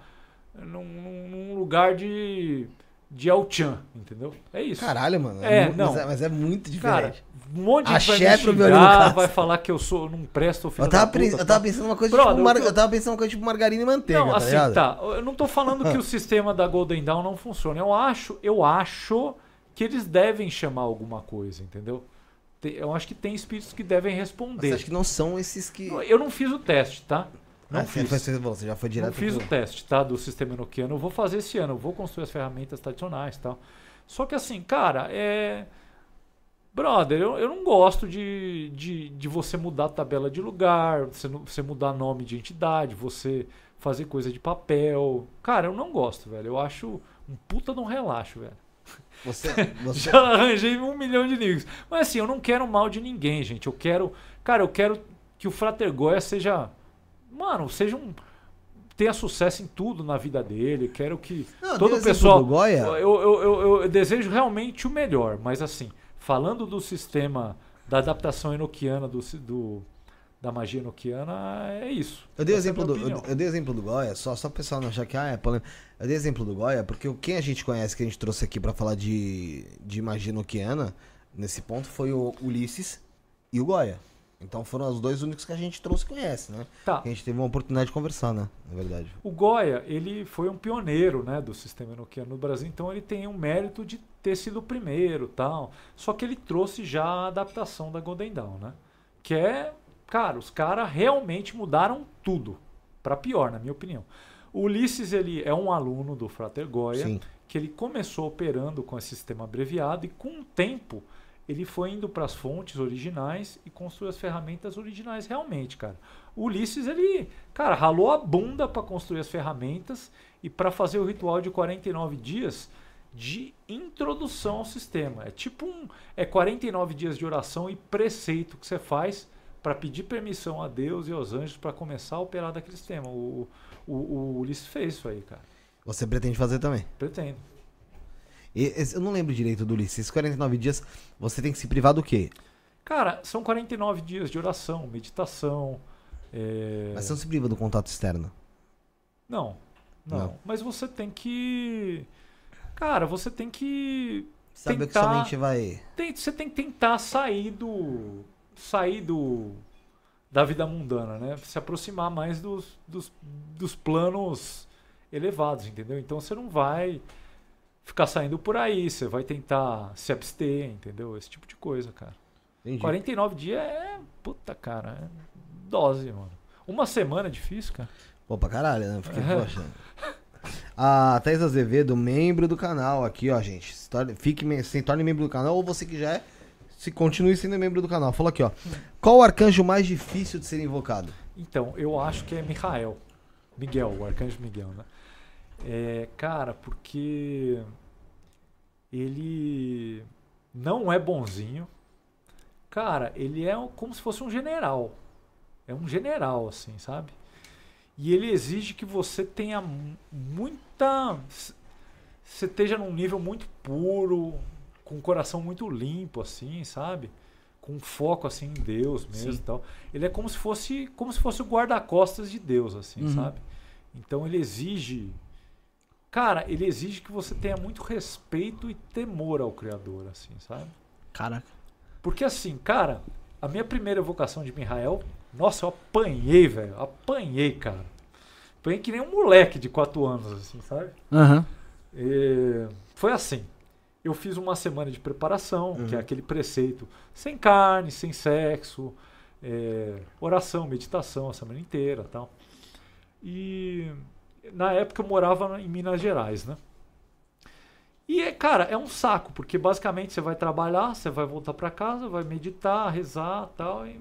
num, num lugar de de El Chan, entendeu? É isso. Caralho, mano. É, mu- não. Mas é, mas é muito Cara, diferente. um monte de gente vai me xingar, vai falar que eu sou não presto, filho eu, tava puta, eu tava tá? pensando uma coisa Brother, tipo. mar- o que eu- Eu tava pensando uma coisa tipo margarina e manteiga, Não, tá assim, ligado? tá. Eu não tô falando que o sistema da Golden Dawn não funciona. Eu acho, eu acho que eles devem chamar alguma coisa, entendeu? Te- Eu acho que tem espíritos que devem Você responder. acha que não são esses que. Eu não fiz o teste, tá? Não Ah, fiz. você você já foi direto Não fiz pro- o teste, tá? Do sistema enoquiano. Eu vou fazer esse ano. Eu vou construir as ferramentas tradicionais tal. Só que assim, cara, é. Brother, eu, eu não gosto de, de, de você mudar a tabela de lugar, você, você mudar nome de entidade, você fazer coisa de papel. Cara, eu não gosto, velho. Eu acho um puta de um relaxo, velho. Você, você, Já arranjei um milhão de inimigos. Mas assim, eu não quero mal de ninguém, gente. Eu quero. Cara, eu quero que o Frater Goya seja. Mano, seja um. Tenha sucesso em tudo na vida dele. Quero que Não, todo o pessoal. do Goya. Eu, eu, eu, eu desejo realmente o melhor. Mas assim, falando do sistema da adaptação enoquiana do, do, da magia enoquiana, é isso. Eu dei é exemplo do, eu, eu dei exemplo do Goya, só, só o pessoal não achar que ah, é polêmico. Eu dei o exemplo do Goya porque quem a gente conhece, que a gente trouxe aqui pra falar de, de magia noquiana, nesse ponto, foi o Ulisses e o Goya. Então foram os dois únicos que a gente trouxe e conhece, né? Tá. Que a gente teve uma oportunidade de conversar, né? Na verdade. O Goya, ele foi um pioneiro, né, do sistema enoquiano no Brasil, então ele tem um mérito de ter sido o primeiro, tal. Só que ele trouxe já a adaptação da Golden Dawn, né? Que é, cara, os caras realmente mudaram tudo para pior, na minha opinião. O Ulisses, ele é um aluno do Frater Goya, Sim. que ele começou operando com esse sistema abreviado e com o tempo ele foi indo para as fontes originais e construiu as ferramentas originais realmente, cara. O Ulisses, ele, cara, ralou a bunda para construir as ferramentas e para fazer o ritual de 49 dias de introdução ao sistema. É tipo um é 49 dias de oração e preceito que você faz para pedir permissão a Deus e aos anjos para começar a operar daquele sistema. O, o, o Ulisses fez isso aí, cara. Você pretende fazer também. Pretendo. Eu não lembro direito do Ulisses. Esses 49 dias, você tem que se privar do quê? Cara, são 49 dias de oração, meditação. é, Mas você não se priva do contato externo. Não, não, Não. Mas você tem que. Cara, você tem que. Saber que Tentar- sua mente vai. tem- você tem que tentar sair do. sair do. da vida mundana, né? Se aproximar mais dos, dos, dos planos elevados, entendeu? Então você não vai ficar saindo por aí, você vai tentar se abster, entendeu? Esse tipo de coisa, cara. Entendi. 49 dias é. Puta, cara. É dose, mano. Uma semana é difícil, cara. Pô, pra caralho, né? Fiquei, É. poxa. A Thais Azevedo, membro do canal aqui, ó, gente. Se torne, fique, se torne membro do canal, ou você que já é, se continue sendo membro do canal. Falou aqui, ó. Qual o arcanjo mais difícil de ser invocado? Então, eu acho que é Michael. Miguel, o arcanjo Miguel, né? É, cara, porque ele não é bonzinho. Cara, ele é como se fosse um general. É um general, assim, sabe? E ele exige que você tenha mu- muita. Você esteja num nível muito puro, com o coração muito limpo, assim, sabe? com foco assim em Deus mesmo Sim. e tal. Ele é como se fosse como se fosse o guarda-costas de Deus assim, Uhum. sabe? Então ele exige Cara, ele exige que você tenha muito respeito e temor ao criador assim, sabe? Caraca. Porque assim, cara, a minha primeira evocação de Mihael, nossa, eu apanhei, velho. Apanhei, cara. Apanhei que nem um moleque de 4 anos, assim, sabe? Aham. E foi assim. Eu fiz uma semana de preparação, que é Uhum. aquele preceito sem carne, sem sexo, é, oração, meditação a semana inteira tal. E na época eu morava em Minas Gerais, né? E, é, cara, é um saco, porque basicamente você vai trabalhar, você vai voltar para casa, vai meditar, rezar tal, e,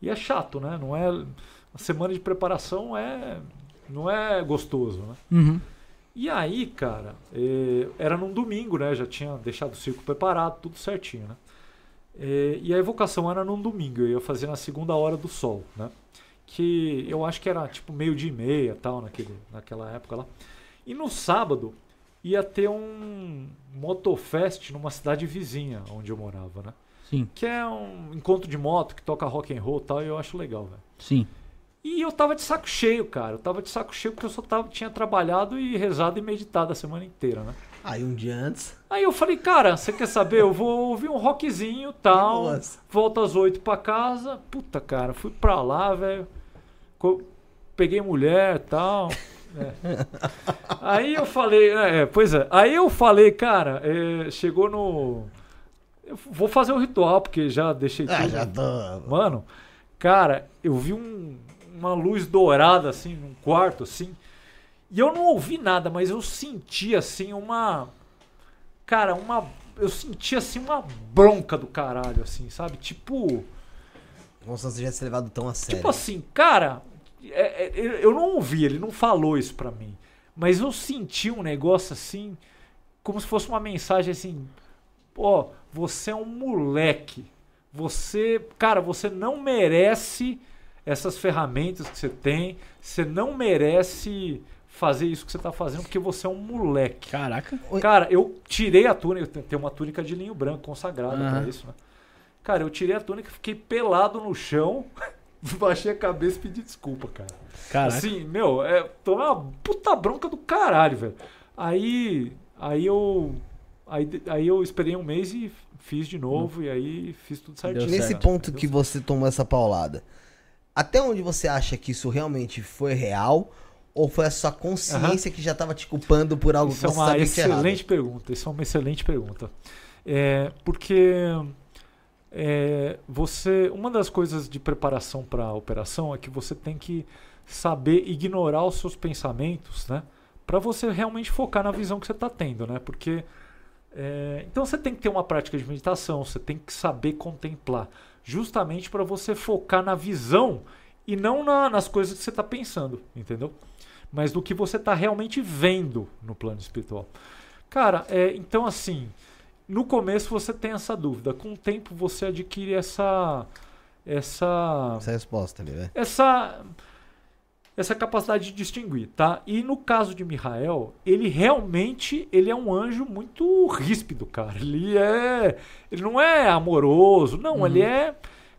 e é chato, né? Não é. A semana de preparação é. Não é gostoso, né? Uhum. E aí, cara, eh, era num domingo, né? Já tinha deixado o circo preparado, tudo certinho, né? Eh, e a evocação era num domingo, eu ia fazer na segunda hora do sol, né? Que eu acho que era tipo meio dia e meia, tal, naquele, naquela época lá. E no sábado ia ter um motofest numa cidade vizinha onde eu morava, né? Sim, Que é um encontro de moto que toca rock and roll e tal, e eu acho legal, velho. sim. E eu tava de saco cheio, cara. Eu tava de saco cheio porque eu só tava, tinha trabalhado e rezado e meditado a semana inteira, né? Aí um dia antes. Aí eu falei, cara, você quer saber? Eu vou ouvir um rockzinho tal. Nossa. Volto às oito pra casa. Puta, cara, fui pra lá, velho. Peguei mulher tal. É. Aí eu falei, é, pois é. Aí eu falei, cara, é, chegou no. Eu vou fazer o ritual, porque já deixei Ah, tudo. já tô. Mano, cara, eu vi um- uma luz dourada assim num quarto assim. E eu não ouvi nada, mas eu senti assim uma cara, uma eu senti assim uma bronca do caralho assim, sabe? Tipo, se você tivesse levado tão a sério. tipo assim, cara, é- é- eu não ouvi, ele não falou isso pra mim, mas eu senti um negócio assim, como se fosse uma mensagem assim, pô, você é um moleque. Você, cara, você não merece essas ferramentas que você tem. Você não merece fazer isso que você tá fazendo porque você é um moleque. Caraca. Cara, eu tirei a túnica, eu tenho uma túnica de linho branco consagrada Aham. pra isso, né? Cara, eu tirei a túnica, fiquei pelado no chão, baixei a cabeça e pedi desculpa, cara. Caraca. Assim, meu, é, tomei uma puta bronca do caralho, velho. Aí, aí eu, aí, aí eu esperei um mês e fiz de novo e aí fiz tudo certinho. Nesse certo. ponto Deu que você tomou essa paulada, até onde você acha que isso realmente foi real? Ou foi a sua consciência que já tava te culpando por algo Isso é que você uma sabia que era errado? excelente pergunta. Isso é uma excelente pergunta. É, porque é, você, uma das coisas de preparação para a operação é que você tem que saber ignorar os seus pensamentos, né? Para você realmente focar na visão que você está tendo, né? Porque é, então você tem que ter uma prática de meditação, você tem que saber contemplar, justamente para você focar na visão e não na- nas coisas que você está pensando, entendeu? Mas no que você está realmente vendo no plano espiritual. Cara, é, então assim, no começo você tem essa dúvida, com o tempo você adquire essa essa Essa resposta ali, né? essa essa capacidade de distinguir, tá? E no caso de Mihael, ele realmente ele é um anjo muito ríspido, cara. Ele é ele não é amoroso, não, ele é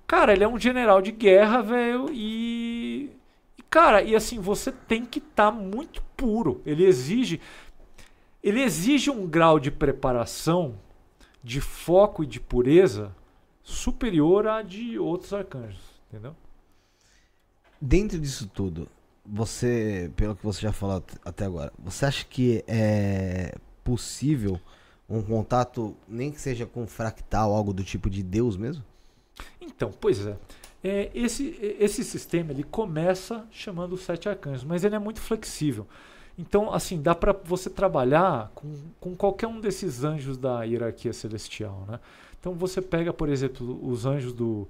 cara, ele é um general de guerra, velho, e e, cara, e assim, você tem que estar muito puro. Ele exige ele exige um grau de preparação, de foco e de pureza superior à de outros arcanjos, entendeu? Dentro disso tudo, você, pelo que você já falou at- até agora, você acha que é possível um contato, nem que seja com fractal, algo do tipo de Deus mesmo? Então, pois é. É, esse, esse sistema ele começa chamando os sete arcanjos, mas ele é muito flexível. Então, assim, dá para você trabalhar com, com qualquer um desses anjos da hierarquia celestial, né? Então, você pega, por exemplo, os anjos do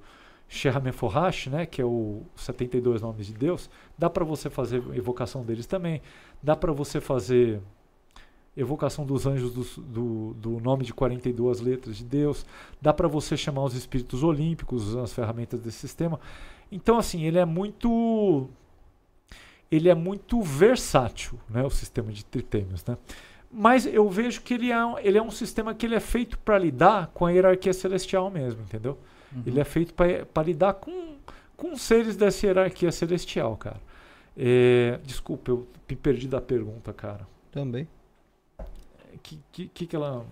Shehamenforhash, né, que é o 72 nomes de Deus, dá para você fazer evocação deles também. Dá para você fazer evocação dos anjos dos- do, do nome de 42 letras de Deus. Dá para você chamar os espíritos olímpicos, usando as ferramentas desse sistema. Então, assim, ele é muito. Ele é muito versátil, né, o sistema de tritêmios, né? Mas eu vejo que ele é, um- ele é um sistema que ele é feito para lidar com a hierarquia celestial mesmo, entendeu? Ele é feito para lidar com, com seres dessa hierarquia celestial, cara. É, desculpa, eu me perdi da pergunta, cara. Também. Que, que, que, que ela.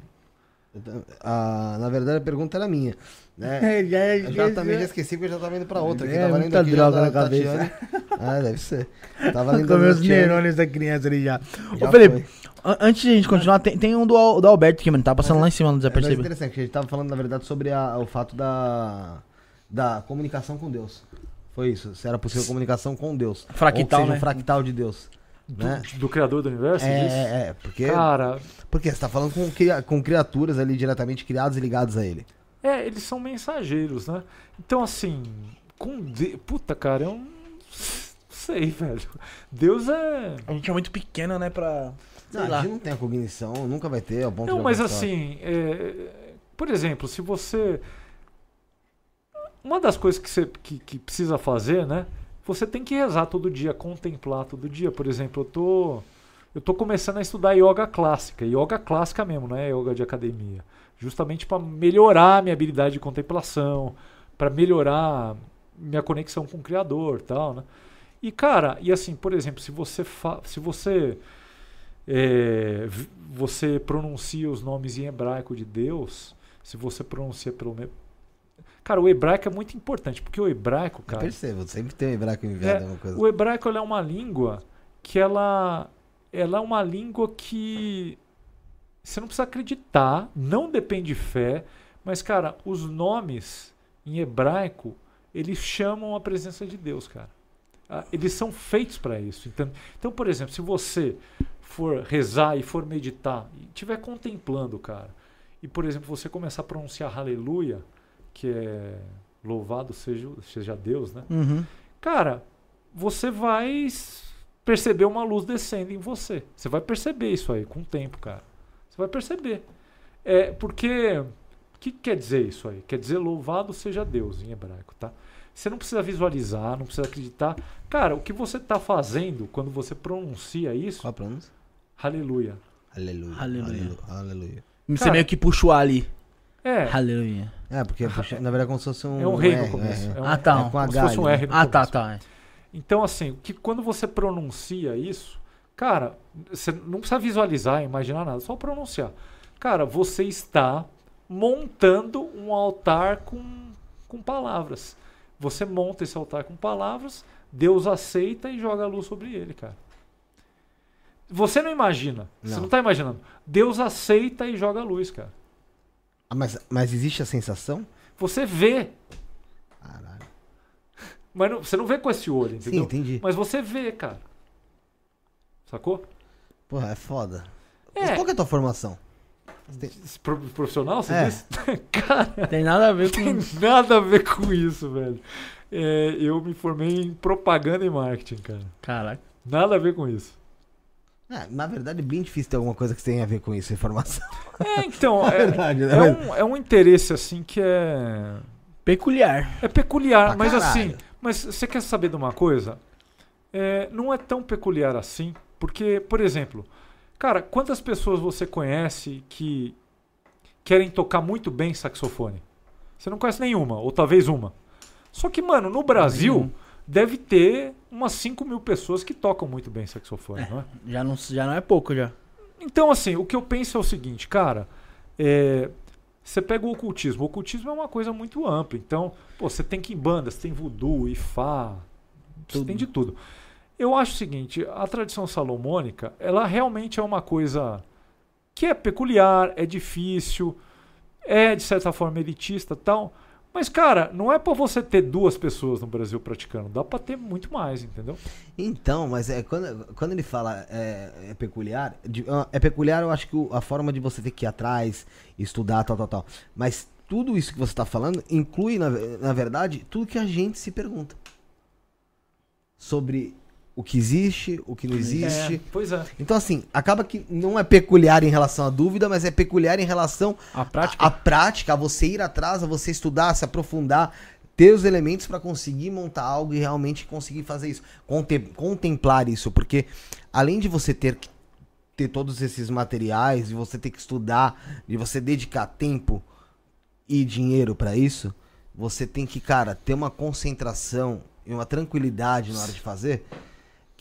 Ah, na verdade, a pergunta era minha. Né? É, já, Eu já também já esqueci que eu já tava indo pra outra. É, tava lendo muita droga na cabeça. Ah, deve ser. Tava lendo os neurônios da criança ali já. já Ô, Felipe, foi. an- antes de a gente continuar, tem, tem um do, do Alberto aqui, mano. Tá passando lá em cima É, mas é desapercebido. interessante, a gente tava falando, na verdade, sobre a- o fato da, da comunicação com Deus. Foi isso. Se era possível comunicação com Deus. Fractal, Ou seja, né? um fractal de Deus. Do, Né? do criador do universo? É, disso? é, é, porque, Cara, porque você tá falando com, com criaturas ali diretamente criadas e ligadas a ele. é, eles são mensageiros, né? Então, assim, com de... Puta, cara, eu não sei, velho. Deus é. A gente é muito pequeno, né, pra... Sei Não, a lá. gente não tem a cognição, nunca vai ter, ao ponto Não, de mas assim, é, por exemplo, se você. Uma das coisas que você que, que precisa fazer, né? Você tem que rezar todo dia, contemplar todo dia. Por exemplo, eu tô. Eu tô começando a estudar yoga clássica, yoga clássica mesmo, não é yoga de academia. Justamente para melhorar a minha habilidade de contemplação, para melhorar minha conexão com o Criador, tal, né? E cara, e assim, por exemplo, se você se você é, você pronuncia os nomes em hebraico de Deus, se você pronuncia pelo. Cara, o hebraico é muito importante, porque o hebraico, Eu cara. percebo, sempre tem um hebraico enviado É, alguma coisa. O hebraico é uma língua que ela, ela é uma língua que você não precisa acreditar, não depende de fé, mas cara, os nomes em hebraico eles chamam a presença de Deus, cara. Ah, Eles são feitos para isso. Então, então, por exemplo, se você for rezar e for meditar e estiver contemplando, cara, e por exemplo você começar a pronunciar aleluia, que é louvado seja, seja Deus, né? Uhum. Cara, você vai perceber uma luz descendo em você. Você vai perceber isso aí com o tempo, cara. Você vai perceber. É porque o que quer dizer isso aí? Quer dizer louvado seja Deus em hebraico, tá? Você não precisa visualizar, não precisa acreditar. Cara, o que você está fazendo quando você pronuncia isso? Qual a pronúncia? Aleluia. Aleluia. Aleluia. Aleluia. Aleluia. Você meio que puxou ali. É, Aleluia. É, porque puxa, na verdade é como se fosse um. é um rei no R, começo. é, É um, Ah, tá. É com como se fosse um R no Ah, tá, começo. tá. é. Então, assim, que quando você pronuncia isso, cara, você não precisa visualizar, imaginar nada, só pronunciar. Cara, você está montando um altar com, com palavras. Você monta esse altar com palavras, Deus aceita e joga a luz sobre ele, cara. Você não imagina, você Não. não está imaginando. Deus aceita e joga a luz, cara. Ah, mas, mas existe a sensação? Você vê, Caralho. mas não- você não vê com esse olho, Sim, entendeu? entendi. Mas você vê, cara. Sacou? Porra, é foda. É. Mas qual que é a tua formação? Pro- Profissional, você É. disse? Cara, Tem nada a ver tem com. nada a ver com isso, velho. É, eu me formei em propaganda e marketing, cara. Caraca. Nada a ver com isso. É, na verdade, é bem difícil ter alguma coisa que tenha a ver com isso, informação. É, então, é, verdade, né? é um, é um interesse, assim, que é... Peculiar. É peculiar, Pra mas caralho. assim... Mas você quer saber de uma coisa? É, não é tão peculiar assim, porque, por exemplo... Cara, quantas pessoas você conhece que querem tocar muito bem saxofone? Você não conhece nenhuma, ou talvez uma. Só que, mano, no Brasil, Nenhum. deve ter umas 5 mil pessoas que tocam muito bem saxofone, não é? Já não, já não é pouco, já. Então, assim, o que eu penso é o seguinte, cara. é, você pega o ocultismo. O ocultismo é uma coisa muito ampla. Então, pô, você tem que ir em bandas, tem voodoo, ifá, você Tudo. tem de tudo. Eu acho o seguinte, a tradição salomônica, ela realmente é uma coisa que é peculiar, é difícil, é de certa forma elitista, e tal. Mas, cara, não é pra você ter duas pessoas no Brasil praticando, dá pra ter muito mais, entendeu? Então, mas é quando, quando ele fala é, é peculiar, de- ah, é peculiar eu acho que a forma de você ter que ir atrás, estudar, tal, tal, tal. Mas tudo isso que você tá falando inclui, na, na verdade, tudo que a gente se pergunta. Sobre o que existe, o que não existe. É, pois é. Então, assim, acaba que não é peculiar em relação à dúvida, mas é peculiar em relação A prática. à prática, a você ir atrás, a você estudar, se aprofundar, ter os elementos para conseguir montar algo e realmente conseguir fazer isso. Contem- contemplar isso, porque além de você ter que ter todos esses materiais, de você ter que estudar, de você dedicar tempo e dinheiro para isso, você tem que, cara, ter uma concentração e uma tranquilidade na hora de fazer.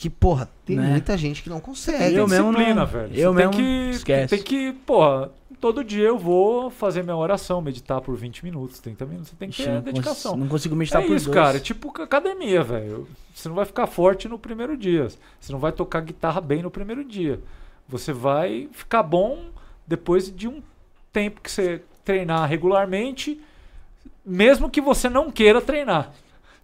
Que, porra, tem Né? muita gente que não consegue. Eu mesmo disciplina, não- velho. eu Você mesmo tem que, esquece. Tem que, porra, todo dia eu vou fazer minha oração, meditar por 20 minutos, 30 minutos. Você tem que Ixi, ter não, dedicação. cons- não consigo meditar é por isso, dois. cara. É tipo academia, velho. Você não vai ficar forte no primeiro dia. Você não vai tocar guitarra bem no primeiro dia. Você vai ficar bom depois de um tempo que você treinar regularmente, mesmo que você não queira treinar.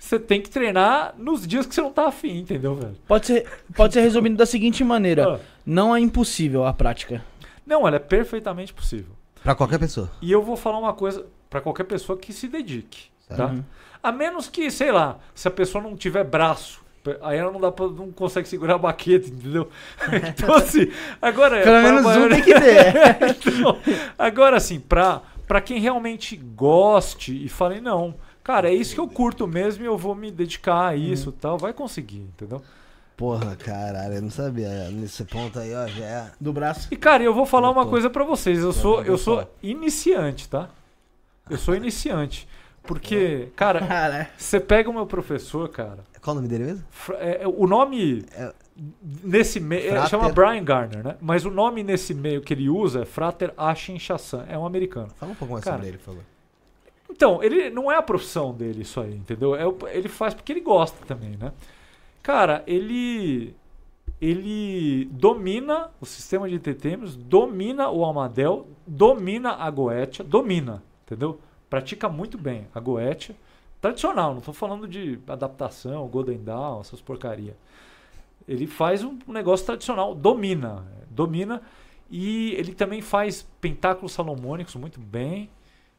Você tem que treinar nos dias que você não tá afim, entendeu, velho? Pode ser, pode ser resumido da seguinte maneira: Ah. não é impossível a prática. Não, ela é perfeitamente possível. Pra qualquer pessoa. E eu vou falar uma coisa pra qualquer pessoa que se dedique, tá? Uhum. A menos que, sei lá, se a pessoa não tiver braço, aí ela não dá pra, não consegue segurar a baqueta, entendeu? Então assim, agora Pelo pra menos um maioria- tem que ter. Então, agora assim, pra, pra quem realmente goste e fale, não, cara, é isso que eu curto mesmo e eu vou me dedicar a isso e tal, vai conseguir, entendeu? Porra, caralho, eu não sabia. Nesse ponto aí, ó, já é. Do braço. E cara, eu vou falar uma Tô. coisa pra vocês, eu sou, eu sou falar. iniciante, tá? Eu sou iniciante. Porque, cara, Cara, você pega o meu professor, cara. Qual o nome dele mesmo? É, é, o nome É- nesse meio. Frater. chama Brian Garner, né? Mas o nome nesse meio que ele usa é Frater Ashin Chassan. É um americano. Fala um pouco mais Cara, sobre ele, por favor. Então, ele não é a profissão dele isso aí, entendeu? É, ele faz porque ele gosta também, né? Cara, ele. Ele domina o sistema de TTMs, domina o Amadel, domina a Goetia, domina, entendeu? Pratica muito bem a Goetia. Tradicional, não estou falando de adaptação, Golden Dawn, essas porcaria. Ele faz um negócio tradicional, domina, domina. E ele também faz pentáculos salomônicos muito bem.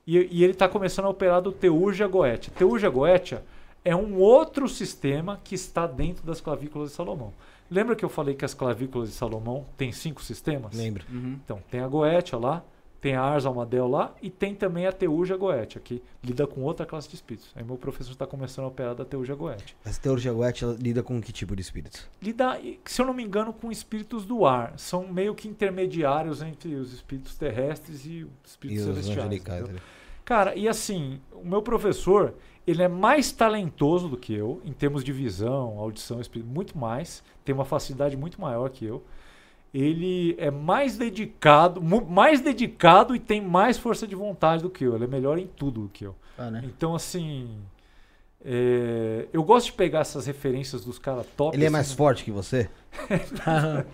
E, e ele está começando a operar do Teurgia Goetia. Teurgia Goetia é um outro sistema que está dentro das clavículas de Salomão. Lembra que eu falei que as clavículas de Salomão têm cinco sistemas? Lembro. Então, tem a Goetia lá, tem a Ars Almadel lá e tem também a Teurgia Goetia, que lida com outra classe de espíritos. Aí meu professor está começando a operar da Teurgia Goetia. Essa teologia Goethe ela lida com que tipo de espíritos? Lida, se eu não me engano, com espíritos do ar. São meio que intermediários entre os espíritos terrestres e os E espíritos os celestiais. angelicais. Cara, e assim, o meu professor, ele é mais talentoso do que eu, em termos de visão, audição, espírito, muito mais, tem uma facilidade muito maior que eu. Ele é mais dedicado, mais dedicado e tem mais força de vontade do que eu. Ele é melhor em tudo do que eu. Ah, né? Então, assim, é, eu gosto de pegar essas referências dos caras top. Ele é assim, mais forte que você?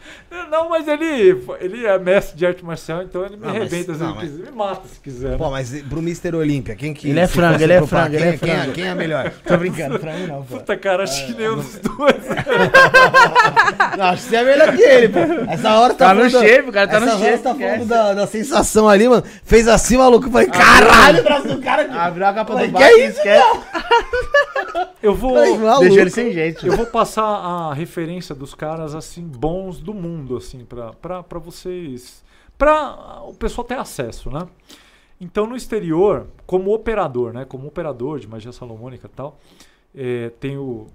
Não, mas ele, ele é mestre de arte marcial, então ele me Não, mas- arrebenta se não, ele mas- quiser. Me mata se quiser. Pô, né? mas pro Mr. Olímpia, quem que. Ele é frango, ele é frango, ele quem, é quem frango. quem é melhor? Tô brincando, pra mim não, pô. Puta, cara, acho que nenhum É, dos dois. Não, acho que você é melhor que ele, pô. Essa hora Tá no falando da- shape, o cara tá no Essa hora shape, você tá falando da, da sensação ali, mano. Fez assim, maluco. Eu falei, caralho, o braço do cara aqui. Abriu a capa Mas do que barco é isso, esquece. Eu vou, Falei. Deixou ele sem jeito. eu vou passar a referência dos caras assim bons do mundo, assim, pra vocês. Pra o pessoal ter acesso, né? Então, no exterior, como operador, né? Como operador de magia salomônica tal, eh, tem o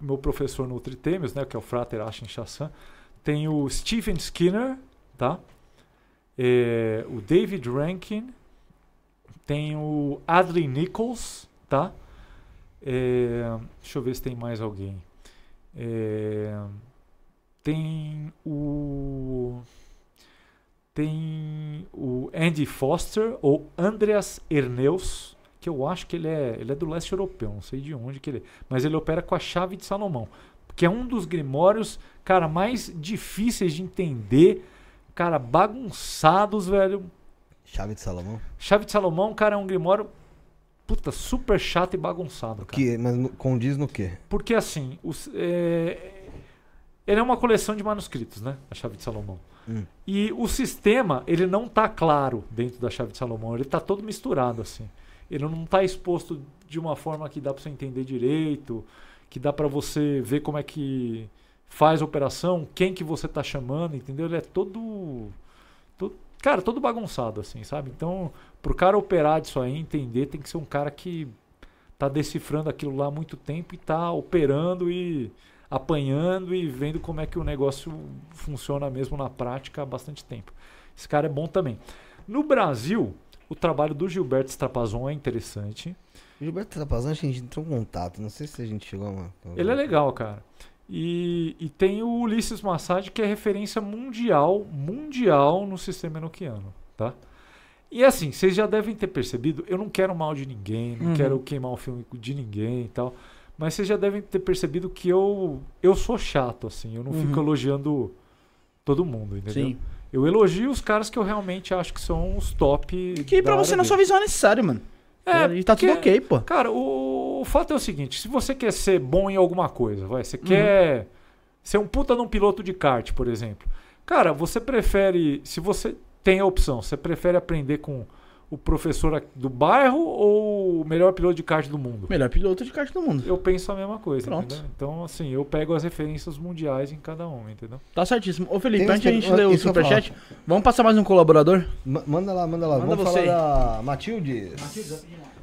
meu professor no Tritêmios, né? Que é o Frater Ashin Chassan. Tem o Stephen Skinner, tá? Eh, o David Rankin. Tem o Adley Nichols, tá? É, deixa eu ver se tem mais alguém. É, tem o. Tem o Andy Foster ou Andreas Erneus, que eu acho que ele é, ele é do leste europeu, não sei de onde que ele é, mas ele opera com a chave de Salomão, que é um dos grimórios, cara, mais difíceis de entender, cara, bagunçados, velho, Chave de Salomão. Chave de Salomão, cara, é um grimório puta, super chato e bagunçado, cara. Que, mas no- condiz no quê? Porque assim, os, é, ele é uma coleção de manuscritos, né? A Chave de Salomão. Hum. E o sistema, ele não tá claro dentro da Chave de Salomão, ele tá todo misturado assim. Ele não tá exposto de uma forma que dá para você entender direito, que dá para você ver como é que faz a operação, quem que você tá chamando, entendeu? Ele é todo, todo cara, todo bagunçado assim, sabe? Então, pro cara operar disso aí, entender, tem que ser um cara que tá decifrando aquilo lá há muito tempo e tá operando e apanhando e vendo como é que o negócio funciona mesmo na prática há bastante tempo. Esse cara é bom também. No Brasil, o trabalho do Gilberto Strapazon é interessante. O Gilberto que a gente entrou em contato. Não sei se a gente chegou a uma. Ele é legal, cara. E, e tem o Ulisses Massad, que é referência mundial, mundial no sistema enoquiano, tá? E assim, vocês já devem ter percebido, eu não quero mal de ninguém, não Uhum. quero queimar o filme de ninguém e tal, mas vocês já devem ter percebido que eu eu sou chato, assim, eu não Uhum. fico elogiando todo mundo, entendeu? Sim. Eu elogio os caras que eu realmente acho que são os top. Que pra você, na sua visão, é necessário, mano. É, e tá tudo porque- ok, pô. Cara, o, o fato é o seguinte: se você quer ser bom em alguma coisa, vai, Uhum. você quer ser um puta num piloto de kart, por exemplo. Cara, você prefere, se você tem a opção, você prefere aprender com o professor do bairro ou o melhor piloto de kart do mundo? Melhor piloto de kart do mundo. Eu penso a mesma coisa, Pronto. entendeu? Então, assim, eu pego as referências mundiais em cada um, entendeu? Tá certíssimo. Ô, Felipe, Tem antes de a gente per- ler o isso que eu ia superchat, vamos passar mais um colaborador? Ma- Manda lá, manda lá. Manda vamos você falar da Matildes.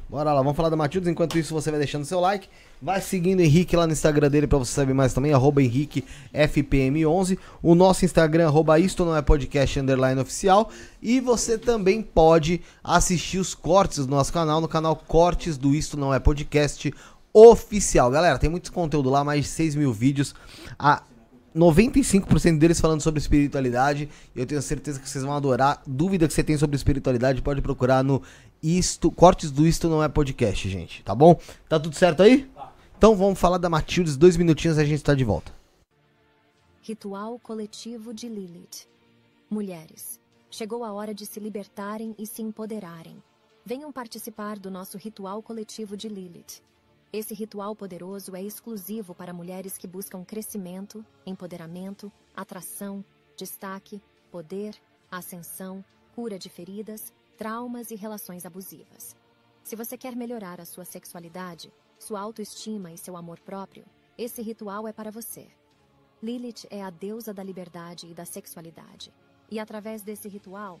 Bora lá, vamos falar da Matildes. Enquanto isso, você vai deixando seu like. Vai seguindo o Henrique lá no Instagram dele pra você saber mais também. Arroba Henrique FPM11. O nosso Instagram, arroba isto não é podcast underline oficial. E você também pode assistir os cortes do nosso canal no canal Cortes do Isto Não É Podcast Oficial. Galera, tem muito conteúdo lá, mais de 6 mil vídeos. A 95% deles falando sobre espiritualidade. E eu tenho certeza que vocês vão adorar. Dúvida que você tem sobre espiritualidade, pode procurar no Isto, Cortes do Isto Não É Podcast, gente. Tá bom? Tá tudo certo aí? Então vamos falar da Matildes, dois minutinhos e a gente tá de volta. Ritual coletivo de Lilith. Mulheres, chegou a hora de se libertarem e se empoderarem. Venham participar do nosso ritual coletivo de Lilith. Esse ritual poderoso é exclusivo para mulheres que buscam crescimento, empoderamento, atração, destaque, poder, ascensão, cura de feridas, traumas e relações abusivas. Se você quer melhorar a sua sexualidade, sua autoestima e seu amor próprio, esse ritual é para você. Lilith é a deusa da liberdade e da sexualidade. E através desse ritual,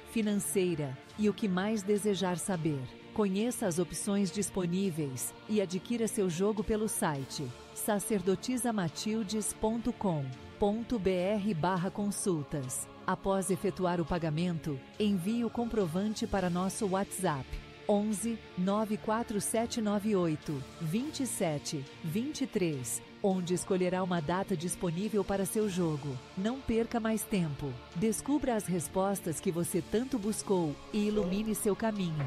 financeira e o que mais desejar saber. Conheça as opções disponíveis e adquira seu jogo pelo site sacerdotisamatildes.com.br barra consultas. Após efetuar o pagamento, envie o comprovante para nosso WhatsApp 11 94798 27 23, onde escolherá uma data disponível para seu jogo. Não perca mais tempo. Descubra as respostas que você tanto buscou e ilumine seu caminho.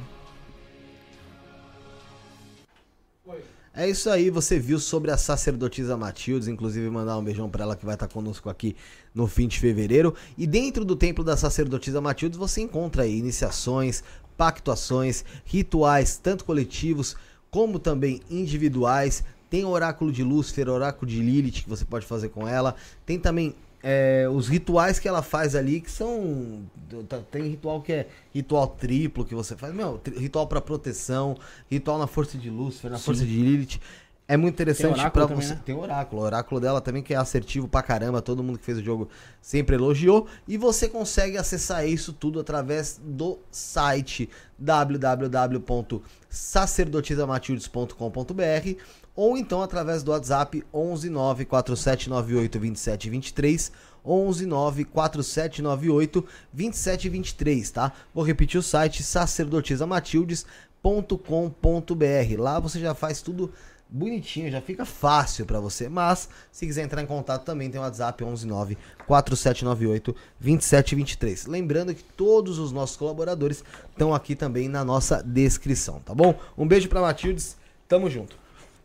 É isso aí, você viu sobre a sacerdotisa Matildes, inclusive mandar um beijão pra ela que vai estar conosco aqui no fim de fevereiro. E dentro do templo da sacerdotisa Matildes você encontra aí iniciações, pactuações, rituais, tanto coletivos como também individuais. Tem oráculo de Lúcifer, oráculo de Lilith que você pode fazer com ela. Tem também é, os rituais que ela faz ali, que são. tá- Tem ritual que é ritual triplo que você faz. Meu, ritual pra proteção, ritual na força de Lúcifer, na força de Lilith. É muito interessante também, você. né? Tem oráculo. O oráculo dela também que é assertivo pra caramba. Todo mundo que fez o jogo sempre elogiou. E você consegue acessar isso tudo através do site www.sacerdotisamatildes.com.br ou então através do WhatsApp 11 94798 2723 11 94798 2723, tá? Vou repetir o site sacerdotisamatildes.com.br. Lá você já faz tudo bonitinho, já fica fácil pra você. Mas, se quiser entrar em contato também, tem o WhatsApp 119 4798 2723. Lembrando que todos os nossos colaboradores estão aqui também na nossa descrição, tá bom? Um beijo pra Matildes, tamo junto.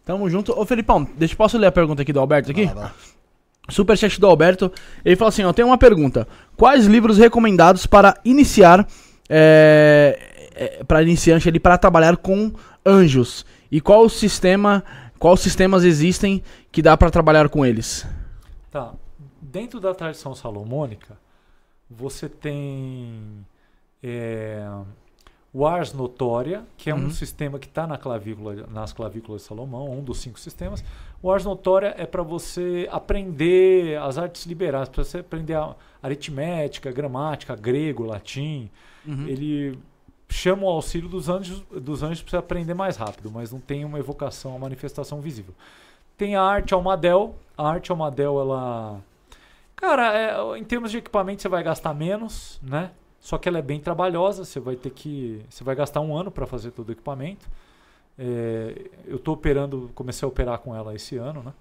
Tamo junto. Ô, Felipão, deixa, posso ler a pergunta aqui do Alberto aqui? Superchat do Alberto. Ele fala assim: ó, tem uma pergunta. Quais livros recomendados para iniciar, é, é, para iniciante ali, para trabalhar com anjos? E qual sistema, quais sistemas existem que dá para trabalhar com eles? Tá. Dentro da tradição salomônica, você tem é, o Ars Notória, que é Uhum. um sistema que está na clavícula, nas clavículas de Salomão, um dos cinco sistemas. O Ars Notória é para você aprender as artes liberais, para você aprender a aritmética, gramática, grego, latim. Uhum. Ele chama o auxílio dos anjos, dos anjos para você aprender mais rápido, mas não tem uma evocação, uma manifestação visível. Tem a arte Almadel. A arte Almadel, ela. Cara, é, em termos de equipamento, você vai gastar menos, né? Só que ela é bem trabalhosa. Você vai ter que. Você vai gastar um ano para fazer todo o equipamento. É, eu estou operando, comecei a operar com ela esse ano, né?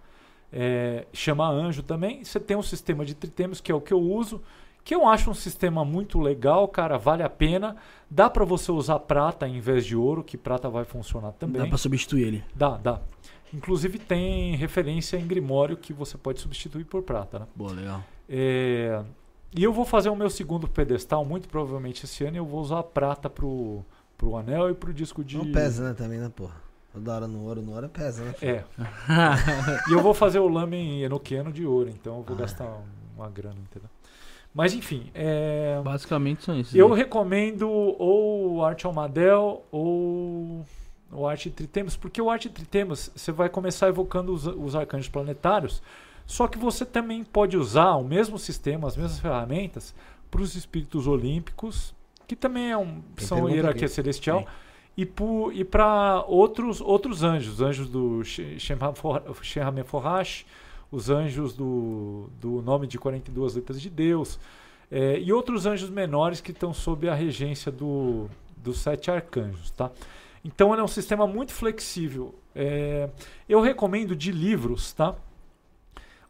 É, chama Anjo também. Você tem um sistema de tritemos, que é o que eu uso, que eu acho um sistema muito legal, cara, vale a pena. Dá para você usar prata em vez de ouro, que prata vai funcionar também. Dá pra substituir ele. Dá, dá. Inclusive tem referência em Grimório que você pode substituir por prata, né? Boa, legal. É, E eu vou fazer o meu segundo pedestal, muito provavelmente esse ano, e eu vou usar a prata pro, pro anel e pro disco de. Não pesa, né, também, né, porra? Toda hora no ouro, no ouro pesa, né? É. e eu vou fazer o lamen enoquiano de ouro, então eu vou Ah. gastar uma grana, entendeu? Mas enfim, é, Basicamente são esses. eu aí. recomendo ou o Arte Almadel ou o Arte Tritemos, porque o Arte Tritemos você vai começar evocando os, os arcanjos planetários, só que você também pode usar o mesmo sistema, as mesmas ferramentas para os espíritos olímpicos, que também é um, são hierarquia celestial, e, pu- e para outros, outros anjos, anjos do Shemhameforhash, os anjos do, do nome de 42 letras de Deus, é, e outros anjos menores que estão sob a regência do, dos sete arcanjos, tá? Então ele é um sistema muito flexível. É, eu recomendo de livros, tá?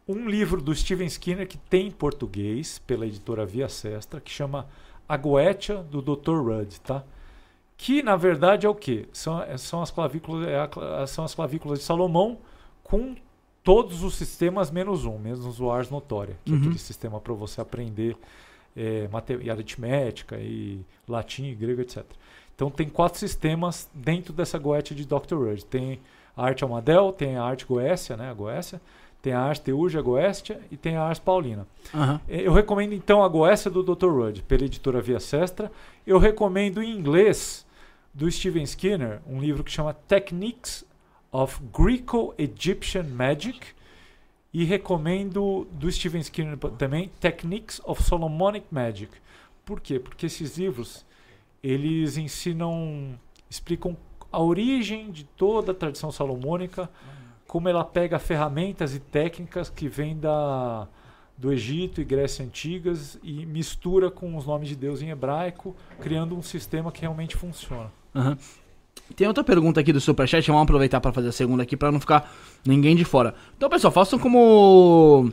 Um livro do Steven Skinner que tem em português pela editora Via Sestra, que chama A Goetia do Dr. Rudd, tá? Que na verdade é o quê? São, é- são, as, clavículas, é a são as clavículas de Salomão com todos os sistemas menos um, menos o Ars Notória, que é Uhum. aquele sistema para você aprender é, e aritmética e latim e grego, etc. Então tem quatro sistemas dentro dessa Goetia de Dr. Rudd. Tem a arte Almadel, tem a arte Goécia, né, a Goécia, tem a arte Teuja Goestia e tem a arte Paulina. Eh, Eu recomendo então a Goécia do Dr. Rudd, pela editora Via Sestra. Eu recomendo em inglês do Steven Skinner um livro que chama Techniques of Greco-Egyptian Magic. E recomendo do Steven Skinner também Techniques of Solomonic Magic. Por quê? Porque esses livros eles ensinam, explicam a origem de toda a tradição salomônica, como ela pega ferramentas e técnicas que vêm da do Egito e Grécia antigas e mistura com os nomes de Deus em hebraico, criando um sistema que realmente funciona. Aham. Tem outra pergunta aqui do Superchat, vamos aproveitar pra fazer a segunda aqui pra não ficar ninguém de fora. Então, pessoal, façam como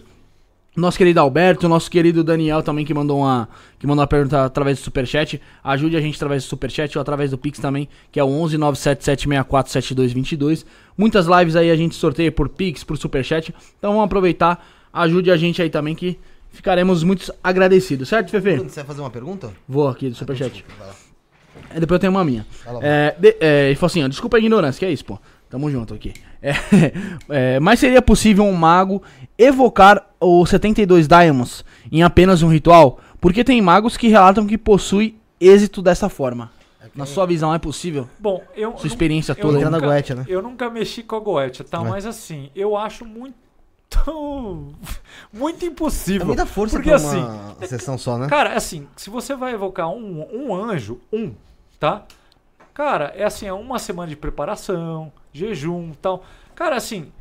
nosso querido Alberto, nosso querido Daniel também que mandou uma que mandou uma pergunta através do Superchat. Ajude a gente através do Superchat ou através do Pix também, que é o 11 97764 7222. Muitas lives aí a gente sorteia por Pix, por Superchat. Então vamos aproveitar, ajude a gente aí também que ficaremos muito agradecidos, certo, Fefe? Você vai fazer uma pergunta? Vou aqui do Superchat. Desculpa, vai lá. É, depois eu tenho uma minha. Lá, É, de- é, ele falou assim, ó, desculpa a ignorância, que é isso, pô. Tamo junto aqui. É, é, mas seria possível um mago evocar os 72 Diamonds em apenas um ritual? Porque tem magos que relatam que possui êxito dessa forma. Na sua visão, é possível? Bom, eu Sua experiência eu toda. Na nunca- Goetia, né? Eu nunca mexi com a Goetia, tá? É. Mas assim, eu acho muito muito É impossível. muita força Porque pra assim, uma sessão só, né? Cara, assim, se você vai evocar um, um anjo, um, tá? Cara, é assim, é uma semana de preparação, jejum tal. Cara, assim,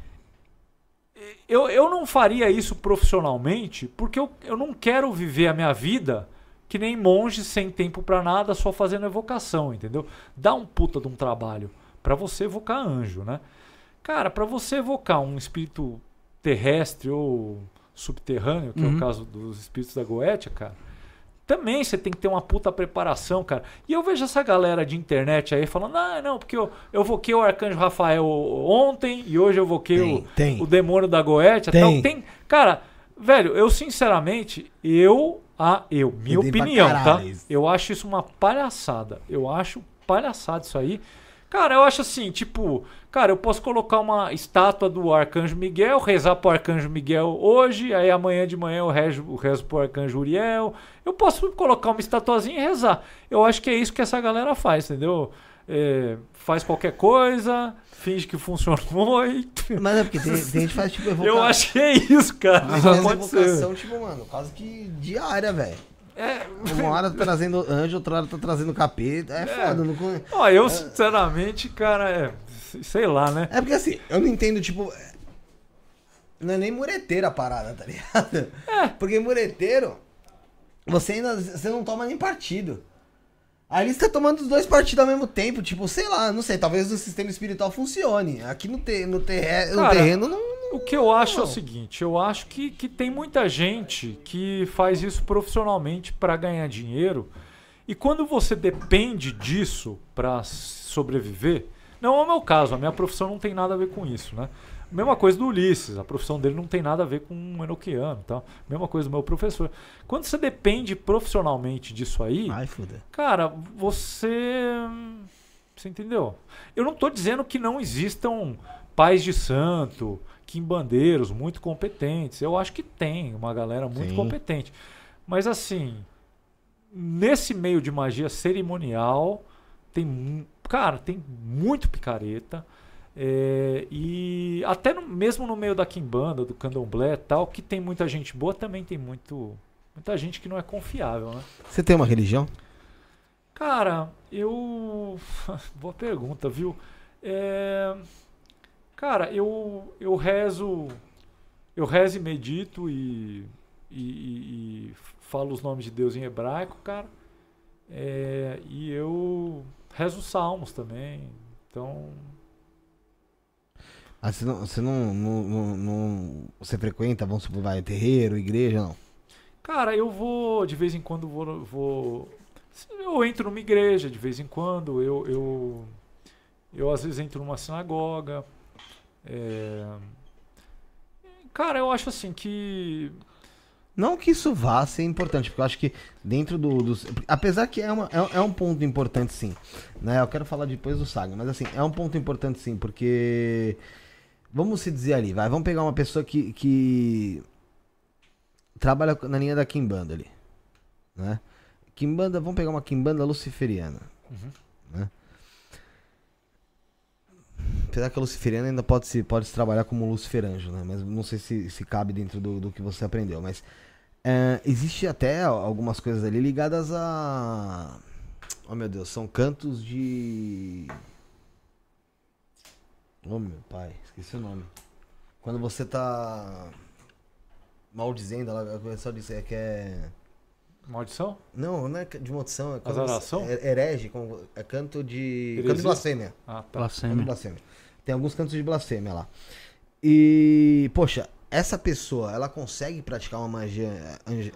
eu, eu não faria isso profissionalmente porque eu, eu não quero viver a minha vida que nem monge sem tempo pra nada, só fazendo evocação, entendeu? Dá um puta de um trabalho pra você evocar anjo, né? Cara, para você evocar um espírito terrestre ou subterrâneo, que é Uhum. o caso dos espíritos da Goetia, cara, também você tem que ter uma puta preparação, cara. E eu vejo essa galera de internet aí falando, ah, não, porque eu, eu evoquei o Arcanjo Rafael ontem e hoje eu evoquei Tem, o, tem. o demônio da Goetia. Tem. Tal. tem. Cara, velho, eu sinceramente, eu, ah, eu, minha opinião, tá? Eu acho isso uma palhaçada. Eu acho palhaçada isso aí. Cara, eu acho assim, tipo, cara, eu posso colocar uma estátua do Arcanjo Miguel, rezar pro Arcanjo Miguel hoje, aí amanhã de manhã eu rezo, eu rezo pro Arcanjo Uriel. Eu posso colocar uma estatuazinha e rezar. Eu acho que é isso que essa galera faz, entendeu? É, faz qualquer coisa, finge que funcionou e. Mas é porque tem, tem gente que faz tipo evocação. Eu acho que é isso, cara. Faz Não pode evocação, tipo, mano, quase que diária, velho. É, Uma hora tá trazendo anjo, outra hora tá trazendo capeta. É, foda, não ó, eu sinceramente, cara, é. Sei lá, né? É porque assim, eu não entendo, tipo. é- Não é nem mureteiro a parada, tá ligado? É. Porque mureteiro, você ainda. Você não toma nem partido. Ali você tá tomando os dois partidos ao mesmo tempo, tipo, sei lá, não sei, talvez o sistema espiritual funcione. Aqui no, te, no, terre, no terreno não. O que eu acho é o seguinte, eu acho que, que tem muita gente que faz isso profissionalmente para ganhar dinheiro. E quando você depende disso para sobreviver, não é o meu caso, a minha profissão não tem nada a ver com isso, né? Mesma coisa do Ulisses, a profissão dele não tem nada a ver com um enoquiano, tá? Mesma coisa do meu professor. Quando você depende profissionalmente disso aí, Ai. Cara, você. Você entendeu? Eu não tô dizendo que não existam pais de santo, quimbandeiros muito competentes. Eu acho que tem uma galera muito Sim. competente. Mas assim, nesse meio de magia cerimonial, tem. Cara, tem muito picareta. é, e até no- mesmo no meio da quimbanda, do candomblé e tal, que tem muita gente boa, também tem muito, muita gente que não é confiável, né? Você tem uma religião? Cara, eu. Boa pergunta, viu? É, Cara, eu, eu rezo. Eu rezo e medito e, e, e- e falo os nomes de Deus em hebraico, cara. É, e eu rezo salmos também. Então. Ah, você não. Você não, não, não- não- Você frequenta, vamos supor, vai, terreiro, igreja, não? Cara, eu vou, de vez em quando, vou. vou eu entro numa igreja, de vez em quando. Eu, eu, eu às vezes entro numa sinagoga. É, Cara, eu acho assim que. Não que isso vá ser importante, porque eu acho que dentro do, dos. Apesar que é, uma, é, é um ponto importante, sim. Né? Eu quero falar depois do Saga, mas assim, é um ponto importante, sim, porque. Vamos se dizer ali, vai. Vamos pegar uma pessoa que. que trabalha na linha da Kimbanda ali. Né? Kimbanda, vamos pegar uma Kimbanda luciferiana. Né? Apesar que a luciferiana ainda pode se, pode se trabalhar como luciferanjo, né? Mas não sei se, se cabe dentro do, do que você aprendeu. Mas é, existe até algumas coisas ali ligadas a. Oh meu Deus, são cantos de. Oh meu pai, esqueci o nome. Quando você tá maldizendo, ela começou a dizer que é. Maldição? Não, não é de maldição, é Azaração? você- é herege, como- é canto de. Canto Heresia? de blasfêmia. Ah, tá. Canto de Blasfêmia. Tem alguns cantos de blasfêmia lá. E, poxa, essa pessoa, ela consegue praticar uma magia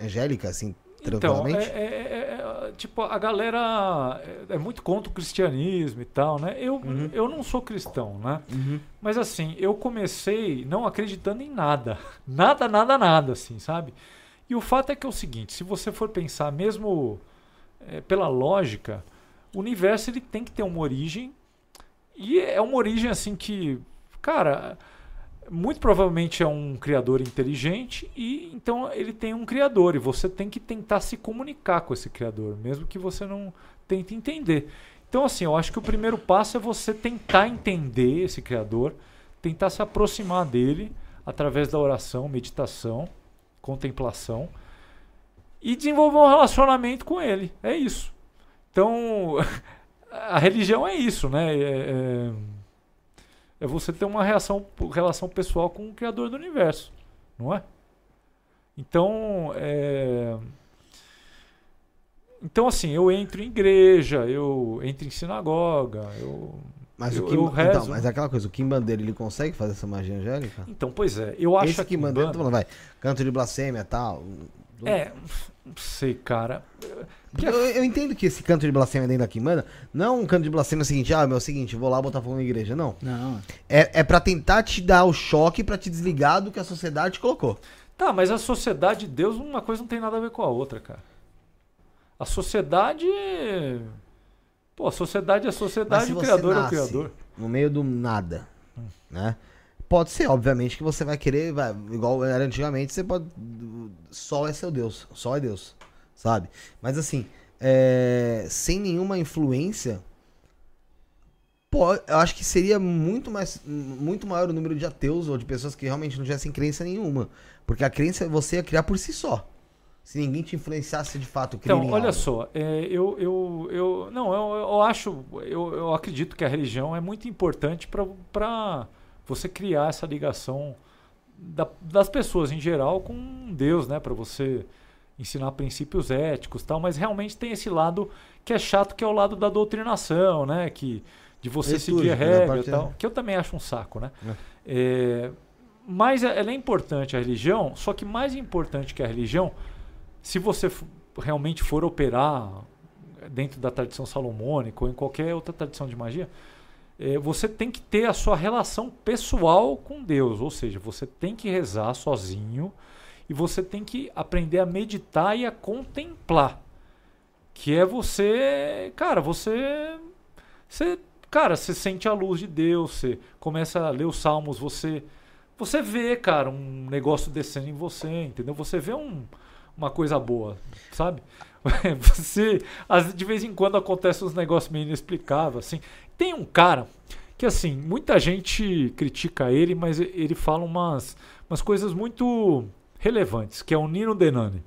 angélica, assim, Então, tranquilamente? é, é- é- é- tipo, a galera é, é muito contra o cristianismo e tal, né? Eu, Uhum. eu não sou cristão, né? Uhum. Mas assim, eu comecei não acreditando em nada. Nada, nada, nada, assim, sabe? E o fato é que é o seguinte, se você for pensar mesmo é, pela lógica, o universo ele tem que ter uma origem e é uma origem assim que, cara, muito provavelmente é um criador inteligente e então ele tem um criador e você tem que tentar se comunicar com esse criador, mesmo que você não tente entender. Então assim, eu acho que o primeiro passo é você tentar entender esse criador, tentar se aproximar dele através da oração, meditação, contemplação e desenvolver um relacionamento com ele. É isso. Então, a religião é isso, né? É, é- é você ter uma reação, relação pessoal com o Criador do universo, não é? Então, é... então assim, eu entro em igreja, eu entro em sinagoga, eu Mas eu, o Kim, então, mas é aquela coisa, o Kim Bandeira, ele consegue fazer essa magia angélica? Então, pois é, eu acho Esse que Kim Bandeira, falando, vai, canto de blasfêmia e tal. É, não sei, cara. Porque eu, eu entendo que esse canto de blasfêmia dentro da Kimbanda não é um canto de blasfêmia seguinte, ah, meu, é o seguinte, vou lá botar fogo na igreja. Não. Não. É, é pra tentar te dar o choque pra te desligar do que a sociedade te colocou. Tá, mas a sociedade de Deus, uma coisa não tem nada a ver com a outra, cara. A sociedade. Pô, a sociedade é a sociedade, o criador é o criador. No meio do nada, né? Pode ser, obviamente, que você vai querer, vai, igual era antigamente, você pode. Sol é seu Deus, sol é Deus, sabe? Mas assim, é, sem nenhuma influência, pô, eu acho que seria muito mais muito maior o número de ateus ou de pessoas que realmente não tivessem crença nenhuma. Porque a crença você ia criar por si só. Se ninguém te influenciasse de fato, crer Então, olha algo. só, é, eu, eu, eu. Não, eu, eu acho. Eu, eu acredito que a religião é muito importante para você criar essa ligação da- das pessoas em geral com Deus, né? Para você ensinar princípios éticos tal, mas realmente tem esse lado que é chato, que é o lado da doutrinação, né? Que, de você seguir a né? regra e tal, que eu também acho um saco, né? É, mas é- ela é importante a religião, só que mais importante que a religião, se você realmente for operar dentro da tradição salomônica ou em qualquer outra tradição de magia, eh, você tem que ter a sua relação pessoal com Deus, ou seja, você tem que rezar sozinho e você tem que aprender a meditar e a contemplar, que é você, cara, você, você, cara, você sente a luz de Deus, você começa a ler os salmos, você, você vê, cara, um negócio descendo em você, entendeu? Você vê um, uma coisa boa, sabe? Você, de vez em quando acontece uns negócios meio inexplicáveis, assim. Tem um cara que, assim, muita gente critica ele, mas ele fala umas, umas coisas muito relevantes, que é o Nino Denani.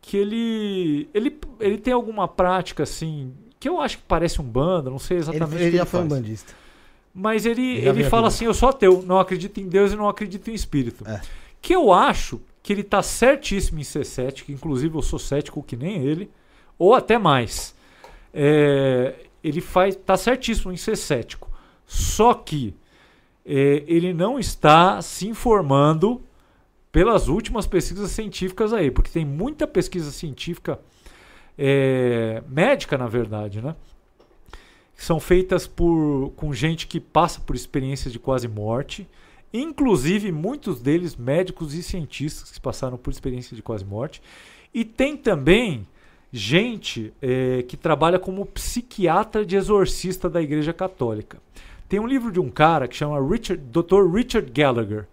Que ele, ele, ele tem alguma prática, assim, que eu acho que parece um banda, não sei Ele, exatamente o ele que já ele foi um bandista. Mas ele, Ele ele fala assim: eu sou ateu, não acredito em Deus e não acredito em espírito. É. Que eu acho que ele tá certíssimo em ser cético, inclusive eu sou cético que nem ele, ou até mais. É, ele faz, tá certíssimo em ser cético. Só que é, ele não está se informando pelas últimas pesquisas científicas aí, porque tem muita pesquisa científica é, médica, na verdade, né? que são feitas por com gente que passa por experiências de quase morte, inclusive muitos deles médicos e cientistas que passaram por experiências de quase morte, e tem também gente eh, que trabalha como psiquiatra de exorcista da Igreja Católica. Tem um livro de um cara que chama Richard, Dr. Richard Gallagher.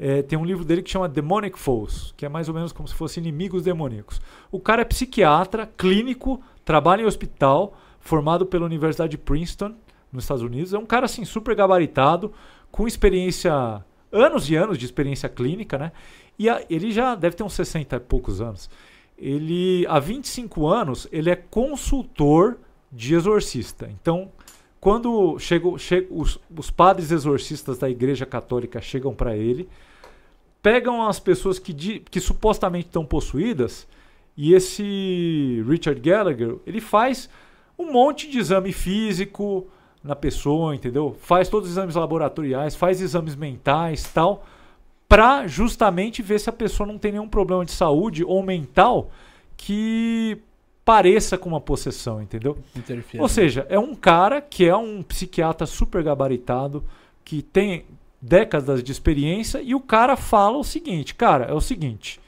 Eh, tem um livro dele que chama Demonic Foes, que é mais ou menos como se fossem inimigos demoníacos. O cara é psiquiatra, clínico, trabalha em hospital, formado pela Universidade de Princeton, nos Estados Unidos. É um cara assim super gabaritado, com experiência, anos e anos de experiência clínica, né? E a- ele já deve ter uns 60 e poucos anos. Ele, há 25 anos, ele é consultor de exorcista. Então, quando chegam, che- os, os padres exorcistas da Igreja Católica chegam para ele, pegam as pessoas que, que supostamente estão possuídas e esse Richard Gallagher, ele faz um monte de exame físico na pessoa, entendeu? Faz todos os exames laboratoriais, faz exames mentais, tal, para justamente ver se a pessoa não tem nenhum problema de saúde ou mental que pareça com uma possessão, entendeu? Interfere. Ou seja, é um cara que é um psiquiatra super gabaritado, que tem décadas de experiência, e o cara fala o seguinte, cara, é o seguinte.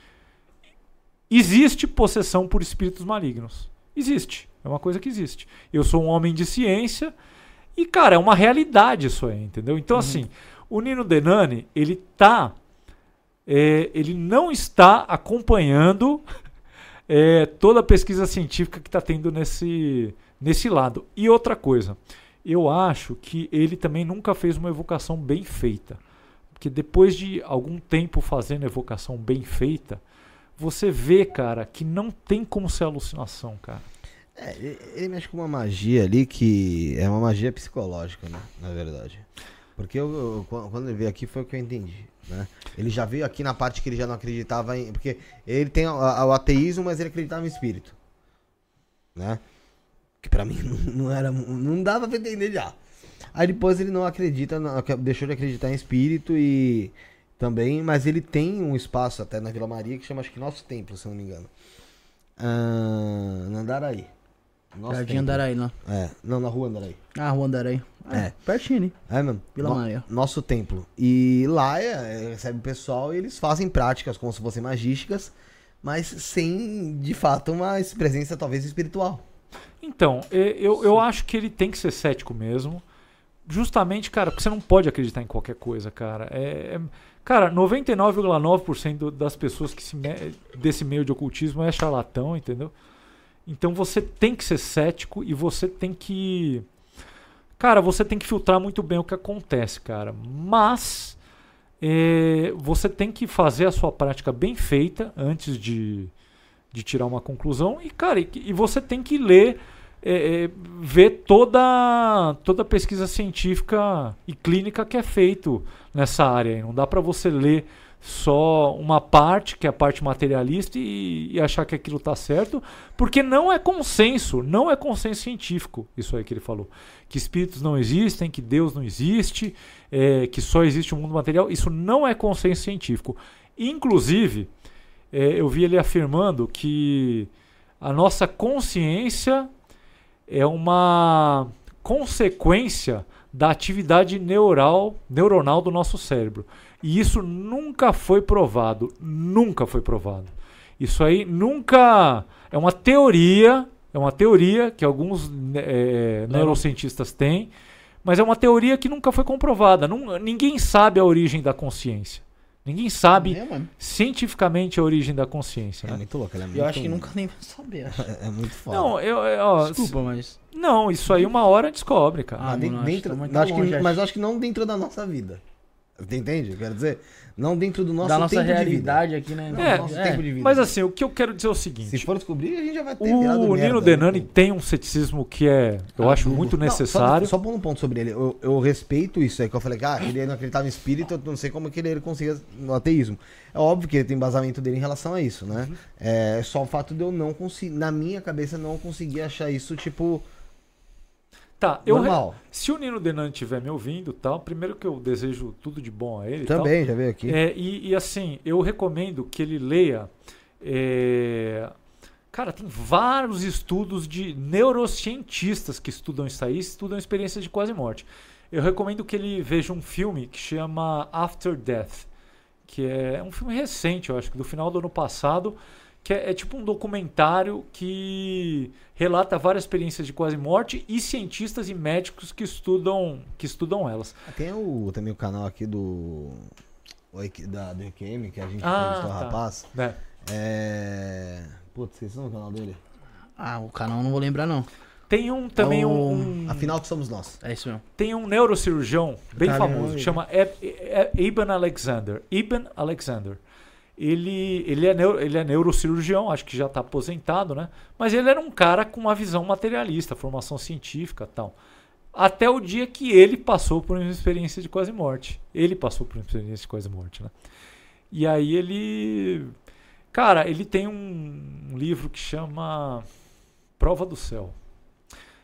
Existe possessão por espíritos malignos. Existe. É uma coisa que existe. Eu sou um homem de ciência e, cara, é uma realidade isso aí, entendeu? Então, assim, o Nino Denani, ele tá. É, ele não está acompanhando é, toda a pesquisa científica que está tendo nesse, nesse lado. E outra coisa, eu acho que ele também nunca fez uma evocação bem feita. Porque depois de algum tempo fazendo evocação bem feita, você vê, cara, que não tem como ser alucinação, cara. É, ele, mexe com uma magia ali que é uma magia psicológica, né? Na verdade. Porque eu, eu- quan- quando ele veio aqui foi o que eu entendi, né? Ele já veio aqui na parte que ele já não acreditava em... Porque ele tem o ateísmo, mas ele acreditava em espírito. Né? Que pra mim não, era... Não dava pra entender já. Aí depois ele não acredita, deixou de acreditar em espírito e também, mas ele tem um espaço até na Vila Maria que chama acho que Nosso Templo, se não me engano. Ah, na Andaraí. Nosso Jardim. Andaraí lá. É, não, na rua Andaraí. Ah, Rua Andaraí. É, É. pertinho ali. É mesmo? Vila Maria. Nosso templo. E lá é, é, recebe o pessoal e eles fazem práticas como se fossem magísticas, mas sem, de fato, uma presença talvez espiritual. Então, eu, eu acho que ele tem que ser cético mesmo. Justamente, cara, porque você não pode acreditar em qualquer coisa, cara. É, é- cara, 99,9% das pessoas que se me- desse meio de ocultismo é charlatão, entendeu? Então você tem que ser cético e você tem que. Cara, você tem que filtrar muito bem o que acontece, cara. Mas é, você tem que fazer a sua prática bem feita antes de, de tirar uma conclusão. E, cara, e, e você tem que ler, é, é, ver toda, toda a pesquisa científica e clínica que é feito nessa área. Não dá para você ler só uma parte, que é a parte materialista, e, e achar que aquilo está certo, porque não é consenso, não é consenso científico, isso aí que ele falou. Que espíritos não existem, que Deus não existe, é, que só existe o mundo material, isso não é consenso científico. Inclusive, é, eu vi ele afirmando que a nossa consciência é uma consequência da atividade neural, neuronal do nosso cérebro. E isso nunca foi provado. Nunca foi provado. Isso aí nunca. É uma teoria. É uma teoria que alguns né, é, neurocientistas têm. Mas é uma teoria que nunca foi comprovada. Nun- ninguém sabe a origem da consciência. Ninguém sabe É, cientificamente a origem da consciência. É né? muito louco, é muito, Eu acho que nunca nem vai saber. É, é muito foda. Não, eu, eu- ó, Desculpa, mas. não, isso aí uma hora descobre, cara. Ah, Ah, de- mano, acho dentro, tá não, acho que- acho. mas eu acho que não dentro da nossa vida. Você entende? Eu quero dizer, não dentro do nosso da nossa tempo realidade aqui, né? É, nosso tempo de vida. Mas assim, o que eu quero dizer é o de seguinte. vida. Se for descobrir, a gente já vai ter virado O merda, Nino né? Denani tem um ceticismo que é, eu Ah, acho muito Não, necessário. Só, só um ponto sobre ele. Eu, eu respeito isso aí que eu falei, ah, ele não acreditava em espírito, eu não sei como que ele, ele conseguia no ateísmo. É óbvio que ele tem embasamento dele em relação a isso, né? Uhum. É só o fato de eu não conseguir, na minha cabeça, não conseguir achar isso, tipo, Tá, eu normal. se o Nino Denani estiver me ouvindo, tal, primeiro que eu desejo tudo de bom a ele. tal. Também, já veio aqui. É, e, e, assim, eu recomendo que ele leia. é, Cara, tem vários estudos de neurocientistas que estudam isso aí, estudam experiências de quase morte. Eu recomendo que ele veja um filme que chama After Death, que é um filme recente, eu acho que do final do ano passado, que é, é tipo um documentário que relata várias experiências de quase morte e cientistas e médicos que estudam que estudam elas. Tem o, também o canal aqui do. Da, do EQM, que a gente Ah, entrevistou o tá. rapaz. né? É. Putz, esqueci o canal dele. Ah, o canal eu não vou lembrar, não. Tem um também É o- um, um- Afinal, que somos nós. É isso mesmo. tem um neurocirurgião bem Tá, famoso que chama Eb- E- E- Ibn Alexander. Ibn Alexander. Ele, ele, é neuro, ele é neurocirurgião, acho que já está aposentado, né? Mas ele era um cara com uma visão materialista, formação científica tal. Até o dia que ele passou por uma experiência de quase morte. Ele passou por uma experiência de quase morte, né? E aí ele. Cara, ele tem um, um livro que chama Prova do Céu.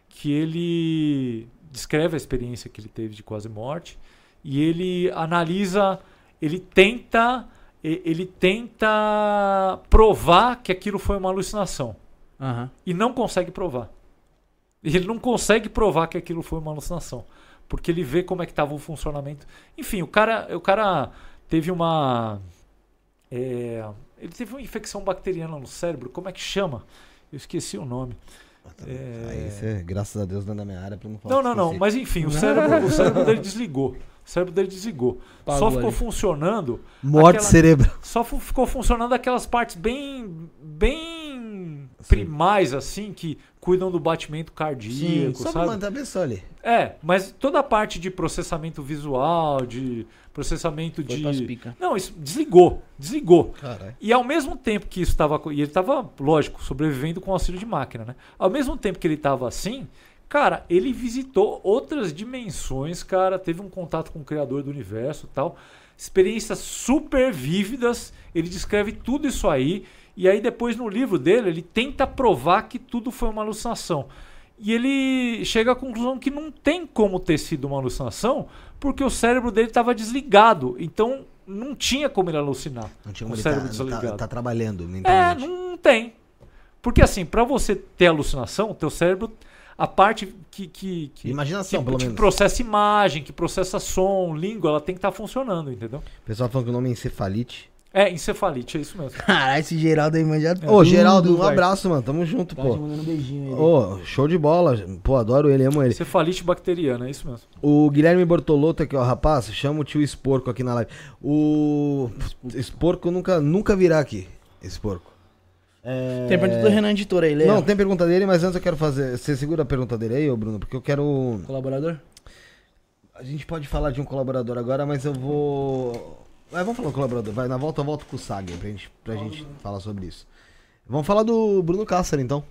Que ele descreve a experiência que ele teve de quase morte. E ele analisa. Ele tenta. Ele tenta provar que aquilo foi uma alucinação. Aham. E não consegue provar. Ele não consegue provar que aquilo foi uma alucinação. Porque ele vê como é que estava o funcionamento. Enfim, o cara, o cara teve uma. é, ele teve uma infecção bacteriana no cérebro. Como é que chama? Eu esqueci o nome. É. Aí você, graças a Deus, não é da minha área pra não falar. Não, não, não. Mas enfim, o cérebro, o cérebro dele desligou. O cérebro dele desligou. Só Apagou ficou ali. funcionando. Morte aquela- cerebral. Só ficou funcionando aquelas partes bem. bem Sim. primais, assim, que cuidam do batimento cardíaco, Só pra sabe? manter a pessoa ali. É, mas toda a parte de processamento visual, de processamento Foi de. Não, isso desligou. Desligou. Caralho. E ao mesmo tempo que isso estava. E ele estava, lógico, sobrevivendo com auxílio de máquina, né? Ao mesmo tempo que ele estava assim, cara, ele visitou outras dimensões, cara. Teve um contato com o criador do universo e tal. Experiências super vívidas. Ele descreve tudo isso aí. E aí, depois, no livro dele, ele tenta provar que tudo foi uma alucinação. E ele chega à conclusão que não tem como ter sido uma alucinação, porque o cérebro dele estava desligado. Então não tinha como ele alucinar. Não tinha com como o ele cérebro tá, desligado. tá, tá trabalhando É, mentalmente. não tem. Porque assim, para você ter alucinação, teu cérebro, a parte que, que, que, Imaginação, que, pelo que menos. processa imagem, que processa som, língua, ela tem que estar funcionando, entendeu? O pessoal falando que o nome é encefalite. É, encefalite, é isso mesmo. Caralho, esse Geraldo aí manja Ô, Geraldo, um velho. abraço, mano. Tamo junto, Tá pô. mandando um beijinho aí. Ô, show de bola. Pô, adoro ele, amo ele. Encefalite bacteriana, é isso mesmo. O Guilherme Bortolotto aqui, ó, rapaz, chama o tio Esporco aqui na live. O Esporco nunca, nunca virá aqui, Esporco. É... Tem pergunta do Renan Editor aí, Léo. Não, tem pergunta dele, mas antes eu quero fazer. Você segura a pergunta dele aí, ô Bruno? Porque eu quero. Colaborador? A gente pode falar de um colaborador agora, mas eu vou. É, vamos falar do colaborador. Vai, na volta eu volto com o Sag pra gente, pra gente falar sobre isso. Vamos falar do Bruno Cássaro, então.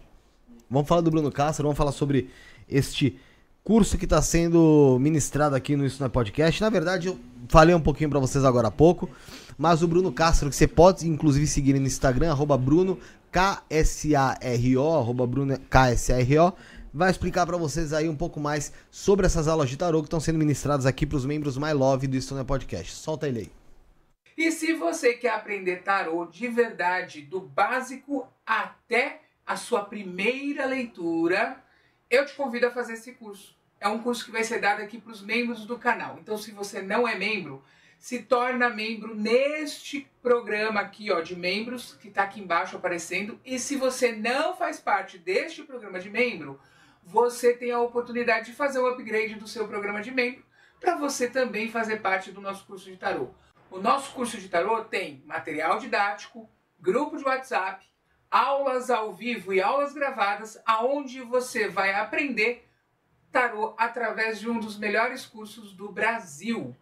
Vamos falar do Bruno Cássaro, vamos falar sobre este curso que está sendo ministrado aqui no Isso Não é Podcast. Na verdade, eu falei um pouquinho para vocês agora há pouco, mas o Bruno Castro, que você pode inclusive seguir no Instagram, arroba Bruno KSARO, arroba Bruno KSARO, vai explicar para vocês aí um pouco mais sobre essas aulas de tarô que estão sendo ministradas aqui para os membros My Love do é Podcast. Solta ele aí. E se você quer aprender tarô de verdade, do básico até a sua primeira leitura, eu te convido a fazer esse curso. É um curso que vai ser dado aqui para os membros do canal. Então, se você não é membro, se torna membro neste programa aqui, ó, de membros, que está aqui embaixo aparecendo. E se você não faz parte deste programa de membro, você tem a oportunidade de fazer o upgrade do seu programa de membro para você também fazer parte do nosso curso de tarô. O nosso curso de tarô tem material didático, grupo de WhatsApp, aulas ao vivo e aulas gravadas, aonde você vai aprender tarô através de um dos melhores cursos do Brasil.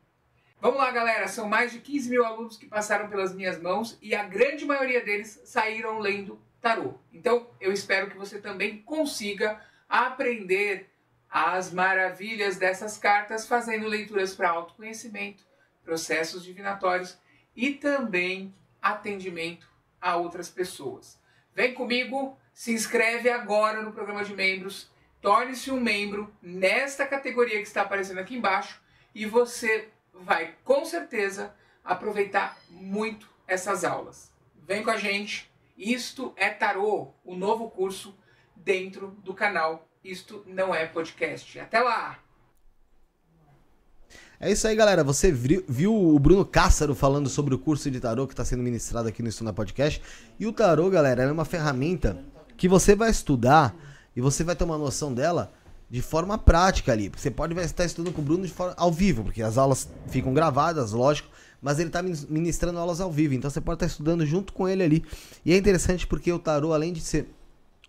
Vamos lá, galera. São mais de 15 mil alunos que passaram pelas minhas mãos e a grande maioria deles saíram lendo tarô. Então, eu espero que você também consiga aprender as maravilhas dessas cartas fazendo leituras para autoconhecimento, processos divinatórios e também atendimento a outras pessoas. Vem comigo, se inscreve agora no programa de membros, torne-se um membro nesta categoria que está aparecendo aqui embaixo e você vai com certeza aproveitar muito essas aulas. Vem com a gente. Isto é Tarô, o novo curso dentro do canal Isto Não É Podcast. Até lá! É isso aí, galera. Você viu, o Bruno Cássaro falando sobre o curso de tarô que está sendo ministrado aqui no Estuna Podcast. E o tarô, galera, é uma ferramenta que você vai estudar e você vai ter uma noção dela de forma prática ali. Você pode estar estudando com o Bruno forma ao vivo, porque as aulas ficam gravadas, lógico, mas ele está ministrando aulas ao vivo, então você pode estar estudando junto com ele ali. E é interessante porque o tarô, além de ser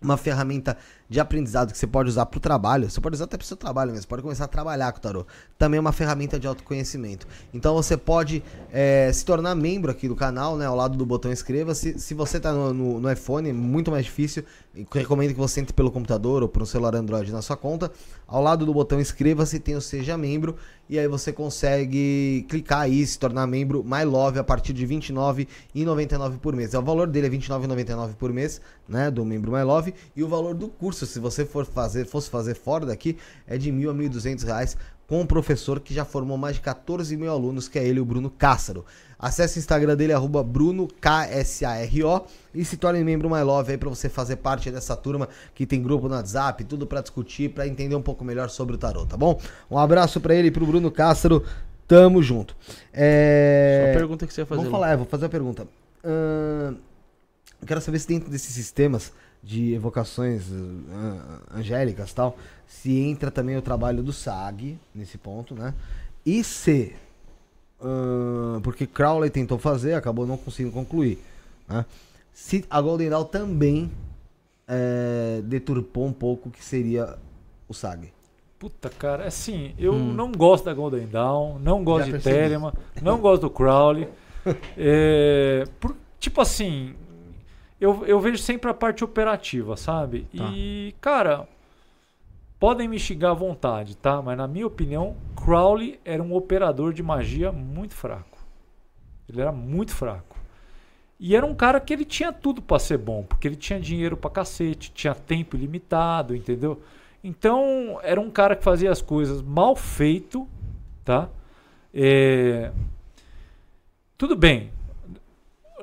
uma ferramenta de aprendizado que você pode usar para o trabalho, você pode usar até para o seu trabalho mesmo, pode começar a trabalhar com o tarô. Também é uma ferramenta de autoconhecimento. Então você pode é, se tornar membro aqui do canal, né, ao lado do botão inscreva-se. Se você está no, no, no, iPhone, é muito mais difícil. Recomendo que você entre pelo computador ou por um celular Android na sua conta. Ao lado do botão inscreva-se tem o seja membro e aí você consegue clicar aí se tornar membro My Love a partir de R$ 29,99 por mês. É, o valor dele é R$ 29,99 por mês, né, do membro My Love, e o valor do curso, se você for fazer, fosse fazer fora daqui, é de R$ 1.000 a 1.200 reais com um professor que já formou mais de 14 mil alunos, que é ele, o Bruno Cássaro. Acesse o Instagram dele, arroba BrunoKSARO e se torne membro My Love aí pra você fazer parte dessa turma que tem grupo no WhatsApp, tudo para discutir, para entender um pouco melhor sobre o tarot, tá bom? Um abraço para ele e pro Bruno Cássaro. Tamo junto. É... Só a pergunta que você ia fazer. Vamos falar, é, vou fazer a pergunta. Uh, quero saber se dentro desses sistemas de evocações uh, angélicas tal, se entra também o trabalho do SAG nesse ponto, né? E se, uh, porque Crowley tentou fazer, acabou não conseguindo concluir, né? Se a Golden Dawn também é, deturpou um pouco o que seria o SAG. Puta, cara, assim, eu hum. não gosto da Golden Dawn, não gosto Já de. Telemann, não gosto do Crowley. é, por- tipo assim, eu, eu vejo sempre a parte operativa, sabe? Tá. E, cara, podem me xingar à vontade, tá? Mas na minha opinião, Crowley era um operador de magia muito fraco. Ele era muito fraco. E era um cara que ele tinha tudo pra ser bom, porque ele tinha dinheiro pra cacete, tinha tempo ilimitado, entendeu? Então, era um cara que fazia as coisas mal feito, tá? É, Tudo bem.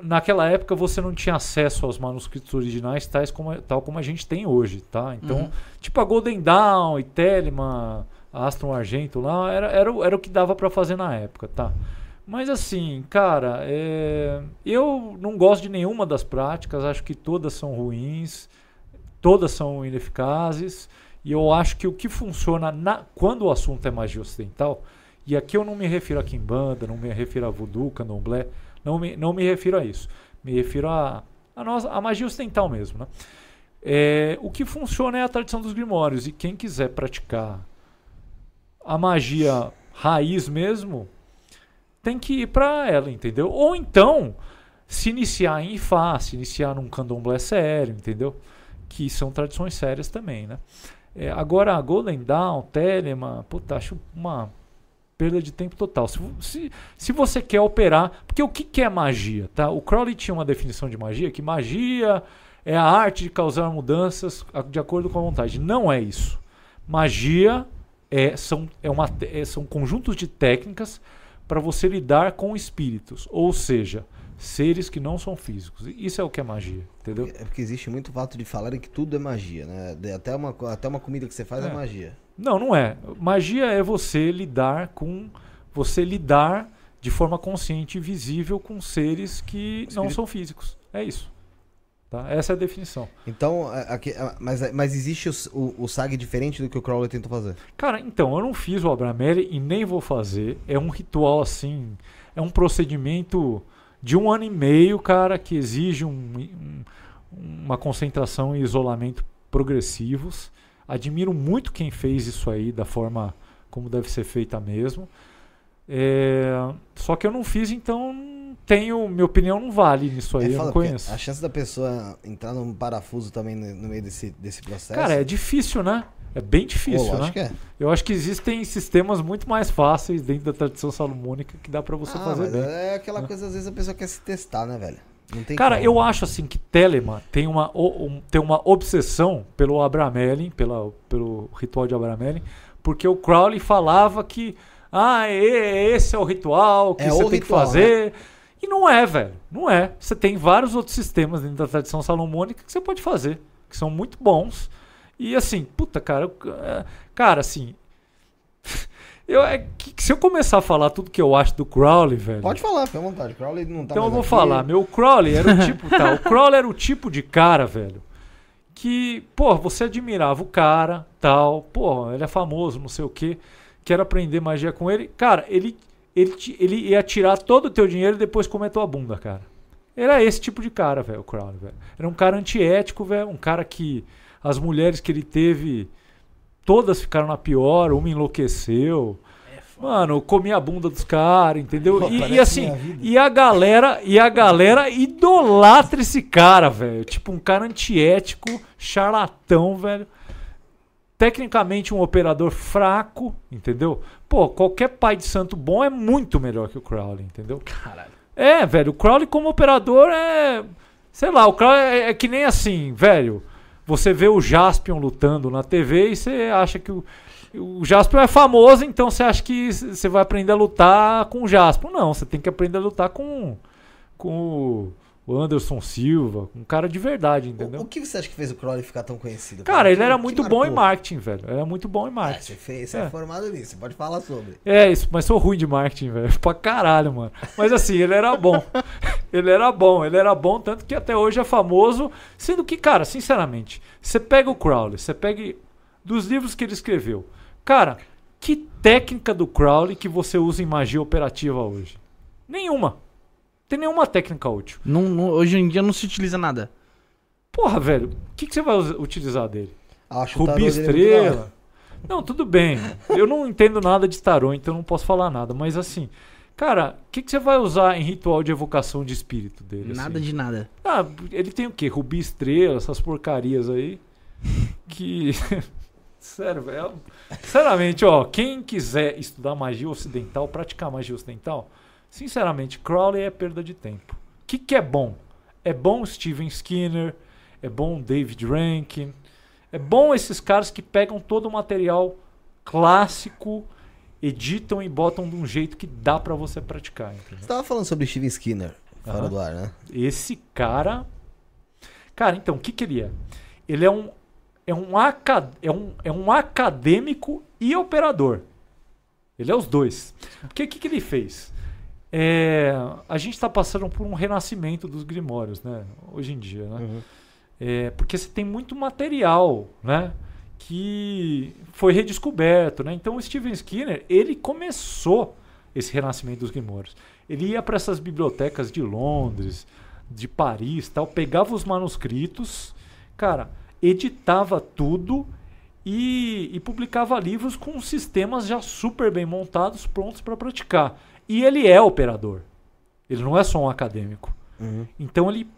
Naquela época você não tinha acesso aos manuscritos originais tais como, tal como a gente tem hoje, tá? Então, Uhum. tipo a Golden Dawn e Telemann, Astron Argento lá, era, era, o- era o que dava pra fazer na época, tá? Mas assim, cara, é, eu não gosto de nenhuma das práticas, acho que todas são ruins, todas são ineficazes, e eu acho que o que funciona na- quando o assunto é magia ocidental, e aqui eu não me refiro a Kimbanda, não me refiro a Voodoo, Candomblé, não me, não me refiro a isso, me refiro a, a, nossa, a magia ocidental mesmo, né? É, o que funciona é a tradição dos grimórios, e quem quiser praticar a magia raiz mesmo, tem que ir para ela, entendeu? Ou então se iniciar em Ifá, se iniciar num candomblé sério, entendeu? Que são tradições sérias também, né? É, agora, Golden Dawn, Telemann, puta, acho uma perda de tempo total. Se, se, se você quer operar, porque o que, que é magia, tá? O Crowley tinha uma definição de magia, que magia é a arte de causar mudanças de acordo com a vontade. Não é isso. Magia é, são, é uma, é- são conjuntos de técnicas para você lidar com espíritos, ou seja, seres que não são físicos. Isso é o que é magia, entendeu? É porque existe muito fato de falarem que tudo é magia, né? Até uma, até uma comida que você faz é, É. magia. Não, não é. Magia é você lidar com. Você lidar de forma consciente e visível com seres que não Espírito- são físicos. É isso. Tá? Essa é a definição. Então, aqui- mas, mas existe o, o SAG diferente do que o Crowley tentou fazer. Cara, então, eu não fiz o Abramelli e nem vou fazer. É um ritual assim. É um procedimento de um ano e meio, cara, que exige um- um- uma concentração e isolamento progressivos. Admiro muito quem fez isso aí da forma como deve ser feita mesmo. É, só que eu não fiz, então tenho. Minha opinião não vale nisso aí, É eu não conheço. A chance da pessoa entrar num parafuso também no, no meio desse, desse processo. Cara, é difícil, né? É bem Pô, difícil, acho né? que é. Eu acho que existem sistemas muito mais fáceis dentro da tradição salomônica que dá pra você Ah, fazer bem. é aquela coisa, às vezes a pessoa quer se testar, né, velho? Cara, como. eu acho assim que Telemann tem uma, um- tem uma obsessão pelo Abramelin, pela, pelo ritual de Abramelin, porque o Crowley falava que ah, e- esse é o ritual que É você tem ritual, que fazer. E não é, velho. Não é. Você tem vários outros sistemas dentro da tradição salomônica que você pode fazer, que são muito bons. E assim, puta, cara, é, cara, assim, eu, é, que- se eu começar a falar tudo que eu acho do Crowley, velho. Pode falar, fica à vontade. Crowley não tá Então eu vou aqui. falar, meu Crowley era o tipo, tá, o Crowley era o tipo de cara, velho, que, pô, você admirava o cara, tal, pô, ele é famoso, não sei o quê, quero aprender magia com ele. Cara, ele ele, ele ia tirar todo o teu dinheiro e depois comer tua bunda, cara. Era esse tipo de cara, velho, o Crowley, velho. Era um cara antiético, velho, um cara que as mulheres que ele teve todas ficaram na pior, uma enlouqueceu. Mano, comia a bunda dos caras, entendeu? Pô, E- e, assim, e a galera, e a galera idolatra esse cara, velho. Tipo, um cara antiético, charlatão, velho. Tecnicamente um operador fraco, entendeu? Pô, qualquer pai de santo bom é muito melhor que o Crowley, entendeu? Caralho. É, velho, o Crowley como operador é. Sei lá, o Crowley é, é que nem assim, velho. Você vê o Jaspion lutando na TV e você acha que o, o Jaspion é famoso, então você acha que você vai aprender a lutar com o Jaspion. Não, você tem que aprender a lutar com, com o- o Anderson Silva, um cara de verdade, O, entendeu? o que você acha que fez o Crowley ficar tão conhecido? Cara, ele era muito bom em marcou? marketing, velho. Era muito bom em É, marketing. você fez, você é. É. formado nisso, você pode falar sobre. É, isso, mas sou ruim de marketing, velho. Pra caralho, mano. Mas assim, ele era bom. ele era bom, ele era bom, tanto que até hoje é famoso. Sendo que, cara, sinceramente, você pega o Crowley, você pega dos livros que ele escreveu. Cara, que técnica do Crowley que você usa em magia operativa hoje? Nenhuma. Tem nenhuma técnica útil. Não, não- hoje em dia não se utiliza nada. Porra, velho, o que, que você vai utilizar dele? Acho o Rubi hora. Estrela. Não, tudo bem. Eu não entendo nada de tarô, então não posso falar nada. Mas assim, cara, o que, que você vai usar em ritual de evocação de espírito dele? Nada assim? de nada. Ah, ele tem o quê? Rubi Estrela, essas porcarias aí. Que. Sério, velho. Sinceramente, ó, quem quiser estudar magia ocidental, praticar magia ocidental, sinceramente, Crowley é perda de tempo. O que, que é bom? É bom Steven Skinner, é bom David Rankin, É bom esses caras que pegam todo o material clássico, editam e botam de um jeito que dá pra você praticar. Entendeu? Você tava falando sobre Steven Skinner, fora do ar, né? Esse cara. Cara, então, o que, que ele é? Ele é um, é, um aca- é, um, é um acadêmico e operador. Ele é os dois. Porque o que, que ele fez? É, a gente está passando por um renascimento dos grimórios, né? Hoje em dia, né? É, porque você tem muito material, né? Que foi redescoberto, né? Então o Steven Skinner, ele começou esse renascimento dos grimórios. Ele ia para essas bibliotecas de Londres, de Paris, tal, pegava os manuscritos, cara, editava tudo e, e publicava livros com sistemas já super bem montados, prontos para praticar. E ele é operador. Ele não é só um acadêmico. Então ele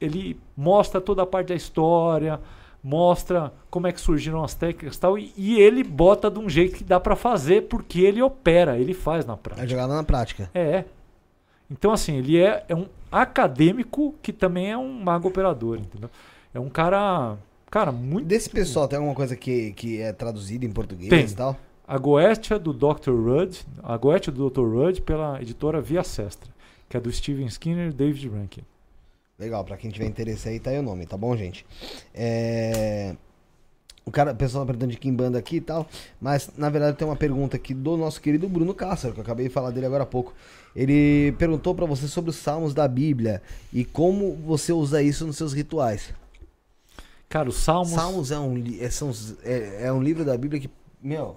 ele mostra toda a parte da história, mostra como é que surgiram as técnicas e tal, e, e ele bota de um jeito que dá para fazer porque ele opera, ele faz na prática. É jogada na prática. É. Então, assim, ele é, é um acadêmico que também é um mago operador, entendeu? É um cara. Cara, muito. Desse pessoal, tem alguma coisa que, que é traduzida em português Tem. e tal? A Goetia do Dr. Rudd, a Goetia do Dr. Rudd pela editora Via Sestra, que é do Steven Skinner e David Rankin. Legal, pra quem tiver interesse aí, tá aí o nome, tá bom, gente? É... O cara, o pessoal tá perguntando de Kimbanda aqui e tal, mas na verdade tem uma pergunta aqui do nosso querido Bruno Cássaro, que eu acabei de falar dele agora há pouco. Ele perguntou pra você sobre os salmos da Bíblia e como você usa isso nos seus rituais. Cara, os Salmos. Salmos é um, é, são é, é um livro da Bíblia que, meu,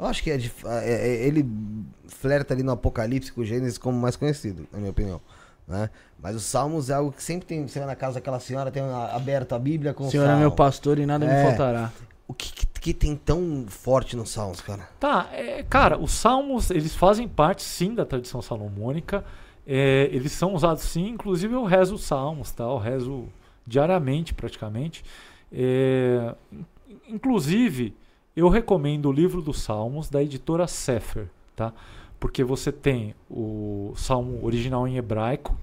eu acho que é, de- é- é- ele flerta ali no Apocalipse com o Gênesis como mais conhecido, na minha opinião. Né? Mas os Salmos é algo que sempre tem, você vai na casa daquela senhora, tem aberto a Bíblia com o Senhor é meu pastor e nada me É. faltará. O que, que, que tem tão forte nos Salmos, cara? Tá, é, cara, os salmos, eles fazem parte sim da tradição salomônica. É, eles são usados sim, inclusive eu rezo os salmos, tá? Eu rezo diariamente praticamente. É, in- inclusive, eu recomendo o livro dos salmos da editora Sefer, tá? Porque você tem o salmo original em hebraico,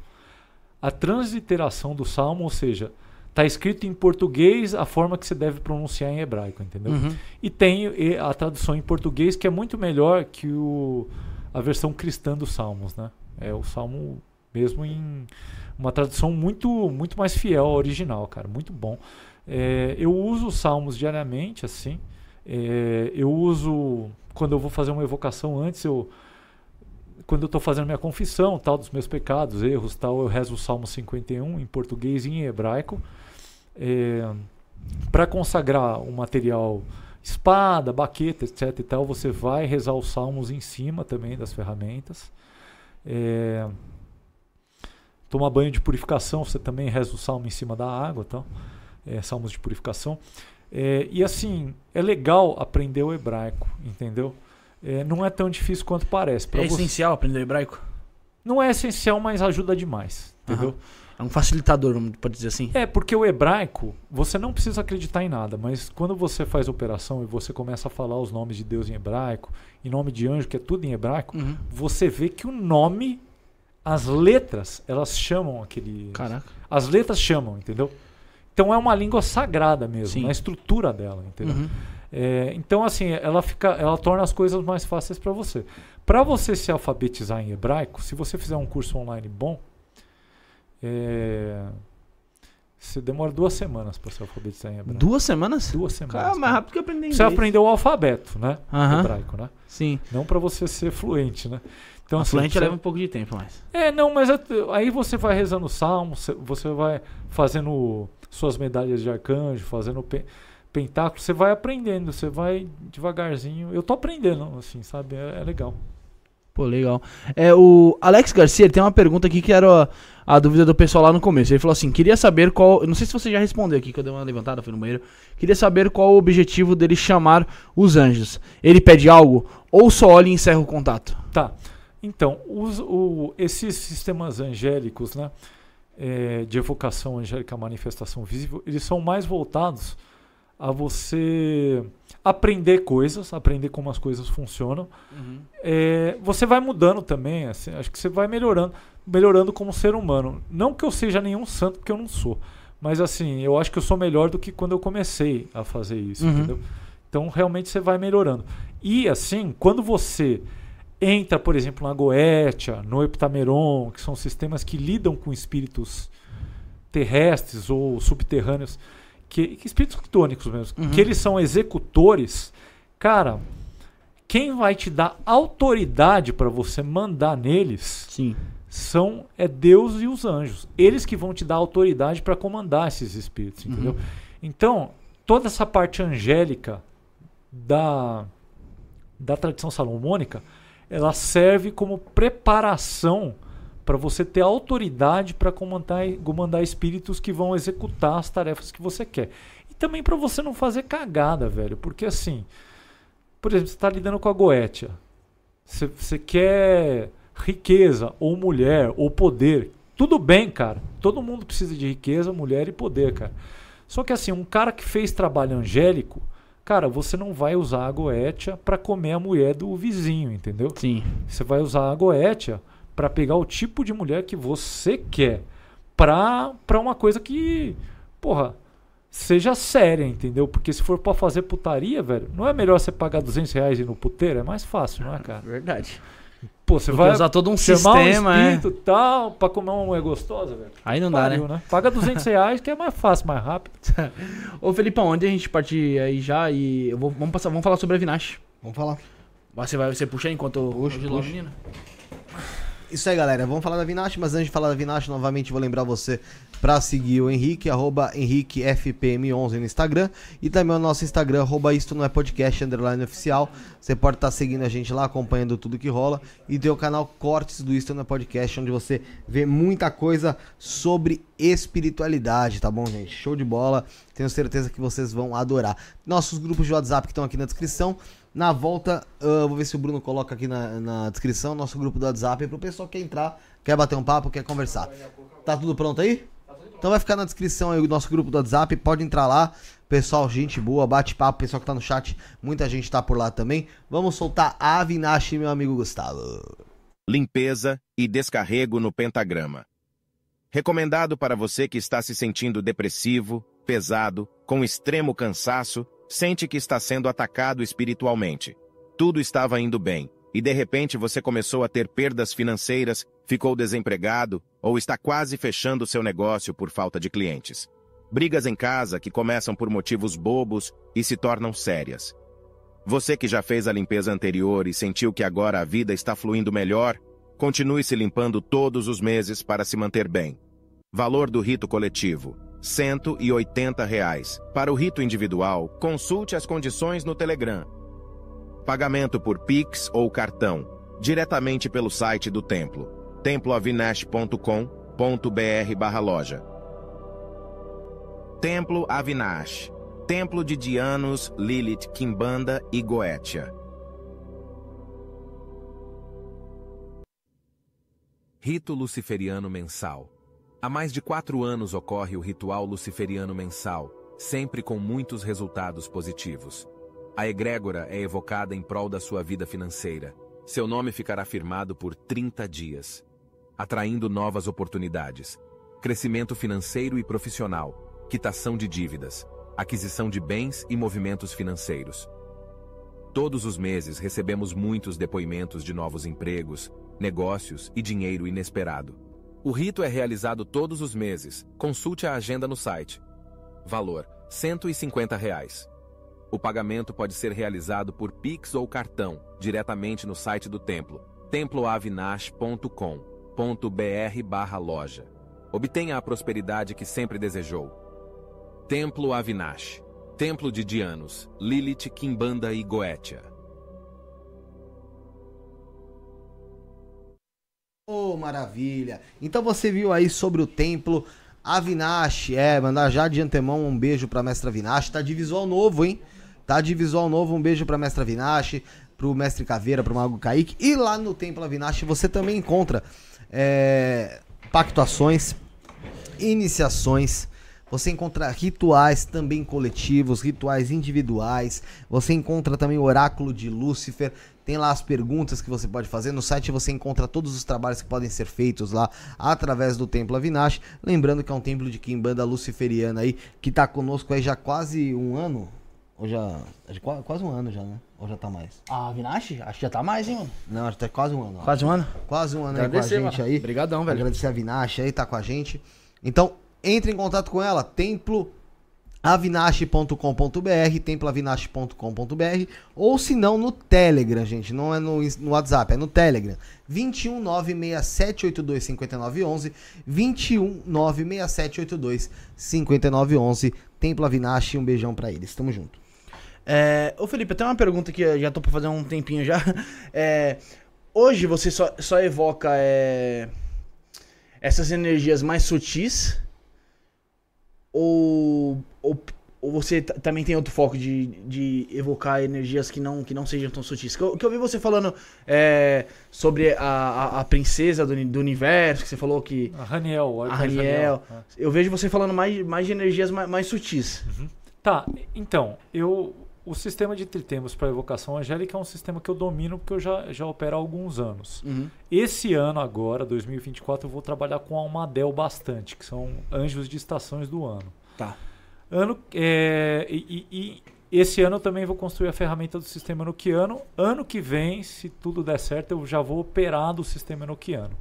a transliteração do salmo, ou seja, tá escrito em português a forma que você deve pronunciar em hebraico, entendeu? Uhum. E tem a tradução em português que é muito melhor que o, a versão cristã dos Salmos, né? É o Salmo mesmo em uma tradução muito muito mais fiel ao original, cara, muito bom. É, eu uso os Salmos diariamente, assim. É, eu uso quando eu vou fazer uma evocação antes, eu quando eu estou fazendo minha confissão, tal dos meus pecados, erros, tal, eu rezo o Salmo 51 em português e em hebraico. É, para consagrar o material espada, baqueta, etc e tal, você vai rezar os salmos em cima também das ferramentas. É, tomar banho de purificação, você também reza o salmo em cima da água, tal. É, salmos de purificação. É, e assim, é legal aprender o hebraico, entendeu? É, não é tão difícil quanto parece. Pra É você- essencial aprender hebraico? Não é essencial, mas ajuda demais, entendeu? É um facilitador, pode dizer assim. É, porque o hebraico, você não precisa acreditar em nada, mas quando você faz operação e você começa a falar os nomes de Deus em hebraico, em nome de anjo, que é tudo em hebraico, Uhum. você vê que o nome, as letras, elas chamam aquele. Caraca. As letras chamam, entendeu? Então é uma língua sagrada mesmo, Sim. na estrutura dela, entendeu? Uhum. É, então, assim, ela fica, ela torna as coisas mais fáceis para você. Para você se alfabetizar em hebraico, se você fizer um curso online bom, é, você demora duas semanas para se alfabetizar em hebraico. Duas semanas? Duas semanas. Cara, mais rápido que eu aprendi inglês. Você aprendeu o alfabeto, né? Aham. Hebraico, né? Sim. Não para você ser fluente, né? Então, a assim, leva um pouco de tempo, mas... é, não, mas aí você vai rezando salmos, você- você vai fazendo suas medalhas de arcanjo, fazendo pe- pentáculo, você vai aprendendo, você vai devagarzinho. Eu tô aprendendo, assim, sabe? É, é legal. Pô, legal. É, o Alex Garcia tem uma pergunta aqui que era a, a dúvida do pessoal lá no começo. Ele falou assim: queria saber qual. Não sei se você já respondeu aqui, que eu dei uma levantada, fui no banheiro. Queria saber qual o objetivo dele chamar os anjos. Ele pede algo ou só olha e encerra o contato? Tá. Então, os- o- esses sistemas angélicos, né? é, de evocação angélica, manifestação visível, eles são mais voltados a você aprender coisas, aprender como as coisas funcionam. É, você vai mudando também, assim, acho que você vai melhorando, melhorando como ser humano. Não que eu seja nenhum santo, porque eu não sou, Mas assim, eu acho que eu sou melhor do que quando eu comecei a fazer isso, Uhum. entendeu? Então realmente você vai melhorando. E assim, quando você entra, por exemplo, na Goetia, no Heptameron, que são sistemas que lidam com espíritos terrestres ou subterrâneos, que, que espíritos ctônicos mesmo, Uhum. que eles são executores, cara, quem vai te dar autoridade para você mandar neles Sim. são é Deus e os anjos. Eles que vão te dar autoridade para comandar esses espíritos, entendeu? Então, toda essa parte angélica da da tradição salomônica, ela serve como preparação para você ter autoridade para comandar, comandar espíritos que vão executar as tarefas que você quer. E também para você não fazer cagada, velho, porque assim, por exemplo, você está lidando com a Goetia. Você, você quer riqueza, ou mulher, ou poder. Tudo bem, cara. Todo mundo precisa de riqueza, mulher e poder, cara. Só que assim, um cara que fez trabalho angélico, cara, você não vai usar a Goetia para comer a mulher do vizinho, entendeu? Sim. Você vai usar a Goetia para pegar o tipo de mulher que você quer pra, pra uma coisa que, porra, seja séria, entendeu? Porque se for pra fazer putaria, velho, não é melhor você pagar 200 reais e ir no puteiro? É mais fácil, não é, cara? Verdade. Pô, você vai usar todo um sistema, um é. espírito e tal pra comer uma mulher gostosa, velho. Aí não dá, Pariu, né? Paga 200 reais que é mais fácil, mais rápido. Ô, Felipão, antes a gente partir aí já e eu vou, vamos, passar, vamos falar sobre a Vinash. Vamos falar. Você vai você puxa enquanto eu Puxa, a puxa. menina? Isso aí, galera. Vamos falar da Vinash, mas antes de falar da Vinash, novamente vou lembrar você pra seguir o Henrique, arroba HenriqueFPM11 no Instagram. E também o nosso Instagram, arroba isto não é podcast, underline oficial. Você pode estar seguindo a gente lá, acompanhando tudo que rola. E tem o canal Cortes do Isto não é podcast, onde você vê muita coisa sobre espiritualidade, tá bom, gente? Show de bola. Tenho certeza que vocês vão adorar. Nossos grupos de WhatsApp que estão aqui na descrição. Na volta, ah, vou ver se o Bruno coloca aqui na, na descrição nosso grupo do WhatsApp pro pessoal que entrar, quer bater um papo, quer conversar. Tá tudo pronto aí? Então vai ficar na descrição aí o nosso grupo do WhatsApp, pode entrar lá. Pessoal, gente boa, bate papo, pessoal que tá no chat, muita gente tá por lá também. Vamos soltar a Avinash, meu amigo Gustavo. limpeza e descarrego no pentagrama. Recomendado para você que está se sentindo depressivo, pesado, com extremo cansaço, sente que está sendo atacado espiritualmente. Tudo estava indo bem, e de repente você começou a ter perdas financeiras, ficou desempregado ou está quase fechando seu negócio por falta de clientes. Brigas em casa que começam por motivos bobos e se tornam sérias. Você que já fez a limpeza anterior e sentiu que agora a vida está fluindo melhor, continue se limpando todos os meses para se manter bem. Valor do rito coletivo: 180. Reais. Para o rito individual, consulte as condições no Telegram. Pagamento por Pix ou cartão, diretamente pelo site do templo, temploavinash.com.br/loja. Templo Avinash, Templo de Dianos, Lilith, Kimbanda e Goetia. Rito Luciferiano Mensal Há mais de quatro anos ocorre o ritual luciferiano mensal, sempre com muitos resultados positivos. A egrégora é evocada em prol da sua vida financeira. Seu nome ficará firmado por 30 dias, atraindo novas oportunidades, crescimento financeiro e profissional, quitação de dívidas, aquisição de bens e movimentos financeiros. Todos os meses recebemos muitos depoimentos de novos empregos, negócios e dinheiro inesperado. O rito é realizado todos os meses. Consulte a agenda no site. Valor: 150 reais. O pagamento pode ser realizado por Pix ou cartão, diretamente no site do templo, temploavinash.com.br/loja. Obtenha a prosperidade que sempre desejou. Templo Avinash, Templo de Dianos, Lilith, Kimbanda e Goetia. Oh, maravilha. Então você viu aí sobre o templo Avinash, é, mandar já de antemão um beijo pra mestra Avinash, tá de visual novo, hein? Tá de visual novo, um beijo pra mestra Avinash, pro mestre Caveira, pro Mago Kaique. E lá no templo Avinash você também encontra é, pactuações, iniciações, Você encontra rituais também coletivos, rituais individuais. Você encontra também o oráculo de Lúcifer. Tem lá as perguntas que você pode fazer. No site você encontra todos os trabalhos que podem ser feitos lá através do Templo Avinash. Lembrando que é um templo de quimbanda luciferiana aí, que tá conosco aí já quase um ano. Ou já. quase um ano já, né? Ou já tá mais? Ah, Vinache? Acho que já tá mais, hein, mano? Não, acho que tá quase um ano. ó. Quase um ano? Quase um ano aí com a Agradecer, gente mano. aí. Obrigadão, velho. Agradecer a Vinache aí, tá com a gente. Então, entre em contato com ela, templo avinache.com.br, temploavinache.com.br, ou se não no Telegram, gente, não é no, no WhatsApp, é no Telegram. 21967825911, 21967825911, Templo Avinache, um beijão pra eles. Tamo junto. É, ô Felipe, eu tenho uma pergunta que eu já tô pra fazer um tempinho já. É, hoje você só, só evoca é, essas energias mais sutis? Ou, ou, ou você também tem outro foco de, de evocar energias que não, que não sejam tão sutis? Que eu, que eu vi você falando é, sobre a, a, a princesa do, do universo, que você falou que. A Raniel, A arcanjo Raniel. né? Eu vejo você falando mais, mais de energias mais, mais sutis. Tá, então, eu o sistema de tritemos para evocação angélica é um sistema que eu domino porque eu já, já opero há alguns anos. Uhum. Esse ano agora, 2024, eu vou trabalhar com a Almadel bastante, que são anjos de estações do ano. Tá. Ano, é, e, e- e esse ano eu também vou construir a ferramenta do sistema enoquiano. Ano que vem, se tudo der certo, eu já vou operar do sistema enoquiano.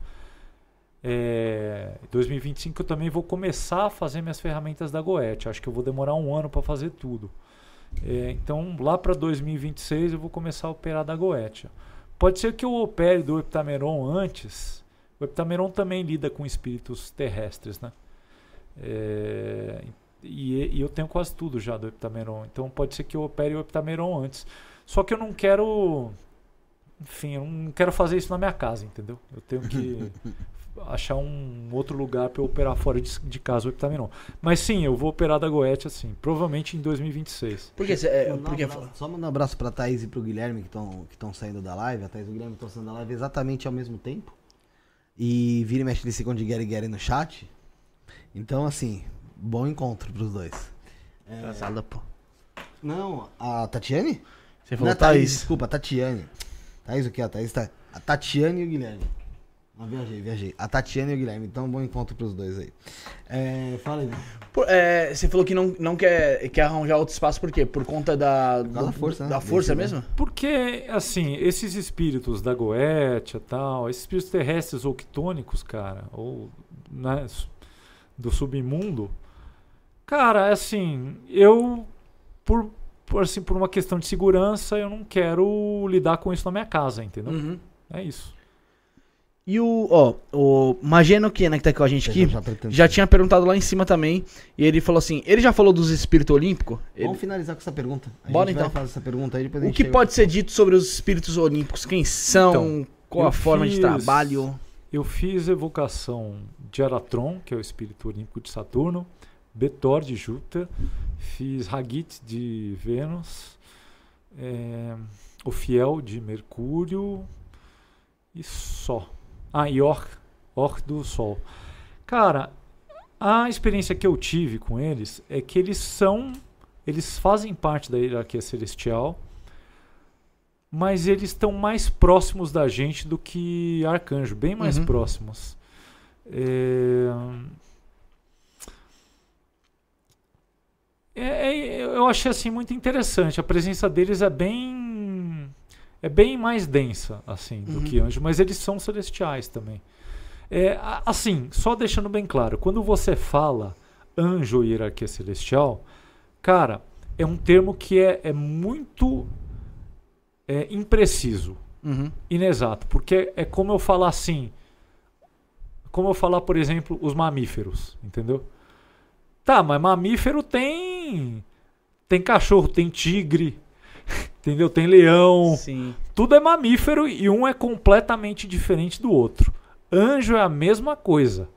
É, 2025 eu também vou começar a fazer minhas ferramentas da Goethe. Acho que eu vou demorar um ano para fazer tudo. É, então, lá para 2026 eu vou começar a operar da Goetia. Pode ser que eu opere do Heptameron antes. O Heptameron também lida com espíritos terrestres, né? É, e, e eu tenho quase tudo já do Heptameron. Então pode ser que eu opere o Heptameron antes. Só que eu não quero. Enfim, eu não quero fazer isso na minha casa, entendeu? Eu tenho que achar um outro lugar para eu operar fora de, de casa o Heptameron. Mas sim, eu vou operar da Goethe assim, provavelmente em 2026. Por que? cê- É, um porque abraço- só mandar um abraço pra Thaís e pro Guilherme que estão que tão saindo da live. A Thaís e o Guilherme estão saindo da live exatamente ao mesmo tempo. E vira e mexe eles ficam de Gary Gary no chat. Então, assim, bom encontro pros dois. Engraçado, pô. Não, a Tatiane? Você Não falou é Thaís, Thaís. desculpa, a Tatiane. Thaís o que? A Thaís tá. A Tatiane e o Guilherme. Não, viajei, viajei. A Tatiane e o Guilherme. Então, bom encontro pros dois aí. É, fala aí. Por- é, você falou que não, não quer, quer arranjar outro espaço, por quê? Por conta da, causa da força, né? da força Desse, mesmo? Porque, assim, esses espíritos da Goetia tal, esses espíritos terrestres ou quitônicos, cara, ou né, do submundo, cara, assim, eu, por, por, assim, por uma questão de segurança, eu não quero lidar com isso na minha casa, entendeu? Uhum. É isso. E o, ó, o Mageno Kena que tá aqui com a gente aqui, Já já tinha perguntado lá em cima também, e ele falou assim, ele já falou dos espíritos olímpicos? Ele- Vamos finalizar com essa pergunta. A Bora, gente vai então. fazer essa pergunta aí depois a o que chega- pode ser dito sobre os espíritos olímpicos? Quem são? Então, qual a forma de fiz- trabalho? Eu fiz evocação de Aratron, que é o espírito olímpico de Saturno, Betor de Júpiter, fiz Hagit de Vênus, é, o Fiel de Mercúrio e só. Ah, e do Sol. Cara, a experiência que eu tive com eles é que eles são. Eles fazem parte da hierarquia celestial, mas eles estão mais próximos da gente do que arcanjo, bem mais Uhum. próximos. É... É, é, eu achei assim muito interessante. A presença deles é bem é bem mais densa assim do Uhum. que anjo, mas eles são celestiais também. É, assim, só deixando bem claro, quando você fala anjo ou hierarquia celestial, cara, é um termo que é, é muito é, impreciso, Uhum. inexato, porque é como eu falar assim, como eu falar, por exemplo, os mamíferos, entendeu? Tá, mas mamífero tem tem cachorro, tem tigre, entendeu? Tem leão, Sim. tudo é mamífero e um é completamente diferente do outro. Anjo é a mesma coisa.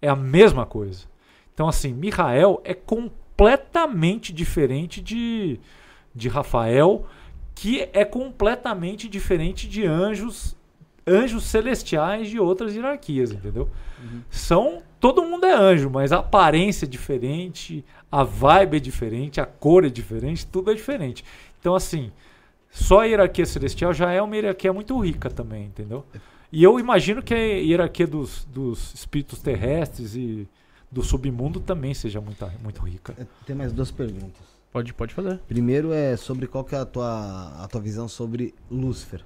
É a mesma coisa. Então, assim, Michael é completamente diferente de, de Rafael, que é completamente diferente de anjos anjos celestiais de outras hierarquias, entendeu? São. Todo mundo é anjo, mas a aparência é diferente, a vibe é diferente, a cor é diferente, tudo é diferente. Então, assim, só a hierarquia celestial já é uma hierarquia muito rica também, entendeu? E eu imagino que a hierarquia dos, dos espíritos terrestres e do submundo também seja muito, muito rica. Tem mais duas perguntas. Pode, pode fazer. Primeiro é sobre qual que é a tua, a tua visão sobre Lúcifer.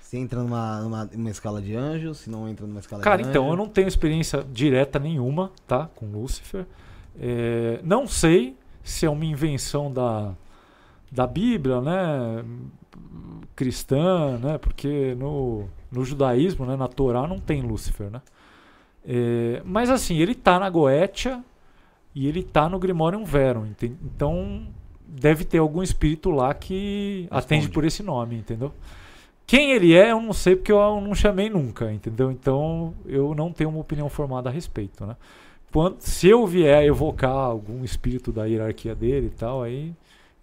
Se entra numa, numa, numa escala de anjos, se não entra numa escala Cara, de então, anjo. eu não tenho experiência direta nenhuma, tá? Com Lúcifer. É, não sei se é uma invenção da, da Bíblia, né? Cristã, né? Porque no, no judaísmo, né? na Torá, não tem Lúcifer, né? É, mas assim, ele tá na Goetia e ele tá no Grimorium Verum. Então, deve ter algum espírito lá que atende por esse nome, entendeu? Quem ele é, eu não sei porque eu não chamei nunca, entendeu? Então eu não tenho uma opinião formada a respeito, né? Quando, se eu vier evocar algum espírito da hierarquia dele e tal, aí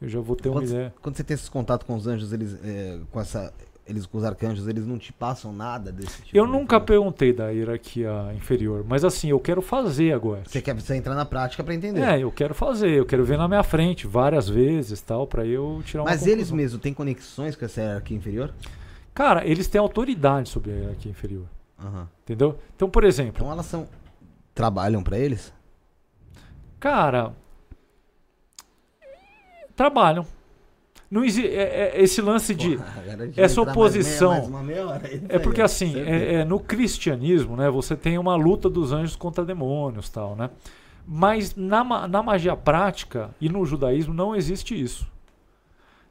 eu já vou ter uma Quando, ideia. quando você tem esse contato com os anjos, eles, é, com essa, eles com os arcanjos, eles não te passam nada desse tipo? Eu nunca informação? perguntei da hierarquia inferior, mas assim, eu quero fazer agora. Você quer você entrar na prática pra entender. É, eu quero fazer, eu quero ver na minha frente várias vezes tal, pra eu tirar uma Mas eles mesmos têm conexões com essa hierarquia inferior? Cara, eles têm autoridade sobre a hierarquia inferior, Aham. entendeu? Então, por exemplo, Então elas são. Trabalham pra eles? Cara, trabalham. Não exi- é- é- esse lance de Porra, essa mais oposição- meia- mais meia hora é porque aí, assim é- é, no cristianismo, né, você tem uma luta dos anjos contra demônios, tal, né? Mas na, na magia prática e no judaísmo não existe isso.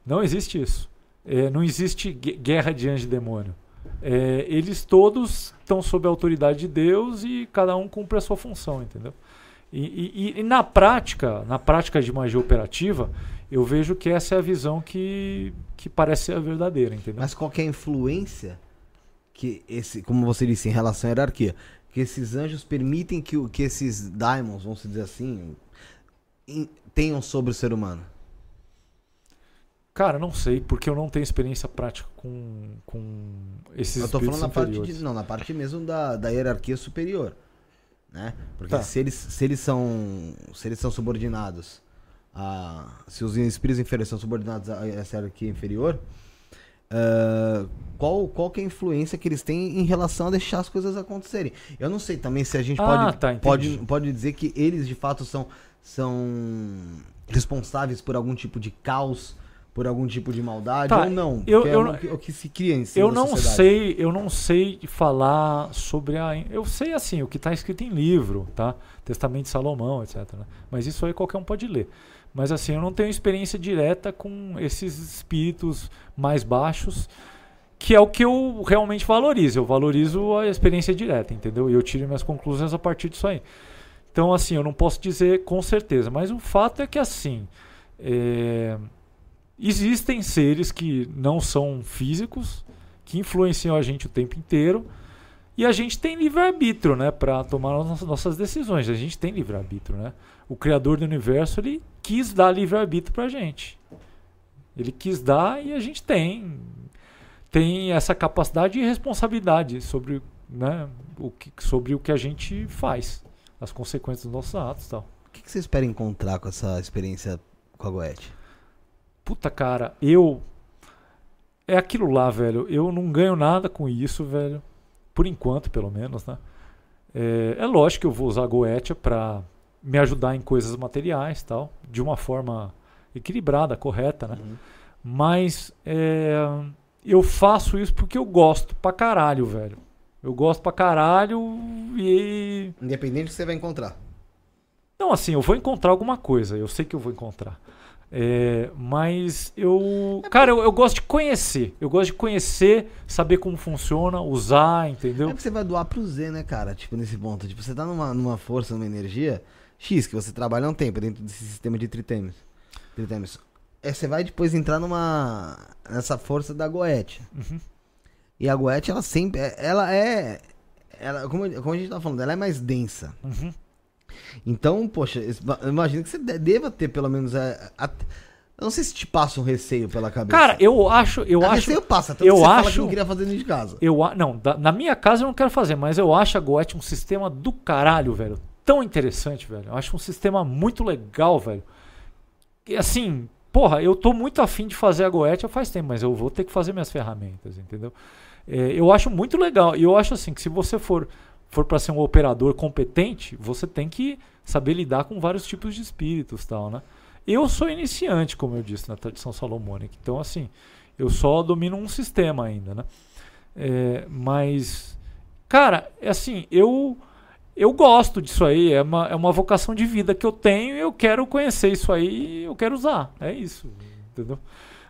Não existe isso. É, não existe gue- guerra de anjo e demônio. É, eles todos estão sob a autoridade de Deus e cada um cumpre a sua função, entendeu? E, e- e na prática, na prática de magia operativa, eu vejo que essa é a visão que, que parece ser a verdadeira, entendeu? Mas qual que é a influência que esse, como você disse, em relação à hierarquia, que esses anjos permitem que, que esses daimons, vamos dizer assim, tenham sobre o ser humano? Cara, não sei, porque eu não tenho experiência prática com, com esses Eu tô falando na parte de, não, na parte mesmo da, da hierarquia superior, né? Porque Tá. se eles se eles são se eles são subordinados a se os espíritos inferiores são subordinados a essa hierarquia inferior, ah, qual qual que é a influência que eles têm em relação a deixar as coisas acontecerem? Eu não sei também se a gente Ah, pode tá, pode pode dizer que eles de fato são são responsáveis por algum tipo de caos, por algum tipo de maldade Tá, ou não? eu- é eu o não- que- o que se cria em cima Eu não sociedade. sei, eu não sei falar sobre a. Eu sei assim, o que está escrito em livro, tá? Testamento de Salomão, etc. né? Mas isso aí qualquer um pode ler. Mas assim, eu não tenho experiência direta com esses espíritos mais baixos, que é o que eu realmente valorizo. Eu valorizo a experiência direta, entendeu? E eu tiro minhas conclusões a partir disso aí. Então, assim, eu não posso dizer com certeza, mas o fato é que assim. é, Existem seres que não são físicos, que influenciam a gente o tempo inteiro, e a gente tem livre-arbítrio, né, para tomar as nossas- nossas decisões. A gente tem livre-arbítrio, né? O criador do universo, ele quis dar livre-arbítrio pra gente. Ele quis dar e a gente tem tem essa capacidade e responsabilidade sobre, né, o que, sobre o que a gente faz, as consequências dos nossos atos, e tal. O que, que você espera encontrar com essa experiência com a Goethe? Puta, cara, eu. É aquilo lá, velho. Eu não ganho nada com isso, velho. Por enquanto, pelo menos, né? É, é lógico que eu vou usar a Goetia pra me ajudar em coisas materiais tal, de uma forma equilibrada, correta, né? Mas é, eu faço isso porque eu gosto pra caralho, velho. Eu gosto pra caralho e Independente do que você vai encontrar. não, assim, eu vou encontrar alguma coisa, eu sei que eu vou encontrar. É, mas eu. Cara, eu, eu gosto de conhecer. Eu gosto de conhecer, saber como funciona, usar, entendeu? É porque você vai doar pro Z, né, cara? Tipo, nesse ponto. Tipo, você tá numa, numa força, numa energia X, que você trabalha um tempo dentro desse sistema de tritemes. tritemes. É, você vai depois entrar numa. nessa força da Goethe. Uhum. E a Goethe, ela sempre. é- Ela é. Ela, como, como a gente tá falando, ela é mais densa. Uhum. Então, poxa, imagino que você de- deva ter pelo menos. é, a- Eu não sei se te passa um receio pela cabeça. Cara, eu acho. Eu A acho receio passa, tanto eu você fala acho- que não queria fazer dentro de casa. Eu, a- não, da- na minha casa eu não quero fazer, mas eu acho a Goethe um sistema do caralho, velho. Tão interessante, velho. Eu acho um sistema muito legal, velho. E assim, porra, eu tô muito afim de fazer a Goethe faz tempo, mas eu vou ter que fazer minhas ferramentas, entendeu? É, eu acho muito legal. E eu acho assim que se você for, for para ser um operador competente, você tem que saber lidar com vários tipos de espíritos tal, né? Eu sou iniciante, como eu disse, na tradição salomônica. Então, assim, eu só domino um sistema ainda, né? É, mas, cara, é assim, eu eu gosto disso aí, é uma, é uma vocação de vida que eu tenho e eu quero conhecer isso aí e eu quero usar. É isso, entendeu?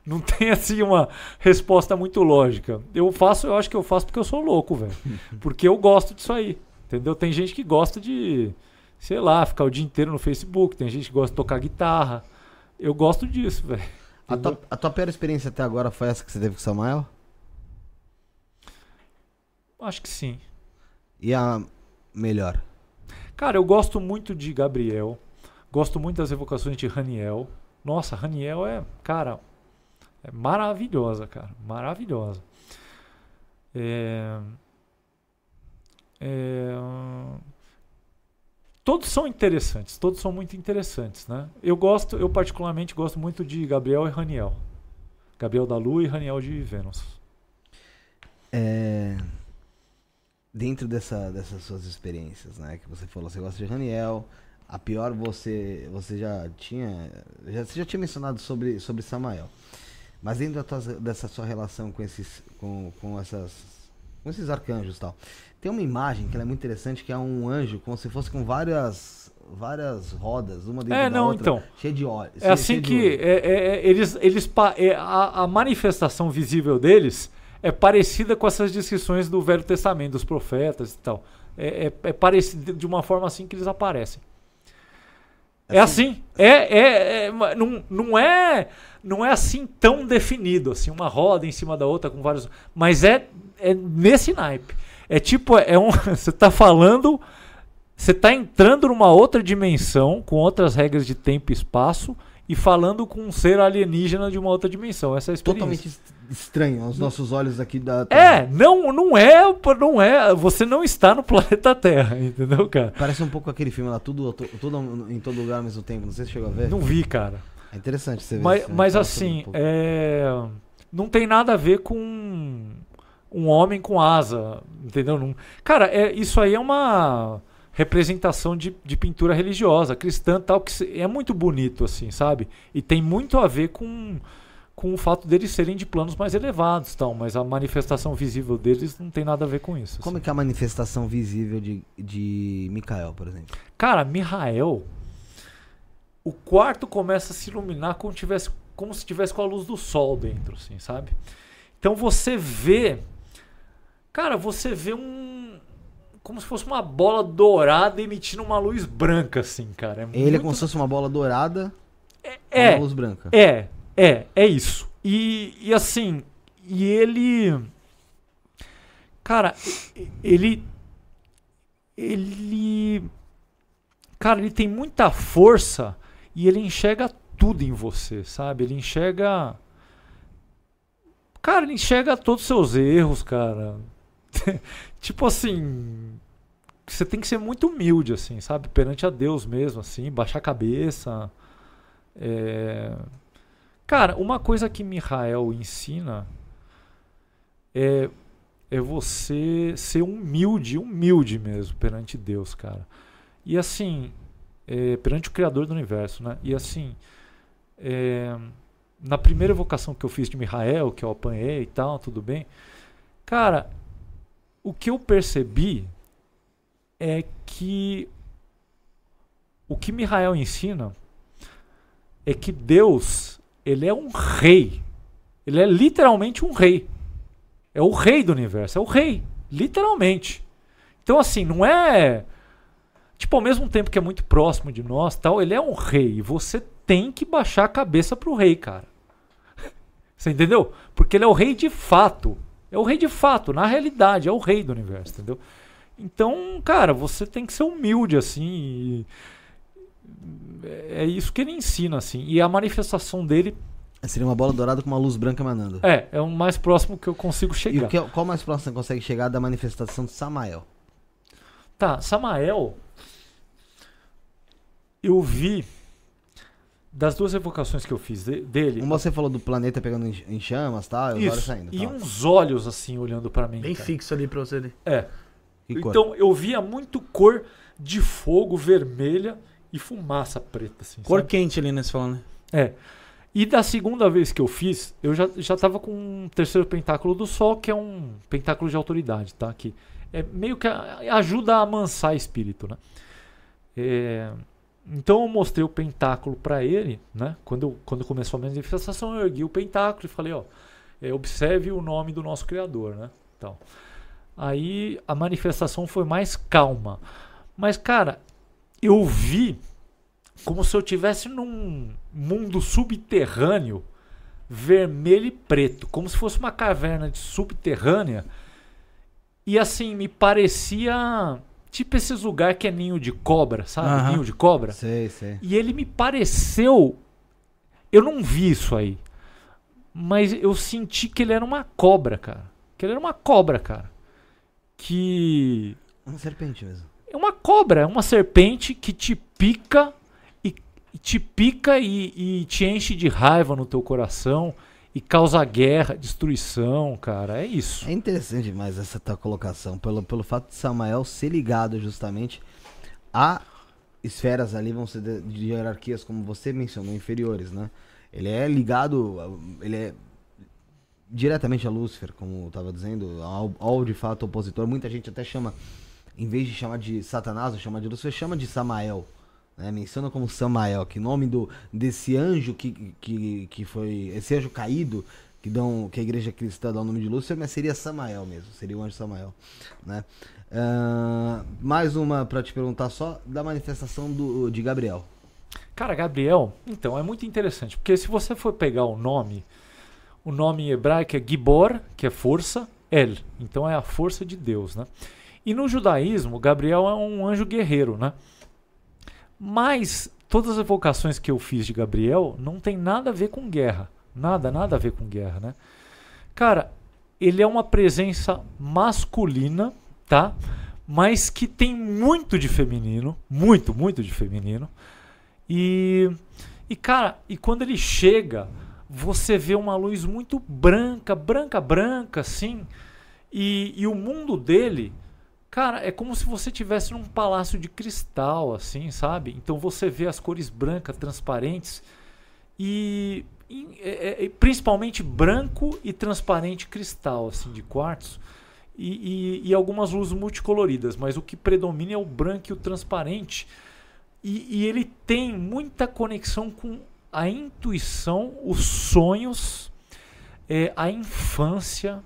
Não tem assim uma resposta muito lógica. Eu faço, eu acho que eu faço porque eu sou louco, velho. Porque eu gosto disso aí, entendeu? Tem gente que gosta de, sei lá, ficar o dia inteiro no Facebook, tem gente que gosta de tocar guitarra. Eu gosto disso, velho. A tua, a tua pior experiência até agora foi essa que você teve com o Samuel? Acho que sim. E a melhor? Cara, eu gosto muito de Gabriel. Gosto muito das evocações de Raniel. Nossa, Raniel é, cara, é maravilhosa, cara. Maravilhosa. É, é, todos são interessantes, todos são muito interessantes, né? Eu gosto, eu particularmente gosto muito de Gabriel e Raniel. Gabriel da Lua e Raniel de Vênus. É, Dentro dessa, dessas suas experiências, né? Que você falou, você gosta de Raniel. A pior você, você já tinha. Já, você já tinha mencionado sobre, sobre Samael. Mas dentro tua- dessa sua relação com esses. com, com essas. com esses arcanjos e tal. Tem uma imagem que ela é muito interessante, que é um anjo como se fosse com várias. várias rodas, uma dentro É, da não, outra. então. Cheia de óleo. É assim que é, é, é, eles, eles é, a, a manifestação visível deles é parecida com essas descrições do Velho Testamento, dos profetas e tal. É, é, é parecido de uma forma assim que eles aparecem. É assim. É, é, é, ma- não, não é não é assim tão definido, assim, uma roda em cima da outra com vários. Mas é, é nesse naipe. É tipo, é um. Você tá falando. Você tá entrando numa outra dimensão, com outras regras de tempo e espaço, e falando com um ser alienígena de uma outra dimensão. Essa é a experiência. Totalmente est- estranho aos nossos olhos aqui da. É, não, não é, não é. Você não está no planeta Terra, entendeu, cara? Parece um pouco aquele filme lá, tudo, tu- tudo em todo lugar ao mesmo tempo. Não sei se chegou a ver. Não vi, cara. É interessante você ver. Mas, isso, mas assim, um é, não tem nada a ver com um homem com asa, entendeu? Não- cara, é, isso aí é uma representação de, de pintura religiosa, cristã tal, que é muito bonito, assim, sabe? E tem muito a ver com, com o fato deles serem de planos mais elevados, tal, mas a manifestação visível deles não tem nada a ver com isso. Como é assim. que é a manifestação visível de, de Mikael, por exemplo? Cara, Mihael, o quarto começa a se iluminar como, tivesse, como se tivesse com a luz do sol dentro, assim, sabe? Então você vê. Cara, você vê um. Como se fosse uma bola dourada emitindo uma luz branca, assim, cara. Ele é muito- como se fosse uma bola dourada com é, uma luz branca. é, é, é isso. E, e assim, e ele. Cara, ele. Ele. Cara, ele tem muita força e ele enxerga tudo em você, sabe? Ele enxerga. Cara, ele enxerga todos os seus erros, cara. tipo assim. Você tem que ser muito humilde, assim, sabe? Perante a Deus mesmo, assim, baixar a cabeça. É... Cara, uma coisa que Mihael ensina é, é você ser humilde, humilde mesmo perante Deus, cara. E assim, é, perante o Criador do Universo, né? E assim, é, na primeira evocação que eu fiz de Mihael, que eu apanhei e tal, tudo bem. Cara, o que eu percebi é que o que Mihael ensina é que Deus, ele é um rei. Ele é literalmente um rei. É o rei do universo, é o rei, literalmente. Então assim, não é tipo ao mesmo tempo que é muito próximo de nós, tal, ele é um rei e você tem que baixar a cabeça pro rei, cara. Você entendeu? Porque ele é o rei de fato. É o rei de fato, na realidade, é o rei do universo, entendeu? Então, cara, você tem que ser humilde assim. E, É isso que ele ensina, assim. E a manifestação dele Seria uma bola dourada com uma luz branca emanando. é, é o mais próximo que eu consigo E chegar. o que, qual mais próximo você consegue chegar da manifestação de Samael? Tá, Samael. Eu vi das duas evocações que eu fiz de- dele. Um você falou do planeta pegando em, em chamas e olhos Isso, saindo. e tal. uns olhos assim olhando pra mim. Bem cara. fixo ali pra você. ali. É. Cor? Então eu via muito cor de fogo vermelha e fumaça preta, assim. Cor sabe? quente ali, né? Você falando. É. E da segunda vez que eu fiz, eu já, já tava com um terceiro pentáculo do sol, que é um pentáculo de autoridade, tá? Que é meio que a- ajuda a amansar espírito, né? É, então eu mostrei o pentáculo para ele, né? Quando, eu, quando começou a manifestação, eu ergui o pentáculo e falei, ó, é, observe o nome do nosso Criador, né? Então, aí a manifestação foi mais calma. Mas, cara, eu vi como se eu tivesse num mundo subterrâneo vermelho e preto, como se fosse uma caverna de subterrânea. E assim, me parecia tipo esses lugares que é ninho de cobra, sabe? Aham. Ninho de cobra. Sei, sei. E ele me pareceu. Eu não vi isso aí. Mas eu senti que ele era uma cobra, cara. Que ele era uma cobra, cara. Que. Uma serpente mesmo. É uma cobra, é uma serpente que te pica e e te pica e, e te enche de raiva no teu coração e causa guerra, destruição, cara. É isso. É interessante demais essa tua colocação, pelo, pelo fato de Samael ser ligado justamente a esferas ali, vão ser de, de hierarquias, como você mencionou, inferiores, né? Ele é ligado, ele é diretamente a Lúcifer, como eu tava dizendo, ao, ao de fato opositor. Muita gente até chama, em vez de chamar de Satanás ou chamar de Lúcifer, chama de Samael. Né? Menciona como Samael, que nome do, desse anjo que, que, que foi. Esse anjo caído, que, dão, que a igreja cristã dá o nome de Lúcifer, mas seria Samael mesmo, seria o anjo Samael. Né? Ah, mais uma pra te perguntar só da manifestação do, de Gabriel. Cara, Gabriel, então, é muito interessante, porque se você for pegar o nome, o nome em hebraico é Gibor, que é força, El, então é a força de Deus, né? E no judaísmo, Gabriel é um anjo guerreiro, né? Mas todas as evocações que eu fiz de Gabriel não tem nada a ver com guerra, nada, nada a ver com guerra, né? Cara, ele é uma presença masculina, tá? Mas que tem muito de feminino, muito, muito de feminino. E, e cara, e quando ele chega, você vê uma luz muito branca, branca, branca, assim. E, e o mundo dele, cara, é como se você tivesse num palácio de cristal, assim, sabe? Então você vê as cores brancas, transparentes e, e- é- é- principalmente branco e transparente cristal, assim, de quartzo. E, e- e algumas luzes multicoloridas, mas o que predomina é o branco e o transparente. E, e ele tem muita conexão com a intuição, os sonhos, é, a infância.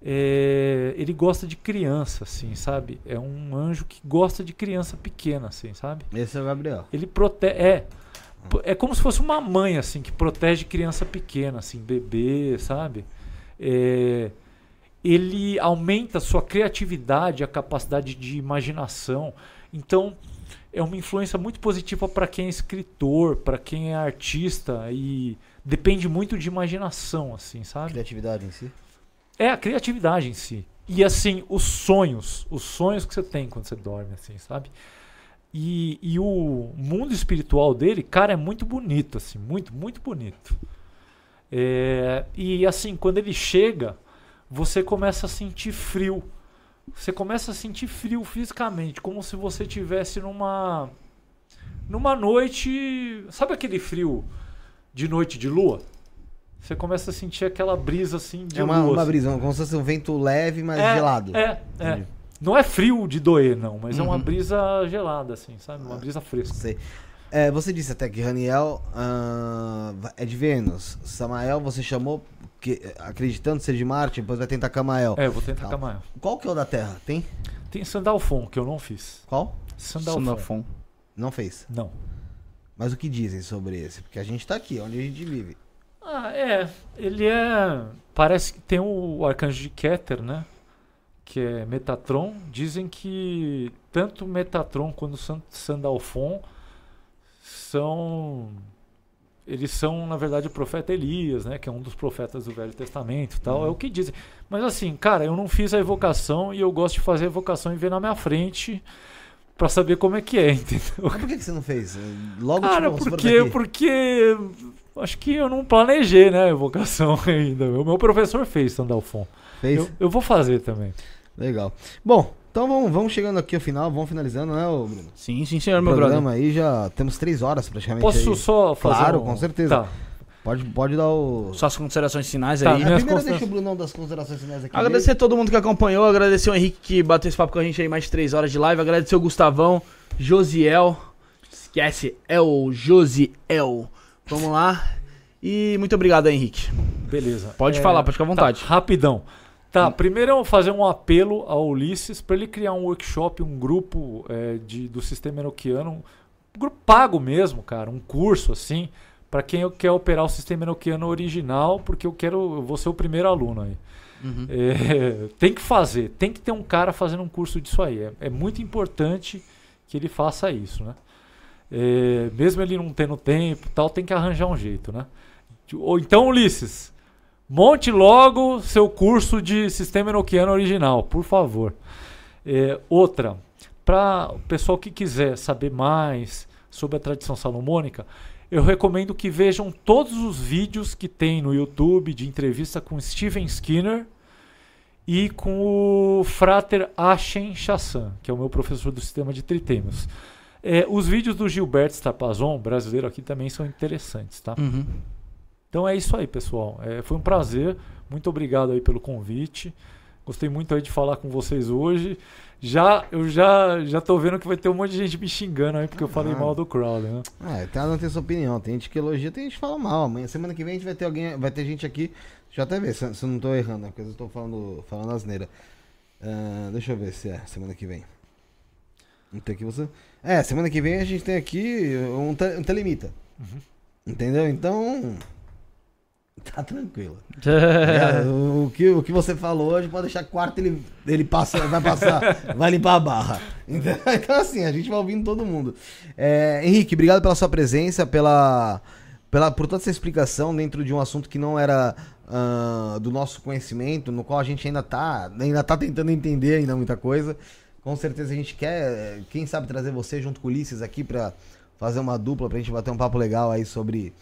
É, ele gosta de criança, assim, sabe? É um anjo que gosta de criança pequena, assim, sabe? Esse é o Gabriel. Ele protege. É. É como se fosse uma mãe, assim, que protege criança pequena, assim, bebê, sabe? É, ele aumenta a sua criatividade, a capacidade de imaginação. Então, é uma influência muito positiva para quem é escritor, para quem é artista e depende muito de imaginação, assim, sabe? Criatividade em si. É a criatividade em si. E assim, os sonhos, os sonhos que você tem quando você dorme, assim, sabe? E, e o mundo espiritual dele, cara, é muito bonito, assim, muito, muito bonito. É, e assim, quando ele chega, você começa a sentir frio. Você começa a sentir frio fisicamente, como se você tivesse numa numa noite, sabe aquele frio de noite de lua? Você começa a sentir aquela brisa assim de É uma, lua. uma assim. brisa, como se fosse um vento leve, mas É, gelado. É, é. Entendi. Não é frio de doer, não, mas é uma Uhum. brisa gelada, assim, sabe? Uma brisa fresca. Sei. É, você disse até que Raniel ah, é de Vênus. Samael você chamou que, acreditando ser de Marte, depois vai tentar Camael. É, eu vou tentar Tá. Camael. Qual que é o da Terra? Tem? Tem Sandalfon, que eu não fiz. Qual? Sandalfon. Sandalfon. Não fez. Não. Mas o que dizem sobre esse? Porque a gente tá aqui, onde a gente vive. Ah, é. Ele é. Parece que tem o arcanjo de Keter, né? Que é Metatron. Dizem que tanto Metatron quanto San- Sandalfon são eles são, na verdade, o profeta Elias, né? Que é um dos profetas do Velho Testamento e tal. É o que dizem. Mas assim, cara, eu não fiz a evocação e eu gosto de fazer a evocação e ver na minha frente pra saber como é que é, entendeu? Mas por que, que você não fez? Logo Cara, tipo, porque, porque acho que eu não planejei, né, a evocação ainda. O meu professor fez, Sandalfon. Fez? Eu, eu vou fazer também. Legal. Bom, então vamos, vamos chegando aqui ao final, vamos finalizando, né, Bruno? Sim, sim, senhor, O meu brother. programa aí já temos três horas praticamente. Posso aí. só fazer Claro, um- com certeza. Tá. Pode, pode dar o. Suas considerações finais Tá, aí. Primeiro considera- deixa o Brunão das considerações finais aqui. Agradecer a todo mundo que acompanhou, agradecer o Henrique que bateu esse papo com a gente aí mais de 3 horas de live, agradecer o Gustavão, Josiel, esquece, é o Josiel. Vamos lá. E muito obrigado, Henrique. Beleza. Pode É, falar, pode ficar à vontade. Tá, rapidão. Tá, primeiro eu vou fazer um apelo ao Ulisses para ele criar um workshop, um grupo é, de, do sistema enoquiano, um grupo pago mesmo, cara, um curso assim, para quem quer operar o sistema enoquiano original, porque eu quero, eu vou ser o primeiro aluno aí. É, tem que fazer, tem que ter um cara fazendo um curso disso aí. É, é muito importante que ele faça isso, né? É, mesmo ele não tendo tempo, tal, tem que arranjar um jeito, né? Ou então, Ulisses, monte logo seu curso de sistema enoquiano original, por favor. É, outra, para o pessoal que quiser saber mais sobre a tradição salomônica, eu recomendo que vejam todos os vídeos que tem no YouTube de entrevista com Steven Skinner e com o Frater Ashen Chassan, que é o meu professor do sistema de tritêmios. É, os vídeos do Gilberto Stapazon, brasileiro aqui, também são interessantes, tá? Uhum. Então é isso aí, pessoal. É, foi um prazer. Muito obrigado aí pelo convite. Gostei muito aí de falar com vocês hoje. Já, eu já, já tô vendo que vai ter um monte de gente me xingando aí porque eu falei Ah. mal do Crowley, né? É, cada um tem sua opinião. Tem gente que elogia, tem gente que fala mal. Amanhã, semana que vem, a gente vai ter alguém, vai ter gente aqui. Deixa eu até ver se, se eu não tô errando, né? Porque eu tô falando, falando asneira. Ah, deixa eu ver se é semana que vem. Não tem aqui você. É, semana que vem a gente tem aqui um, te, um telemita. Entendeu? Então. Tá tranquilo. É, o, o que, o que você falou hoje pode deixar que quarto ele, ele passa, vai passar, vai limpar a barra. Então, então, assim, a gente vai ouvindo todo mundo. É, Henrique, obrigado pela sua presença, pela, pela, por toda essa explicação dentro de um assunto que não era ah, do nosso conhecimento, no qual a gente ainda tá, ainda tá tentando entender ainda muita coisa. Com certeza a gente quer, quem sabe, trazer você junto com o Ulisses aqui pra fazer uma dupla, pra gente bater um papo legal aí sobre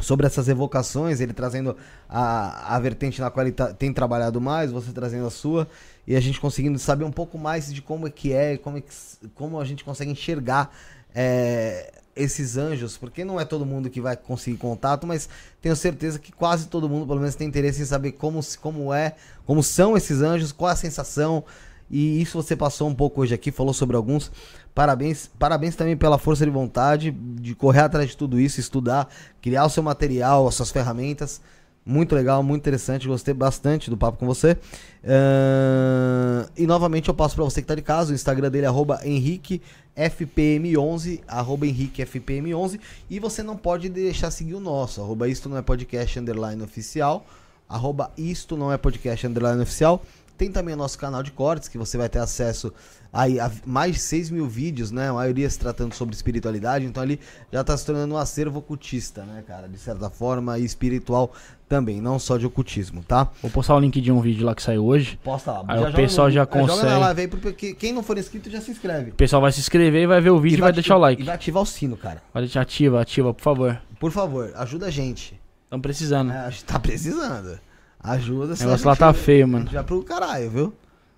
sobre essas evocações, ele trazendo a, a vertente na qual ele tá- tem trabalhado mais, você trazendo a sua, e a gente conseguindo saber um pouco mais de como é que é, como, é que como a gente consegue enxergar é, esses anjos, porque não é todo mundo que vai conseguir contato, mas tenho certeza que quase todo mundo, pelo menos, tem interesse em saber como, como é, como são esses anjos, qual é a sensação, e isso você passou um pouco hoje aqui, falou sobre alguns. Parabéns, parabéns também pela força de vontade de correr atrás de tudo isso, estudar, criar o seu material, as suas ferramentas. Muito legal, muito interessante, gostei bastante do papo com você. Ahn, e novamente eu passo para você que tá de casa, o Instagram dele é arroba henriquefpm11, arroba henriquefpm11, e você não pode deixar seguir o nosso, arroba isto não é podcast underline oficial, arroba isto não é podcast underline oficial. Tem também o nosso canal de cortes, que você vai ter acesso aí a mais de 6 mil vídeos, né? A maioria se tratando sobre espiritualidade, então ali já tá se tornando um acervo ocultista, né, cara? De certa forma, e espiritual também, não só de ocultismo, tá? Vou postar o link de um vídeo lá que saiu hoje. Posta lá. Aí o pessoal já é, Joga consegue. na live aí, porque quem não for inscrito já se inscreve. O pessoal vai se inscrever e vai ver o vídeo e vai ati- deixar o like. E vai ativar o sino, cara. Vai deixar ativa, ativa, por favor. Por favor, ajuda a gente. Estamos precisando. É, a gente tá precisando. Ajuda, O negócio lá tá feio, mano. Já pro caralho, viu?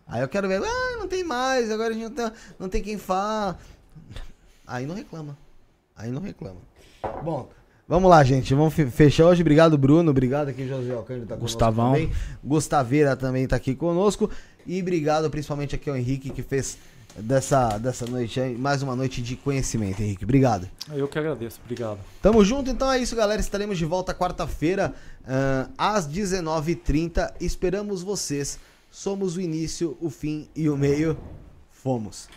Aí eu quero ver, ah, não tem mais, agora a gente não tem, não tem quem fala. Aí não reclama. Aí não reclama. Bom, vamos lá, gente. Vamos fe- fechar hoje. Obrigado, Bruno. Obrigado aqui, José Alcântara tá conosco Gustavão. também. Gustaveira também tá aqui conosco. E obrigado principalmente aqui ao Henrique que fez dessa, dessa noite aí, mais uma noite de conhecimento, Henrique. Obrigado. Eu que agradeço, obrigado. Tamo junto, então é isso, galera. Estaremos de volta quarta-feira, ahn, às 19h30. Esperamos vocês. Somos o início, o fim e o meio. Fomos.